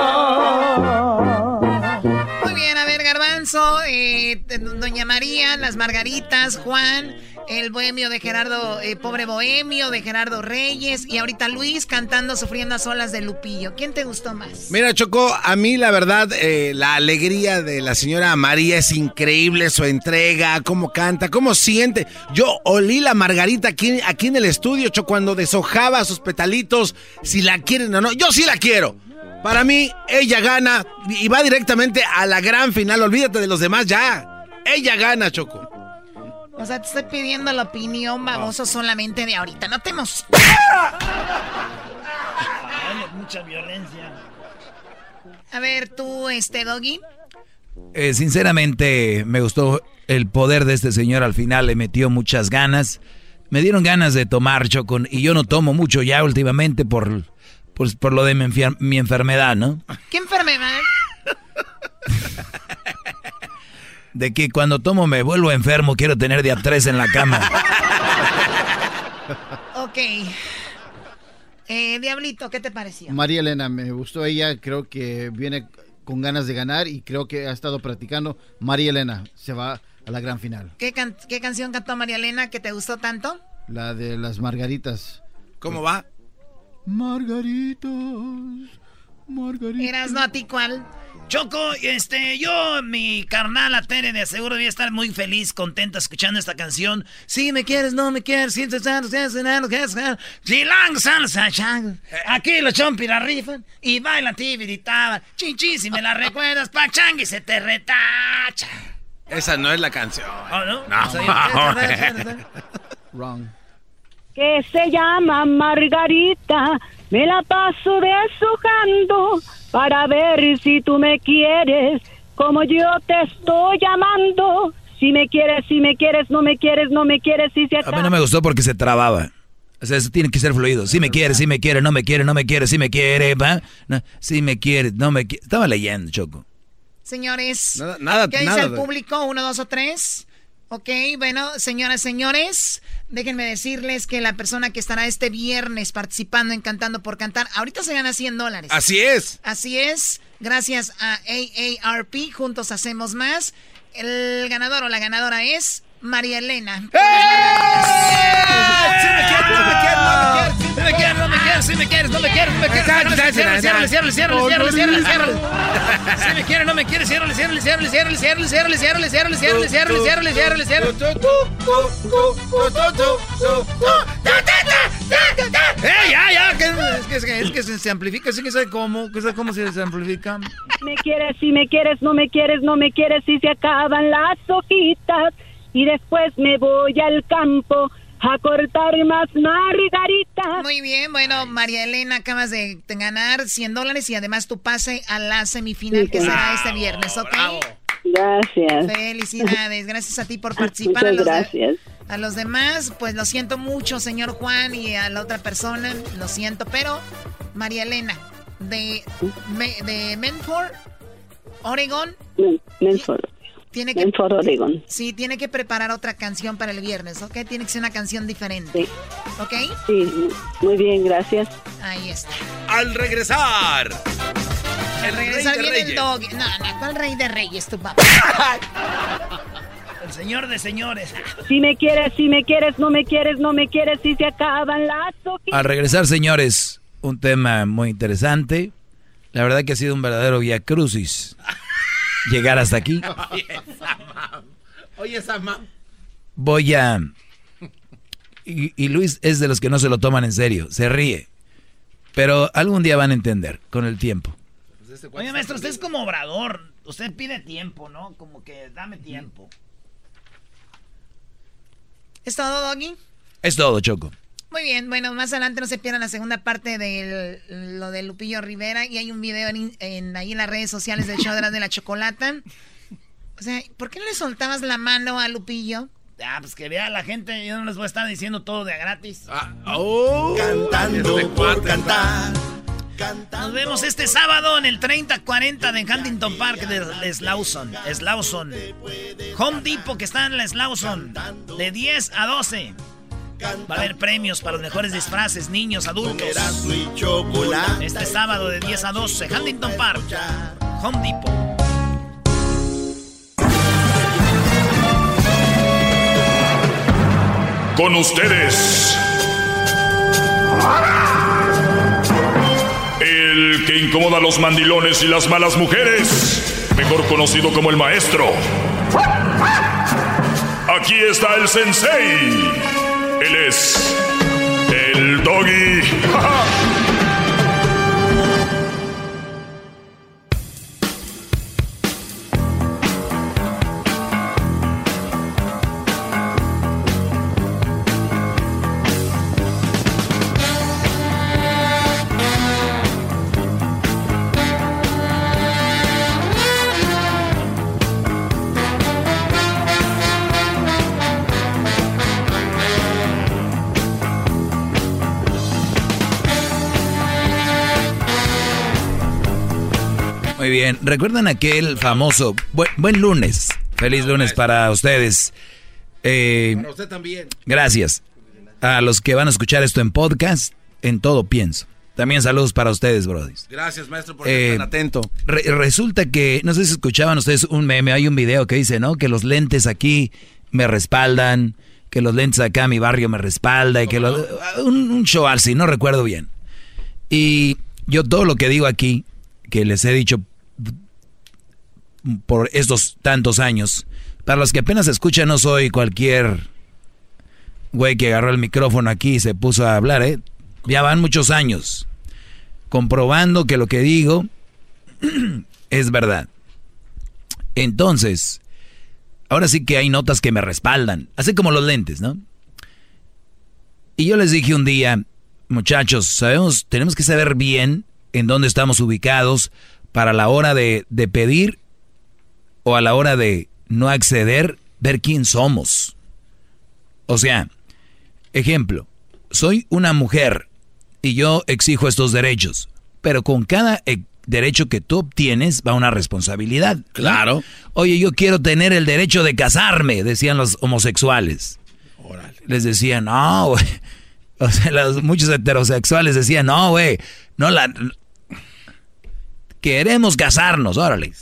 Muy bien, a ver, Garbanzo, eh, Doña María, las Margaritas, Juan, el bohemio de Gerardo, eh, pobre bohemio de Gerardo Reyes, y ahorita Luis cantando Sufriendo a solas de Lupillo. ¿Quién te gustó más? Mira, Choco, a mí la verdad, eh, la alegría de la señora María es increíble, su entrega, cómo canta, cómo siente. Yo olí la margarita aquí, aquí en el estudio, Choco, cuando deshojaba sus petalitos, si la quieren o no. Yo sí la quiero. Para mí, ella gana y va directamente a la gran final. Olvídate de los demás ya. Ella gana, Choco. O sea, te estoy pidiendo la opinión, baboso, solamente de ahorita. No te Mucha violencia. A ver, tú, este, Doggy. Eh, sinceramente, me gustó el poder de este señor al final, le metió muchas ganas. Me dieron ganas de tomar Choco, y yo no tomo mucho ya últimamente por, por, por lo de mi, enfer- mi enfermedad, ¿no? ¿Qué enfermedad? De que cuando tomo me vuelvo enfermo, quiero tener de a tres en la cama. Ok. Eh, Diablito, ¿qué te pareció? María Elena, me gustó ella, creo que viene con ganas de ganar y creo que ha estado practicando. María Elena se va a la gran final. ¿Qué, can- qué canción cantó María Elena que te gustó tanto? La de las margaritas. ¿Cómo va? Margaritas, margaritas. Eras, ¿no? ¿A ti cuál? Choco, este, yo, mi carnal, la Tere, de seguro voy a estar muy feliz, contenta escuchando esta canción. Si me quieres, no me quieres, si te no Chilang, salsa, chang. Aquí los chompi la rifan y bailan tibiritaban. Chinchín, si me la recuerdas, pachang y se te retacha. Esa no es la canción. ¿Oh, no? No. O sea, Wrong. que se llama Margarita. Me la paso deshojando para ver si tú me quieres, como yo te estoy llamando. Si me quieres, si me quieres, no me quieres, no me quieres, si se A mí no me gustó porque se trababa. O sea, eso tiene que ser fluido. Si me quiere, si me quiere, no me quiere, no me quiere, si me quiere, va. No, si me quiere, no me quiere. Estaba leyendo, Choco. Señores, Nada- nada- ¿qué dice nada el público? ¿Uno, dos o tres? Ok, bueno, señoras, señores, déjenme decirles que la persona que estará este viernes participando en Cantando por Cantar, ahorita se gana 100 dólares. Así es. Así es, gracias a AARP, juntos hacemos más. El ganador o la ganadora es María Elena. Si me quieres, no me quieres, si me quieres, no me quieres, no me quieres. Ciérrale, ciérrale, ciérrale, ciérrale, ciérrale. Si me quieres, no me quieres, ciérrale, ciérrale, ciérrale, ciérrale, ciérrale, ciérrale, ciérrale, ciérrale, ciérrale, ciérrale, ciérrale, ciérrale, ciérrale. ¡Eh, ya, ya! Es que, se, amplifica, sí que sabe cómo, que sabe cómo se, amplifica. Si me quieres, si me quieres, no me quieres, no me quieres, si se acaban las hojitas. Y después me voy al campo a cortar más margaritas. Muy bien, bueno, María Elena, acabas de ganar 100 dólares y además tu pase a la semifinal que será este viernes, ¿ok? Gracias. Felicidades, gracias a ti por participar. Muchas a los de- gracias. a los demás, pues lo siento mucho, señor Juan, y a la otra persona, lo siento, pero María Elena, de, de Menford, Oregon, Menford. Tiene que, Menford, Oregon. sí, tiene que preparar otra canción para el viernes, ¿ok? Tiene que ser una canción diferente, ¿ok? Sí, muy bien, gracias. Ahí está. Al regresar. Al regresar rey de viene el reyes. dog. No, no, ¿cuál rey de reyes, tu papá? El señor de señores. Si me quieres, si me quieres, no me quieres, no me quieres, si se acaban las. Al regresar, señores, un tema muy interesante. La verdad que ha sido un verdadero via crucis llegar hasta aquí. Oye, esa mam. Voy a... Y, y Luis es de los que no se lo toman en serio, se ríe. Pero algún día van a entender con el tiempo. Oye, maestro, usted es como obrador. Usted pide tiempo, ¿no? Como que dame tiempo. ¿Es todo, Doggy? Es todo, Choco. Muy bien, bueno, más adelante no se pierdan la segunda parte de lo de Lupillo Rivera y hay un video en, ahí en las redes sociales del show de la, de la chocolata. O sea, ¿por qué no le soltabas la mano a Lupillo? Ah, pues que vea la gente, yo no les voy a estar diciendo todo de gratis. Ah, oh, cantando por cantar. Nos vemos este sábado en el 3040 de Huntington Park de Slauson. Slauson. Home Depot que está en la Slauson. De 10 a 12. Va a haber premios para los mejores disfraces, niños, adultos. Este sábado de 10 a 12, Huntington Park. Home Depot. Con ustedes. El que incomoda a los mandilones y las malas mujeres. Mejor conocido como el maestro. Aquí está el sensei. Él es el doggy. bien. ¿Recuerdan aquel famoso buen, lunes? Feliz lunes para ustedes. Eh, para usted también. Gracias. A los que van a escuchar esto en podcast, en todo pienso. También saludos para ustedes, Brody. Gracias, maestro, por estar tan atento. resulta que, no sé si escuchaban ustedes un meme, hay un video que dice, ¿no? Que los lentes aquí me respaldan, que los lentes acá mi barrio me respalda, y que un, un show así, no recuerdo bien. Y yo todo lo que digo aquí, que les he dicho por estos tantos años. Para los que apenas escuchan, no soy cualquier güey que agarró el micrófono aquí y se puso a hablar, ¿eh? Ya van muchos años comprobando que lo que digo es verdad. Entonces, ahora sí que hay notas que me respaldan, así como los lentes, ¿no? Y yo les dije un día, muchachos, sabemos, tenemos que saber bien en dónde estamos ubicados para la hora de, de pedir o a la hora de no acceder, ver quién somos. O sea, ejemplo, soy una mujer y yo exijo estos derechos, pero con cada e, derecho que tú obtienes va una responsabilidad. Claro. Oye, yo quiero tener el derecho de casarme, decían los homosexuales. Les decían, no, güey. O sea, los, muchos heterosexuales decían, no, güey, no la... Queremos casarnos, órale.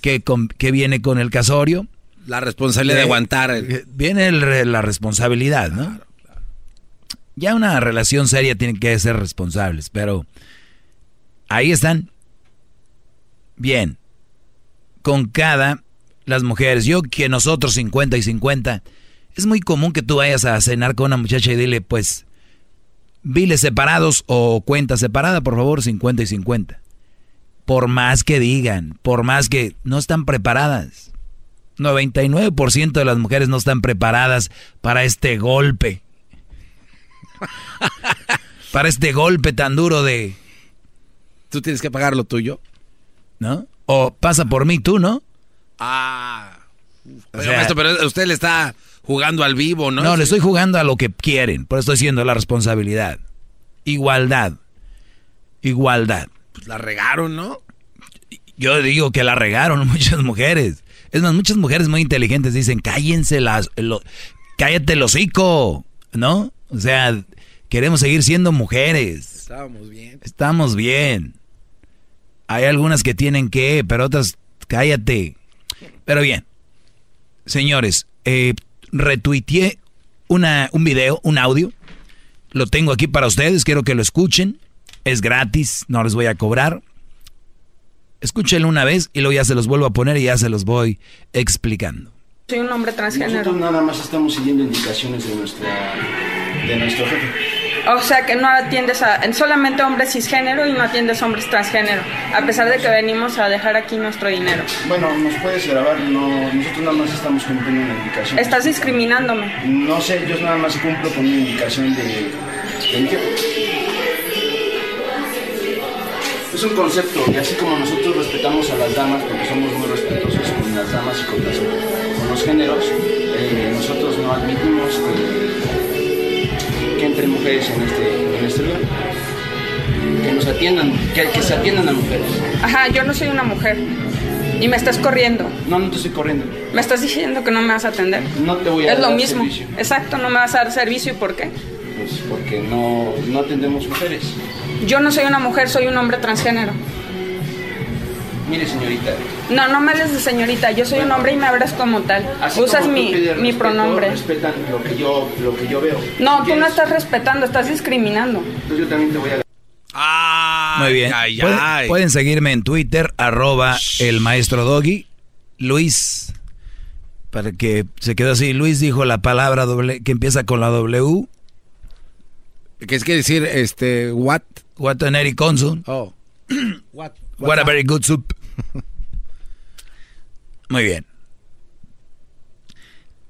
¿Qué, viene con el casorio? La responsabilidad de, aguantar. Viene la responsabilidad, ¿no? Ya una relación seria tiene que ser responsables, pero ahí están. Bien. Con cada, las mujeres, yo que nosotros 50 y 50, es muy común que tú vayas a cenar con una muchacha y dile, pues, viles separados o cuenta separada, por favor, 50 y 50 por más que digan, por más que no están preparadas. 99% de las mujeres no están preparadas para este golpe. para este golpe tan duro de... Tú tienes que pagar lo tuyo. ¿No? O pasa por mí tú, ¿no? Ah. pero usted le está jugando al vivo, ¿no? No, le estoy jugando a lo que quieren. Por eso estoy diciendo la responsabilidad. Igualdad. Igualdad. Pues la regaron, ¿no? Yo digo que la regaron muchas mujeres. Es más, muchas mujeres muy inteligentes dicen, cállense las, cállate el hocico, ¿no? O sea, queremos seguir siendo mujeres. Estamos bien. Estamos bien. Hay algunas que tienen que, pero otras, cállate. Pero bien, señores, eh, retuiteé una, un video, un audio. Lo tengo aquí para ustedes, quiero que lo escuchen. Es gratis, no les voy a cobrar. Escúchenlo una vez y luego ya se los vuelvo a poner y ya se los voy explicando. Soy un hombre transgénero. Nosotros nada más estamos siguiendo indicaciones de, nuestra, de nuestro jefe. O sea que no atiendes a solamente hombres cisgénero y no atiendes hombres transgénero, a pesar de que venimos a dejar aquí nuestro dinero. Bueno, nos puedes grabar, no, nosotros nada más estamos cumpliendo una indicación. Estás discriminándome. No sé, yo nada más cumplo con una indicación de Es un concepto y así como nosotros respetamos a las damas, porque somos muy respetuosos con las damas y con, las- con los géneros, eh, nosotros no admitimos que, que entren mujeres en este, en este lugar. Que nos atiendan, que, que se atiendan a mujeres. Ajá, yo no soy una mujer. Y me estás corriendo. No, no te estoy corriendo. Me estás diciendo que no me vas a atender. No te voy a Es lo mismo. servicio. Exacto, no me vas a dar servicio. ¿Y por qué? Pues porque no, no atendemos mujeres. Yo no soy una mujer, soy un hombre transgénero. Mire, señorita, No, no me hables de señorita. Yo soy un hombre y me abras como tal. así Usas como mi, pides mi respeto, pronombre. Respetan lo que yo, lo que yo veo. No, tú no estás respetando, estás discriminando. Entonces yo también te voy a Muy bien. ay, pueden, ay. pueden seguirme en Twitter, arroba el maestro Doggy. Luis, para que se quedó así. Luis dijo la palabra doble, que empieza con la W. ¿Qué es que decir, este, what? What an Eric Consul. Oh. what? What a very good soup. Muy bien.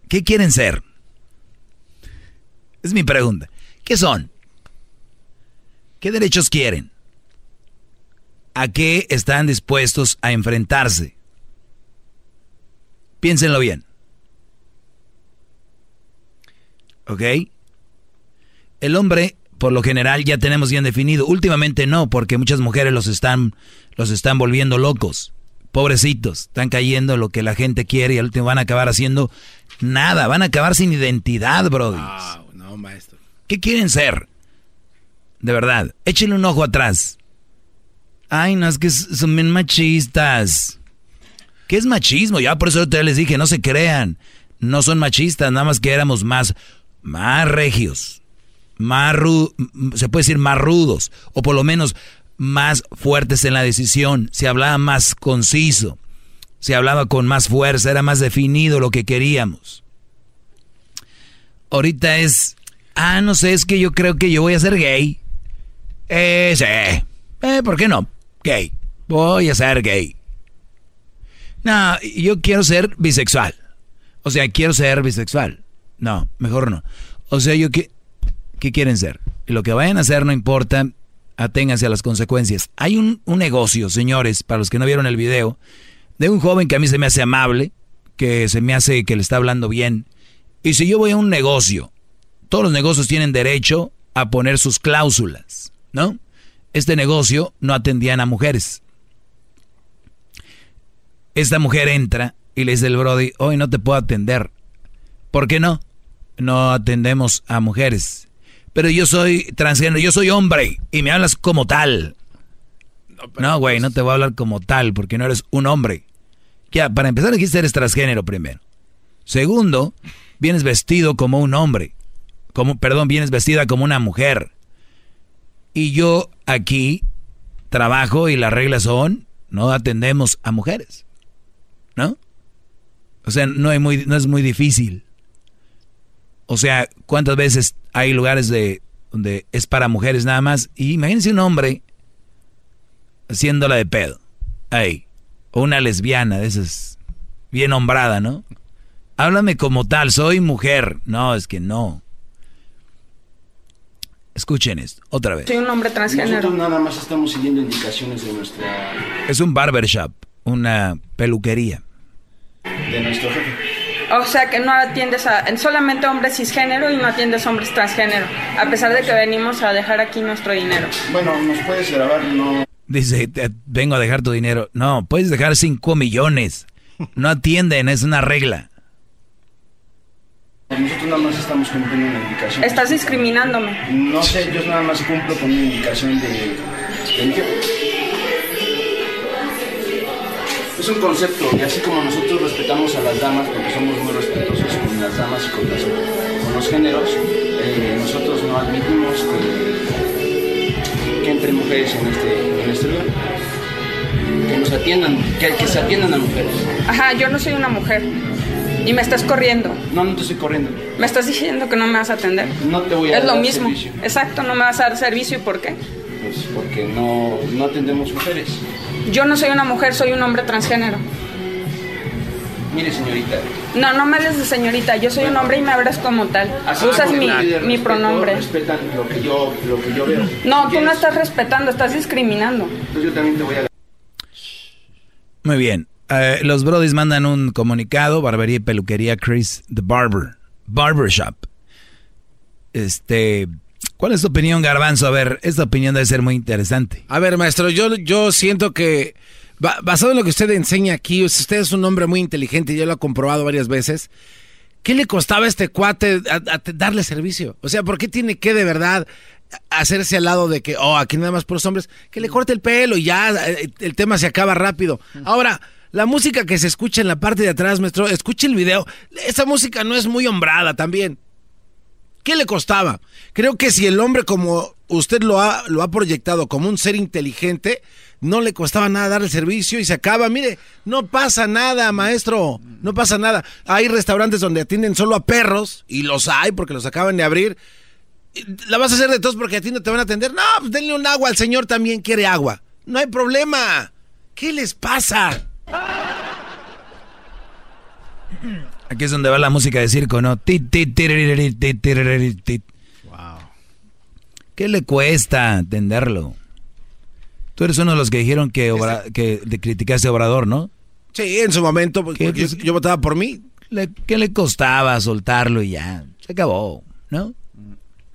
¿Qué quieren ser? Es mi pregunta. ¿Qué son? ¿Qué derechos quieren? ¿A qué están dispuestos a enfrentarse? Piénsenlo bien. ¿Ok? El hombre, por lo general, ya tenemos bien definido. Últimamente no, porque muchas mujeres los están, los están volviendo locos. Pobrecitos, están cayendo en lo que la gente quiere y al último van a acabar haciendo nada. Van a acabar sin identidad, brody. No, maestro. ¿Qué quieren ser? De verdad, échenle un ojo atrás. Ay, no, es que son bien machistas. ¿Qué es machismo? Ya por eso te les dije, no se crean. No son machistas, nada más que éramos más, más regios. Más se puede decir más rudos. O por lo menos más fuertes en la decisión. Se hablaba más conciso. Se hablaba con más fuerza. Era más definido lo que queríamos. Ahorita es, ah, no sé, es que yo creo que yo voy a ser gay. Eh, sí. Eh, ¿por qué no? Gay. Voy a ser gay. No, yo quiero ser bisexual. O sea, quiero ser bisexual. No, mejor no. O sea, yo que ¿qué quieren ser? Y lo que vayan a hacer no importa, aténganse a las consecuencias. Hay un, un negocio, señores, para los que no vieron el video, de un joven que a mí se me hace amable, que se me hace que le está hablando bien. Y si yo voy a un negocio, todos los negocios tienen derecho a poner sus cláusulas, ¿no? Este negocio no atendían a mujeres. Esta mujer entra y le dice el Brody, hoy no te puedo atender. ¿Por qué no? No atendemos a mujeres. Pero yo soy transgénero, yo soy hombre y me hablas como tal. No, güey, no te voy a hablar como tal porque no eres un hombre. Ya, para empezar dijiste eres transgénero primero. Segundo, vienes vestido como un hombre. Como, perdón, vienes vestida como una mujer. Y yo aquí trabajo y las reglas son, no atendemos a mujeres. ¿No? O sea, no, hay muy, no es muy difícil. O sea, ¿cuántas veces hay lugares de, donde es para mujeres nada más? Y imagínense un hombre haciéndola de pedo. Ahí. O una lesbiana de esas. Bien nombrada, ¿no? Háblame como tal, soy mujer. No, es que no. Escuchen esto, otra vez. Soy un hombre transgénero. Nosotros nada más estamos siguiendo indicaciones de nuestra Es un barbershop, una peluquería. de. O sea que no atiendes a en solamente hombres cisgénero y no atiendes hombres transgénero, a pesar de que venimos a dejar aquí nuestro dinero. Bueno, nos puedes grabar, no. Dice, "Te- vengo a dejar tu dinero. No, puedes dejar 5 millones. No atienden, es una regla. Nosotros nada más estamos cumpliendo una indicación. Estás discriminándome. No sé, yo nada más cumplo con una indicación de, de Es un concepto, y así como nosotros respetamos a las damas, porque somos muy respetuosos con las damas y con, las- con los géneros, eh, nosotros no admitimos que, que entren mujeres en este, en este lugar. Que nos atiendan, que, que se atiendan a mujeres. Ajá, yo no soy una mujer. Y me estás corriendo. No, no te estoy corriendo. Me estás diciendo que no me vas a atender. No te voy a Es lo dar mismo. servicio. Exacto, no me vas a dar servicio. ¿Y por qué? Pues porque no, no atendemos mujeres. Yo no soy una mujer, soy un hombre transgénero. Mire, señorita. No, no me hables de señorita. Yo soy un hombre y me abras como tal. así Usas mi, de mi respeto pronombre. Respetan lo que yo, lo que yo veo. No, tú no estás respetando, estás discriminando. Entonces yo también te voy a... Muy bien. Eh, los brodis mandan un comunicado, barbería y peluquería Chris the Barber, Barbershop. Este, ¿cuál es tu opinión, Garbanzo? A ver, esta opinión debe ser muy interesante. A ver, maestro, yo, yo siento que, ba- basado en lo que usted enseña aquí, usted es un hombre muy inteligente y yo lo he comprobado varias veces. ¿Qué le costaba a este cuate a- a- darle servicio? O sea, ¿por qué tiene que de verdad hacerse al lado de que, oh, aquí nada más por los hombres, que le corte el pelo y ya eh, el tema se acaba rápido? Ahora, la música que se escucha en la parte de atrás, maestro, escuche el video. Esa música no es muy hombrada también. ¿Qué le costaba? Creo que si el hombre como usted lo ha, lo ha proyectado como un ser inteligente, no le costaba nada dar el servicio y se acaba. Mire, no pasa nada, maestro. No pasa nada. Hay restaurantes donde atienden solo a perros y los hay porque los acaban de abrir. La vas a hacer de todos porque a ti no te van a atender. No, pues denle un agua al señor también quiere agua. No hay problema. ¿Qué les pasa? Aquí es donde va la música de circo, ¿no? Tit. ¿Qué le cuesta atenderlo? Tú eres uno de los que dijeron que, Obra- que le criticaste a Obrador, ¿no? Sí, en su momento, pues, porque yo, yo votaba por mí. Le- ¿Qué le costaba soltarlo y ya? Se acabó, ¿no?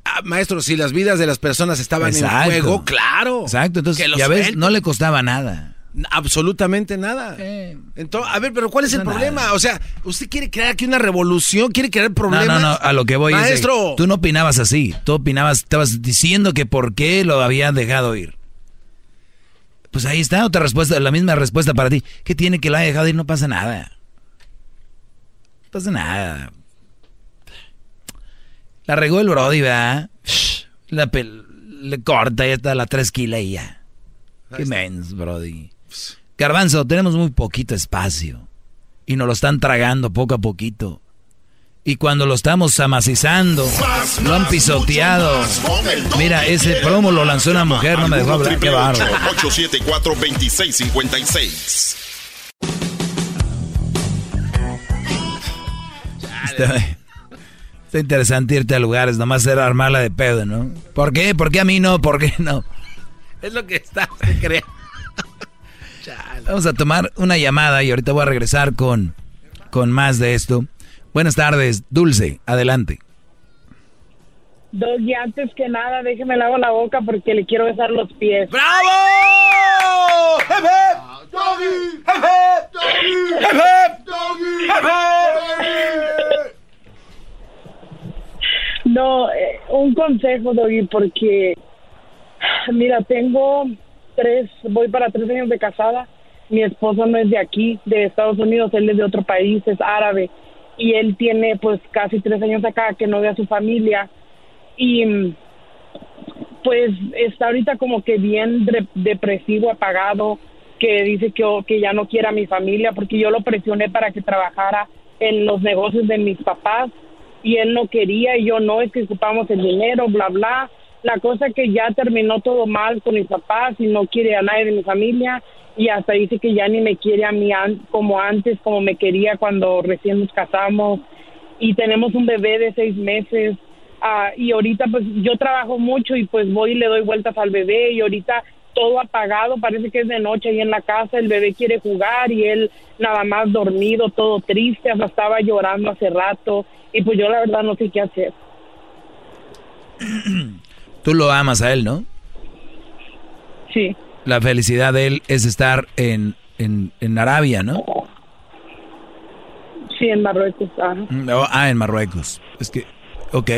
Ah, maestro, si las vidas de las personas estaban Exacto. en juego, claro. Exacto, entonces, Que ya ves, no le costaba nada. Absolutamente nada. Entonces, a ver, pero ¿cuál es el Nada. problema? O sea, ¿usted quiere crear aquí una revolución? ¿Quiere crear problemas? no, no, a lo que voy es de- Maestro. tú no opinabas así, tú opinabas, estabas diciendo que por qué lo habían dejado ir. Pues ahí está otra respuesta, la misma respuesta para ti. ¿Qué tiene que lo haya dejado ir? No pasa nada. No pasa nada. La regó el Brody, ¿verdad? La pel- le corta y está la tres kilos y ya. Qué mens, Brody. Garbanzo, tenemos muy poquito espacio. Y nos lo están tragando poco a poquito. Y cuando lo estamos amacizando, lo han pisoteado. Mira, ese promo lo lanzó una mujer, no me dejó hablar. Qué bárbaro. 874-2656. Está, está interesante irte a lugares, nomás era armarla de pedo, ¿no? ¿Por qué? ¿Por qué a mí no? ¿Por qué no? Es lo que está, se cree. Vamos a tomar una llamada y ahorita voy a regresar con, con más de esto. Buenas tardes, Dulce, adelante. Doggy, antes que nada, déjeme lavo la boca porque le quiero besar los pies. ¡Bravo! No, eh, un consejo, Doggy, porque, mira, tengo tres, voy para tres años de casada. Mi esposo no es de aquí, de Estados Unidos, él es de otro país, es árabe. Y él tiene, pues, casi tres años acá que no ve a su familia. Y, mm, pues, está ahorita como que bien de- depresivo, apagado, que dice que, que ya no quiere a mi familia, porque yo lo presioné para que trabajara en los negocios de mis papás y él no quería y yo no, es que ocupamos el dinero, bla, bla. La cosa que ya terminó todo mal con mis papás y no quiere a nadie de mi familia y hasta dice que ya ni me quiere a mí an- como antes, como me quería cuando recién nos casamos y tenemos un bebé de seis meses. Ah, y ahorita pues yo trabajo mucho y pues voy y le doy vueltas al bebé y ahorita todo apagado, parece que es de noche ahí en la casa, el bebé quiere jugar y él nada más dormido, todo triste, hasta estaba llorando hace rato y pues yo la verdad no sé qué hacer. Tú lo amas a él, ¿no? Sí. La felicidad de él es estar en, en, en Arabia, ¿no? Sí, en Marruecos. Mm, oh, Ah, en Marruecos. Es que, ok.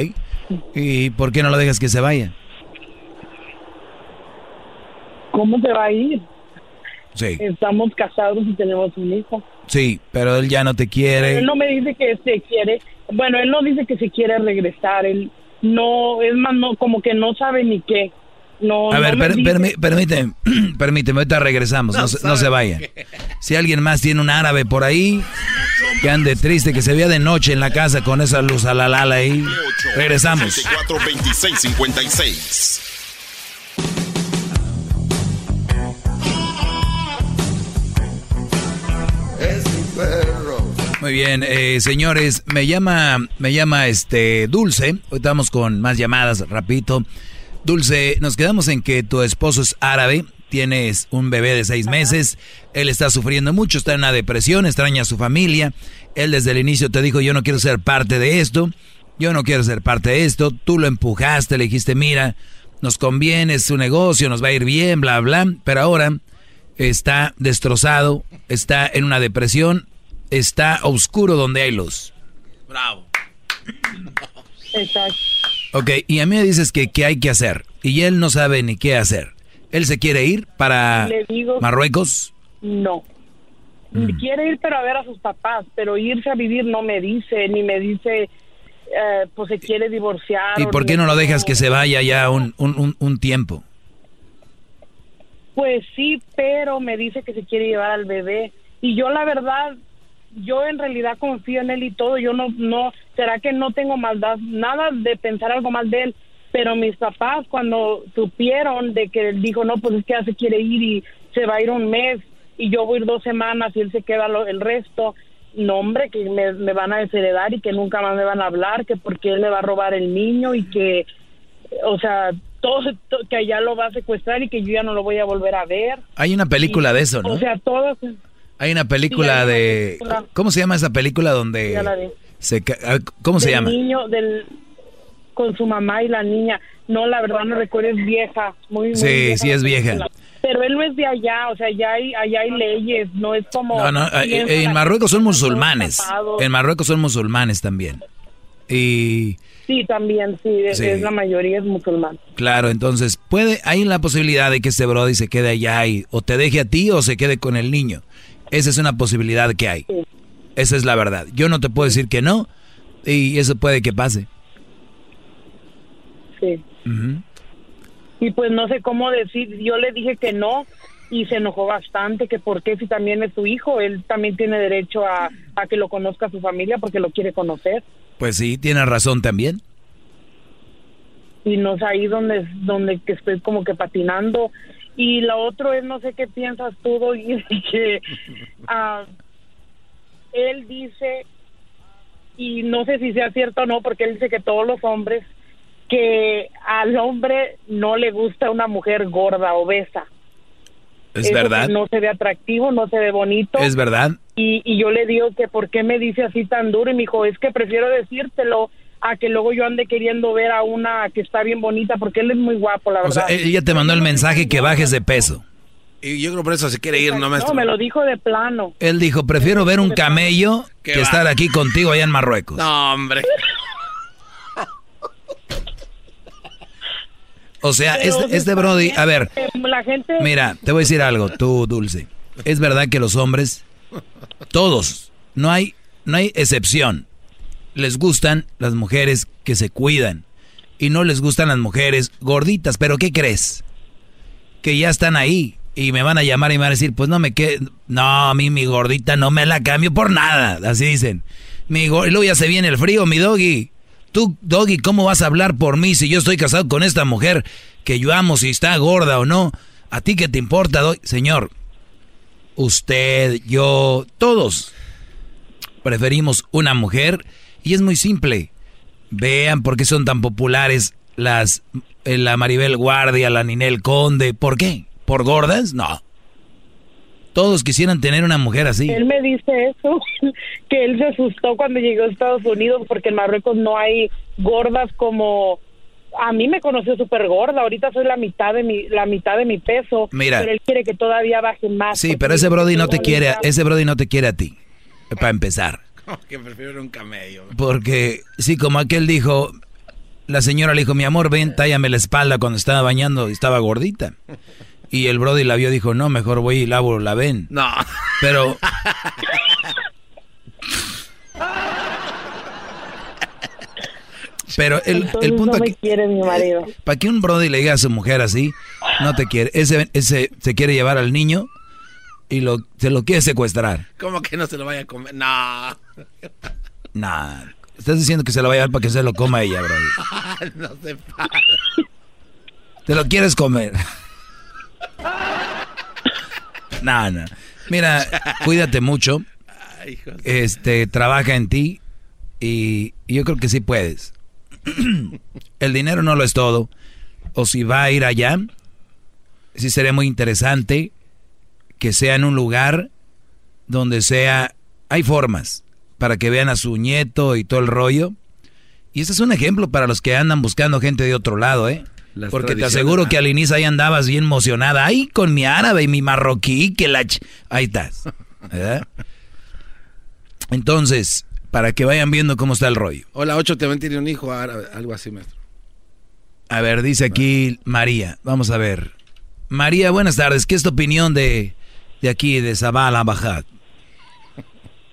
¿Y por qué no lo dejas que se vaya? ¿Cómo se va a ir? Sí, Estamos casados y tenemos un hijo. sí, pero él ya no te quiere. Él no me dice que se quiere, bueno, él no dice que se quiere regresar, él no, es más, no, como que no sabe ni qué. No, A no ver, per- permí- permíteme, permíteme, ahorita regresamos, no, se- no se vaya. Si alguien más tiene un árabe por ahí, que ande triste, que se vea de noche en la casa con esa luz a la lala ahí, regresamos. 874-2656. Es mi perro. Muy bien, eh, señores, me llama, me llama este Dulce. Hoy estamos con más llamadas, rapidito. Dulce, nos quedamos en que tu esposo es árabe, tienes un bebé de seis meses, él está sufriendo mucho, está en una depresión, extraña a su familia. Él desde el inicio te dijo, yo no quiero ser parte de esto, yo no quiero ser parte de esto. Tú lo empujaste, le dijiste, mira, nos conviene, es su negocio, nos va a ir bien, bla, bla. Pero ahora está destrozado, está en una depresión, está oscuro donde hay luz. Bravo. Exacto. Ok, y a mí me dices que qué hay que hacer. Y él no sabe ni qué hacer. ¿Él se quiere ir para Marruecos? No. Mm. Quiere ir pero a ver a sus papás, pero irse a vivir no me dice, ni me dice, eh, pues se quiere divorciar. ¿Y por qué no lo dejas que se vaya ya un, un, un tiempo? Pues sí, pero me dice que se quiere llevar al bebé. Y yo la verdad, yo en realidad confío en él y todo. Yo no, no, será que no tengo maldad, nada de pensar algo mal de él. Pero mis papás cuando supieron de que él dijo, no, pues es que ya se quiere ir y se va a ir un mes y yo voy a ir dos semanas y él se queda el resto, no hombre, que me, me van a desheredar y que nunca más me van a hablar, que porque él le va a robar el niño y que, o sea, todo, que allá lo va a secuestrar y que yo ya no lo voy a volver a ver. Hay una película de eso, ¿no? O sea, todo. Hay una película de. ¿Cómo se llama esa película donde. Se, ¿Cómo se llama? niño, del. Con su mamá y la niña. No, la verdad no recuerdo, es vieja. Muy, sí, sí es vieja. Pero él no es de allá, o sea, allá hay, allá hay leyes, no es como... No, no, eh, en Marruecos son musulmanes. En Marruecos son musulmanes también. Y Sí, también, sí, es, la mayoría es musulmán. Claro, entonces, puede, hay la posibilidad de que este Brody se quede allá y o te deje a ti o se quede con el niño. Esa es una posibilidad que hay. Esa es la verdad. Yo no te puedo decir que no y eso puede que pase. Sí. Y pues no sé cómo decir, yo le dije que no y se enojó bastante, que por qué si también es su hijo, él también tiene derecho a, a que lo conozca su familia porque lo quiere conocer. Pues sí, tiene razón también. Y no es ahí donde, donde que estoy como que patinando. Y lo otro es, no sé qué piensas tú, y que uh, él dice, y no sé si sea cierto o no, porque él dice que todos los hombres, que al hombre no le gusta una mujer gorda, obesa. Es verdad. No se ve atractivo, no se ve bonito. Es verdad. Y, y yo le digo que por qué me dice así tan duro y me dijo, es que prefiero decírtelo a que luego yo ande queriendo ver a una que está bien bonita porque él es muy guapo, la verdad. O sea, ella te mandó el mensaje que bajes de peso. Y yo creo por eso se quiere ir, no No, me lo dijo de plano. Él dijo, prefiero ver un camello que estar aquí contigo allá en Marruecos. No, hombre. O sea, este, este Brody, a ver, la gente... mira, te voy a decir algo, tú, Dulce. Es verdad que los hombres, todos, no hay, no hay excepción. Les gustan las mujeres que se cuidan y no les gustan las mujeres gorditas. Pero ¿qué crees? Que ya están ahí y me van a llamar y me van a decir, pues no me quede, no, a mí mi gordita no me la cambio por nada, así dicen. Mi y luego ya se viene el frío, mi doggy. Tú, Doggy, ¿cómo vas a hablar por mí si yo estoy casado con esta mujer que yo amo, si está gorda o no? ¿A ti qué te importa, Doggy? Señor, usted, yo, todos preferimos una mujer y es muy simple. Vean por qué son tan populares las eh, la Maribel Guardia, la Ninel Conde. ¿Por qué? ¿Por gordas? No. Todos quisieran tener una mujer así. Él me dice eso, que él se asustó cuando llegó a Estados Unidos porque en Marruecos no hay gordas como a mí me conoció súper gorda, ahorita soy la mitad de mi la mitad de mi peso, Mira, pero él quiere que todavía baje más. Sí, pero ese Brody no te quiere, ese Brody no te quiere a ti. Para empezar. que prefiero un camello. Porque sí, como aquel dijo, la señora le dijo, "Mi amor, ven, tállame la espalda cuando estaba bañando y estaba gordita." Y el Brody la vio y dijo, no, mejor voy y lavo la ven. No. Pero... Pero el, el punto no me quiere mi marido. Para que un Brody le diga a su mujer así, no te quiere. Ese, ese se quiere llevar al niño y lo, se lo quiere secuestrar. ¿Cómo que no se lo vaya a comer? No. Nah. Estás diciendo que se lo va a llevar para que se lo coma ella, Brody. no se para. Te lo quieres comer. No, no. Mira, cuídate mucho. este, trabaja en ti y, y yo creo que sí puedes. El dinero no lo es todo. O si va a ir allá, sí sería muy interesante que sea en un lugar donde sea, hay formas para que vean a su nieto y todo el rollo. Y ese es un ejemplo para los que andan buscando gente de otro lado, ¿eh? Porque te aseguro que al inicio ahí andabas bien emocionada. Ahí con mi árabe y mi marroquí, que la... Ahí estás. Entonces, para que vayan viendo cómo está el rollo. Hola, ocho también tiene un hijo árabe, algo así, maestro. A ver, dice aquí María. Vamos a ver. María, buenas tardes. ¿Qué es tu opinión de, de aquí, de Zabala Bajad?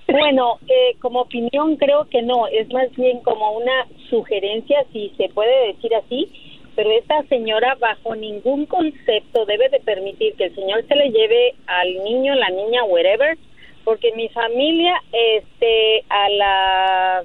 Bueno, eh, como opinión creo que no, es más bien como una sugerencia, si se puede decir así, pero esta señora bajo ningún concepto debe de permitir que el señor se le lleve al niño, la niña, wherever, porque mi familia, este, a la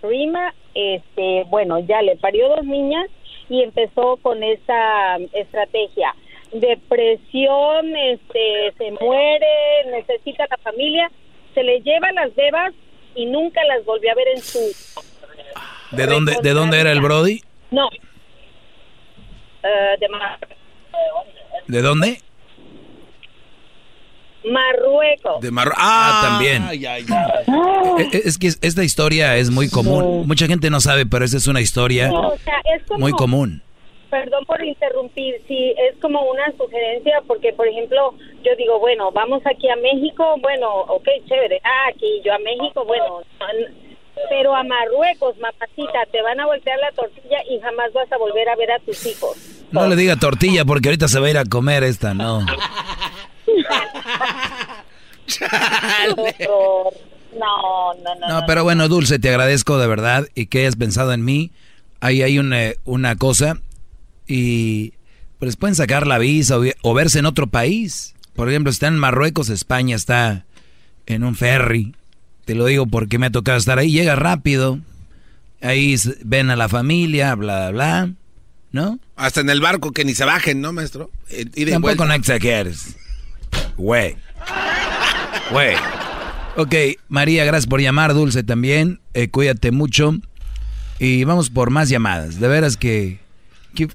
prima, este, bueno, ya le parió dos niñas y empezó con esa estrategia. Depresión, este, se muere, necesita la familia, se le lleva las bebas y nunca las volvió a ver en su... ¿De dónde, ¿de dónde era el Brody? No, eh, de ¿De dónde? Marruecos. De Marruecos. Ah, también. Eh, Es, que esta historia es muy común. Mucha gente no sabe, pero esa es una historia muy común. Perdón por interrumpir, sí, es como una sugerencia porque, por ejemplo, yo digo, bueno, vamos aquí a México, bueno, ok, chévere, ah, aquí yo a México, bueno, pero a Marruecos, mamacita, te van a voltear la tortilla y jamás vas a volver a ver a tus hijos. No le diga tortilla porque ahorita se va a ir a comer esta, no. No, no, no. No, pero bueno, Dulce, te agradezco de verdad y que hayas pensado en mí. Ahí hay una, una cosa y pues pueden sacar la visa o, o verse en otro país. Por ejemplo, si está en Marruecos, España está en un ferry. Te lo digo porque me ha tocado estar ahí. Llega rápido. Ahí ven a la familia, bla, bla, bla. ¿No? Hasta en el barco que ni se bajen, ¿no, maestro? Eh, y Tampoco no exageres. Güey. Güey. Ok, María, gracias por llamar, Dulce también. Eh, cuídate mucho. Y vamos por más llamadas. De veras que... ¿Qué,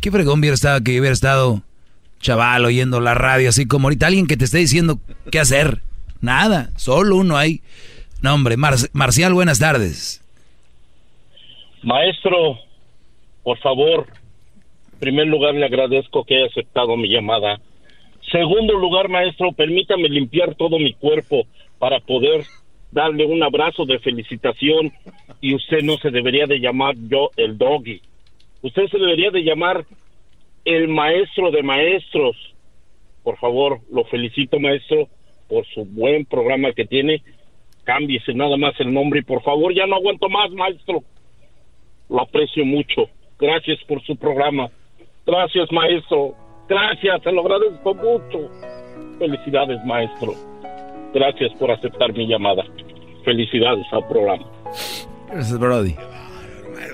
qué, fregón estado que hubiera estado chaval oyendo la radio así como ahorita alguien que te esté diciendo qué hacer? Nada, solo uno ahí. No, hombre, Mar- Marcial, buenas tardes. Maestro, por favor, en primer lugar le agradezco que haya aceptado mi llamada. Segundo lugar, maestro, permítame limpiar todo mi cuerpo para poder darle un abrazo de felicitación y usted no se debería de llamar yo el doggy. Usted se debería de llamar el maestro de maestros. Por favor, lo felicito, maestro, por su buen programa que tiene. Cámbiese nada más el nombre y por favor, ya no aguanto más, maestro. Lo aprecio mucho. Gracias por su programa. Gracias, maestro. Gracias, se lo agradezco mucho. Felicidades, maestro. Gracias por aceptar mi llamada. Felicidades al programa. Gracias, Brody.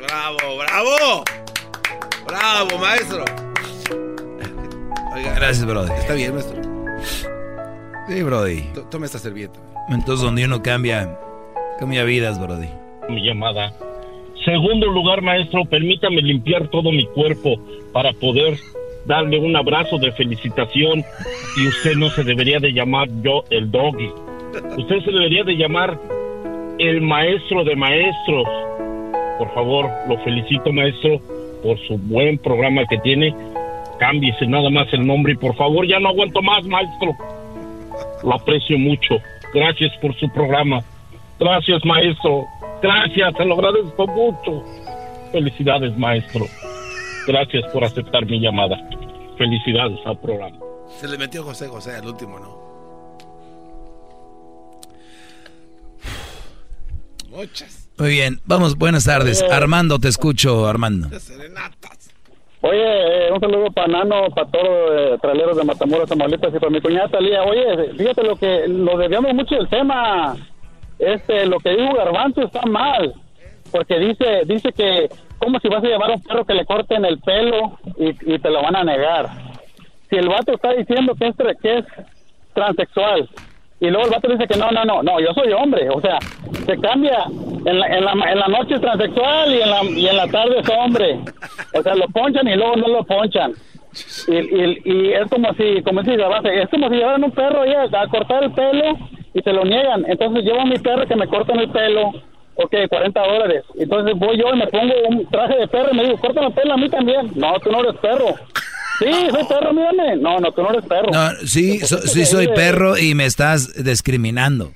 ¡Bravo, bravo! ¡Bravo, maestro! Oiga, Gracias, Brody. Está bien, maestro. Sí, Brody. T- Toma esta servilleta. Entonces, donde uno cambia, cambia vidas, Brody. Mi llamada. Segundo lugar, maestro, permítame limpiar todo mi cuerpo para poder darle un abrazo de felicitación y usted no se debería de llamar yo el doggy. Usted se debería de llamar el maestro de maestros. Por favor, lo felicito, maestro, por su buen programa que tiene. Cámbiese nada más el nombre y por favor, ya no aguanto más, maestro. Lo aprecio mucho. Gracias por su programa. Gracias, maestro. Gracias, se lo agradezco mucho. Felicidades, maestro. Gracias por aceptar mi llamada. Felicidades al programa. Se le metió José José al último, ¿no? Muchas. Muy bien, vamos, buenas tardes. Armando, te escucho, Armando. Oye, eh, un saludo para Nano, para todos los traileros de Matamoros, Tamaulipas y para mi cuñada Talía. Oye, fíjate lo que lo debíamos mucho del tema. Este, lo que dijo Garbanzo está mal, porque dice dice que como si vas a llevar a un perro que le corten el pelo y, y te lo van a negar. Si el vato está diciendo que es, que es transexual Y luego el vato dice que no, no, no, no, yo soy hombre. O sea, se cambia. En la, en la, en la noche es transexual y en, la, y en la tarde es hombre. O sea, lo ponchan y luego no lo ponchan. Y, y, y es como si, como si es como si llevaran un perro ahí a, cortar el pelo y se lo niegan. Entonces llevo a mi perro que me cortan el pelo ok, 40 dólares. Entonces voy yo y me pongo un traje de perro y me digo, córtame el pelo a mí también. No, tú no eres perro. Sí, soy perro, mírame. No, no, tú no eres perro. No, sí, so- sí soy perro y me estás discriminando.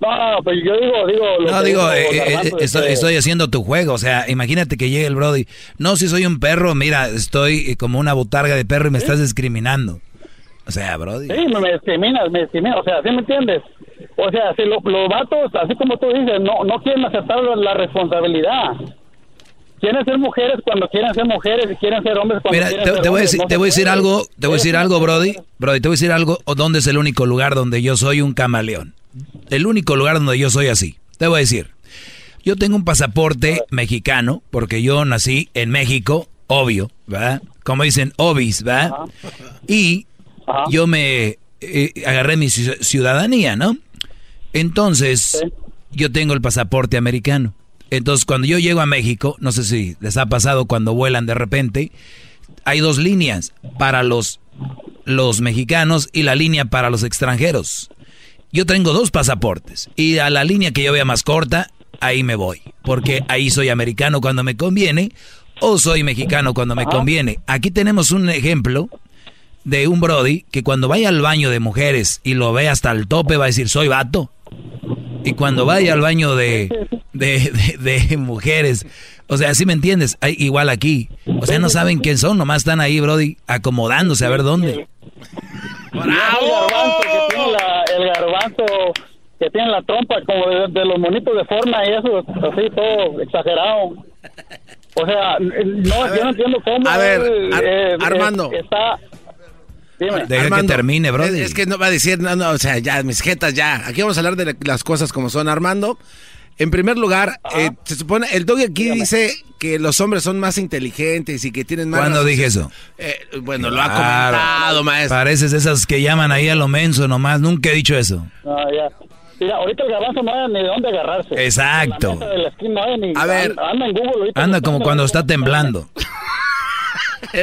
No, pues yo digo, digo... lo No, que digo, dijo eh, eh, estoy, que- estoy haciendo tu juego. O sea, imagínate que llegue el Brody. No, si soy un perro, mira, estoy eh, como una botarga de perro y me estás discriminando. O sea, Brody. Sí, me, discriminas, me discriminas, o sea, ¿sí me entiendes? O sea, si lo- los vatos, así como tú dices, no, no quieren aceptar la responsabilidad. Quieren ser mujeres cuando quieren ser mujeres y quieren ser hombres cuando Mira, quieren te, ser te voy a hombres. decir, No te voy a decir algo, te voy a decir algo, Brody. Brody, te voy a decir algo. ¿o ¿Dónde es el único lugar donde yo soy un camaleón? El único lugar donde yo soy así. Te voy a decir. Yo tengo un pasaporte mexicano porque yo nací en México, obvio, ¿verdad? Como dicen, obis, ¿verdad? Y yo me eh, agarré mi ci- ciudadanía, ¿no? Entonces, yo tengo el pasaporte americano. Entonces, cuando yo llego a México, no sé si les ha pasado cuando vuelan de repente, hay dos líneas para los, los mexicanos y la línea para los extranjeros. Yo tengo dos pasaportes y a la línea que yo vea más corta, ahí me voy. Porque ahí soy americano cuando me conviene o soy mexicano cuando me conviene. Aquí tenemos un ejemplo de un Brody que cuando vaya al baño de mujeres y lo ve hasta el tope va a decir soy vato. Y cuando vaya al baño de, de, de- de mujeres, o sea, ¿sí me entiendes? Hay- igual aquí. O sea, no saben quién son, nomás están ahí, Brody, acomodándose a ver dónde. Y el garbanzo que tiene la, el garbanzo que tiene la trompa como de, de los monitos de forma y eso, así todo exagerado. O sea, no, yo no entiendo cómo a ver, él, Ar- eh, Armando. eh, está... Dime. Deja que termine, Brody. Es, es que no va a decir, no, no, o sea, ya, mis jetas, ya. Aquí vamos a hablar de la- las cosas como son. Armando, en primer lugar, eh, se supone, el doggy aquí dice que los hombres son más inteligentes y que tienen más... ¿Cuándo dije eso? Eh, bueno, lo ha Claro. comentado, maestro. Pareces esas que llaman ahí a lo menso nomás. Nunca he dicho eso. No, ya. Mira, ahorita el garbanzo no hay ni de dónde agarrarse. Exacto. La de la esquina no hay ni... A ver. Anda en Google ahorita. Anda como cuando está temblando.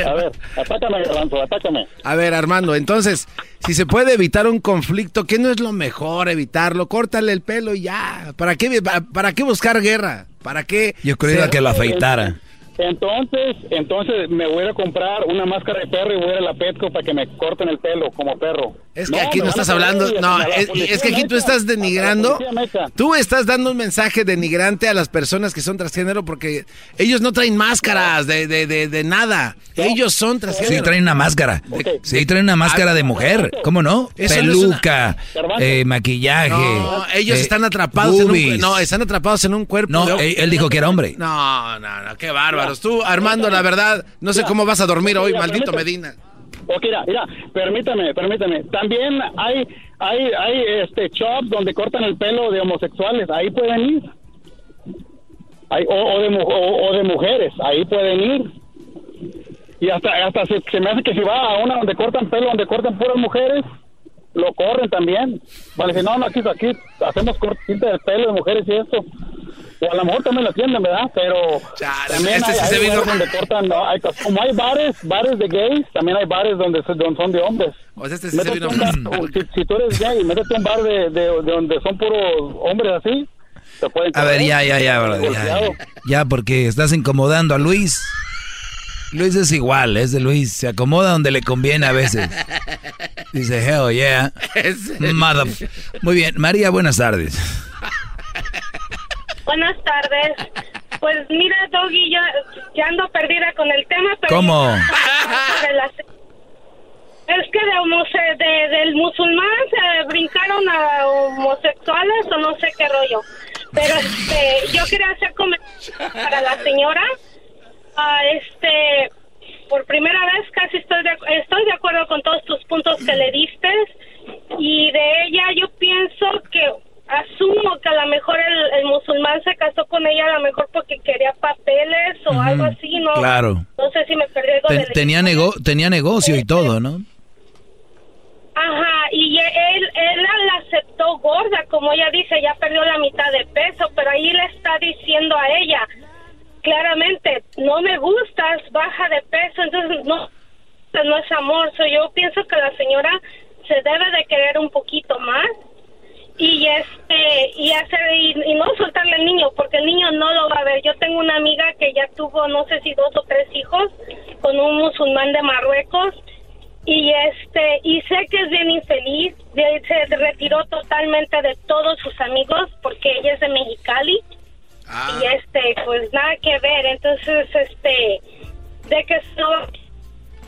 A ver, atácame, garbanzo, atácame. A ver, Armando, entonces, si se puede evitar un conflicto, ¿qué no es lo mejor evitarlo? Córtale el pelo y ya. ¿Para qué, para, para qué buscar guerra? ¿Para qué? Yo creía ser- que lo afeitara. Entonces, entonces me voy a ir a comprar una máscara de perro y voy a ir a la Petco para que me corten el pelo como perro. Es que aquí no estás hablando, no, es, que aquí tú estás denigrando, tú estás dando un mensaje denigrante a las personas que son transgénero porque ellos no traen máscaras de, de, de, de nada, ellos son transgénero. Sí, traen una máscara. Sí, traen una máscara de mujer. ¿Cómo no? Eso no es una- Peluca, eh, maquillaje. No, ellos eh, están atrapados en un, no, están atrapados en un cuerpo. No, de- él, él dijo que era hombre. No, no, no, qué bárbaros. Tú, Armando, la verdad, no sé cómo vas a dormir hoy, maldito. Medina. Ok, mira, mira, permítame, permítame. También hay, hay, hay este shops donde cortan el pelo de homosexuales, ahí pueden ir. Hay, o, o de, o, o de mujeres, ahí pueden ir. Y hasta, hasta se, se me hace que si va a una donde cortan pelo, donde cortan puras mujeres, lo corren también. Vale, si no, no, aquí, aquí hacemos cortita de pelo de mujeres y eso. O a lo mejor también lo atienden, ¿verdad? Pero también este hay, sí se hay vino- lugares donde cortan, no, hay- como hay bares, bares de gays, también hay bares donde, se- donde son de hombres. O sea, este sí se vino- un bar- o si, si tú eres gay, métete a un bar de, de, de donde son puros hombres así, te pueden A ver, ya, ya, ya, ya, Golpeado. ya. Ya, porque estás incomodando a Luis. Luis es igual, es de Luis. Se acomoda donde le conviene a veces. Dice, hell yeah. Mother... Muy bien, María, buenas tardes. Buenas tardes. Pues mira, Doggy, yo ya ando perdida con el tema, pero... ¿Cómo? Es que de homose- de- del musulmán se brincaron a homosexuales o no sé qué rollo. Pero este, yo quería hacer comentarios para la señora. Ah, este, por primera vez casi estoy de, estoy de acuerdo con todos tus puntos que le diste. Y de ella yo pienso que asumo que a lo mejor el, musulmán se casó con ella a lo mejor porque quería papeles o algo así, ¿no? Claro. No sé si me perdí algo Ten, tenía, nego tenía negocio y este, todo, ¿no? Ajá, y e, él, él la aceptó gorda, como ella dice, ya perdió la mitad de peso, pero ahí le está diciendo a ella, claramente, no me gustas, baja de peso, entonces no, no es amor. So, yo pienso que la señora se debe de querer un poquito más y hacer y, y no soltarle al niño porque el niño no lo va a ver. Yo tengo una amiga que ya tuvo no sé si dos o tres hijos con un musulmán de Marruecos y este y sé que es bien infeliz. De- se retiró totalmente de todos sus amigos porque ella es de Mexicali y este pues nada que ver. Entonces este de que se lo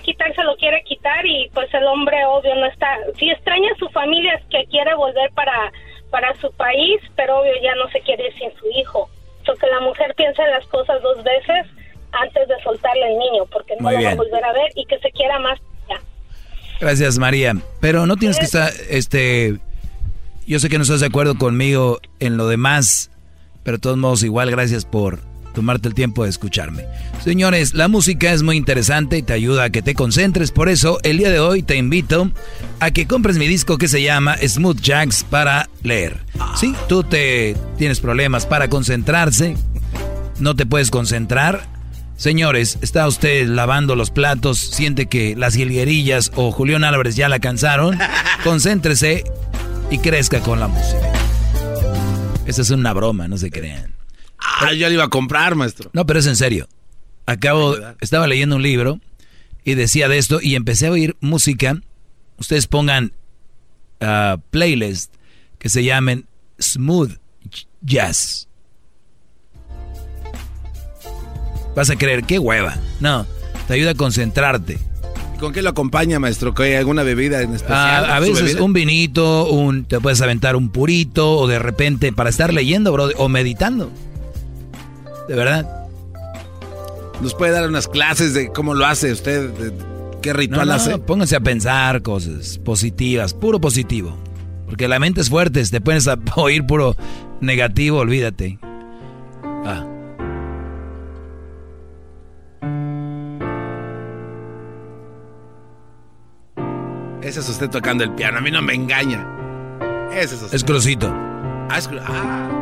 quitar se lo quiere quitar y pues el hombre obvio no está si extraña a su familia es que quiere volver para para su país pero obvio ya no se quiere ir sin su hijo so que la mujer piense las cosas dos veces antes de soltarle al niño porque no lo va a volver a ver y que se quiera más ya. Gracias, María. Pero no tienes que estar, este, yo sé que no estás de acuerdo conmigo en lo demás, pero de todos modos igual gracias por tomarte el tiempo de escucharme. Señores, la música es muy interesante y te ayuda a que te concentres, por eso el día de hoy te invito a que compres mi disco que se llama Smooth Jacks para leer. Si tú te tienes problemas para concentrarse, no te puedes concentrar, Señores, está usted lavando los platos, siente que las jilguerillas o Julián Álvarez ya la cansaron, concéntrese y crezca con la música. Esa es una broma, no se crean. Ah, yo le iba a comprar, maestro. No, pero es en serio. Acabo, estaba leyendo un libro y decía de esto y empecé a oír música. Ustedes pongan ah, playlist que se llamen Smooth Jazz. Vas a creer, qué hueva. No, te ayuda a concentrarte. ¿Y ¿Con qué lo acompaña, maestro? ¿Que hay alguna bebida en especial? Ah, a ¿Su veces un vinito, un, te puedes aventar un purito o de repente para estar leyendo, bro, o meditando. De verdad. ¿Nos puede dar unas clases de cómo lo hace usted? de ¿Qué ritual no, hace? pónganse a pensar cosas positivas, puro positivo. Porque la mente es fuerte, si te pones a oír puro negativo, olvídate. Ah. Ese es usted tocando el piano. A mí no me engaña. Ese es usted. Es Cruzito. Ah, es cru- ah.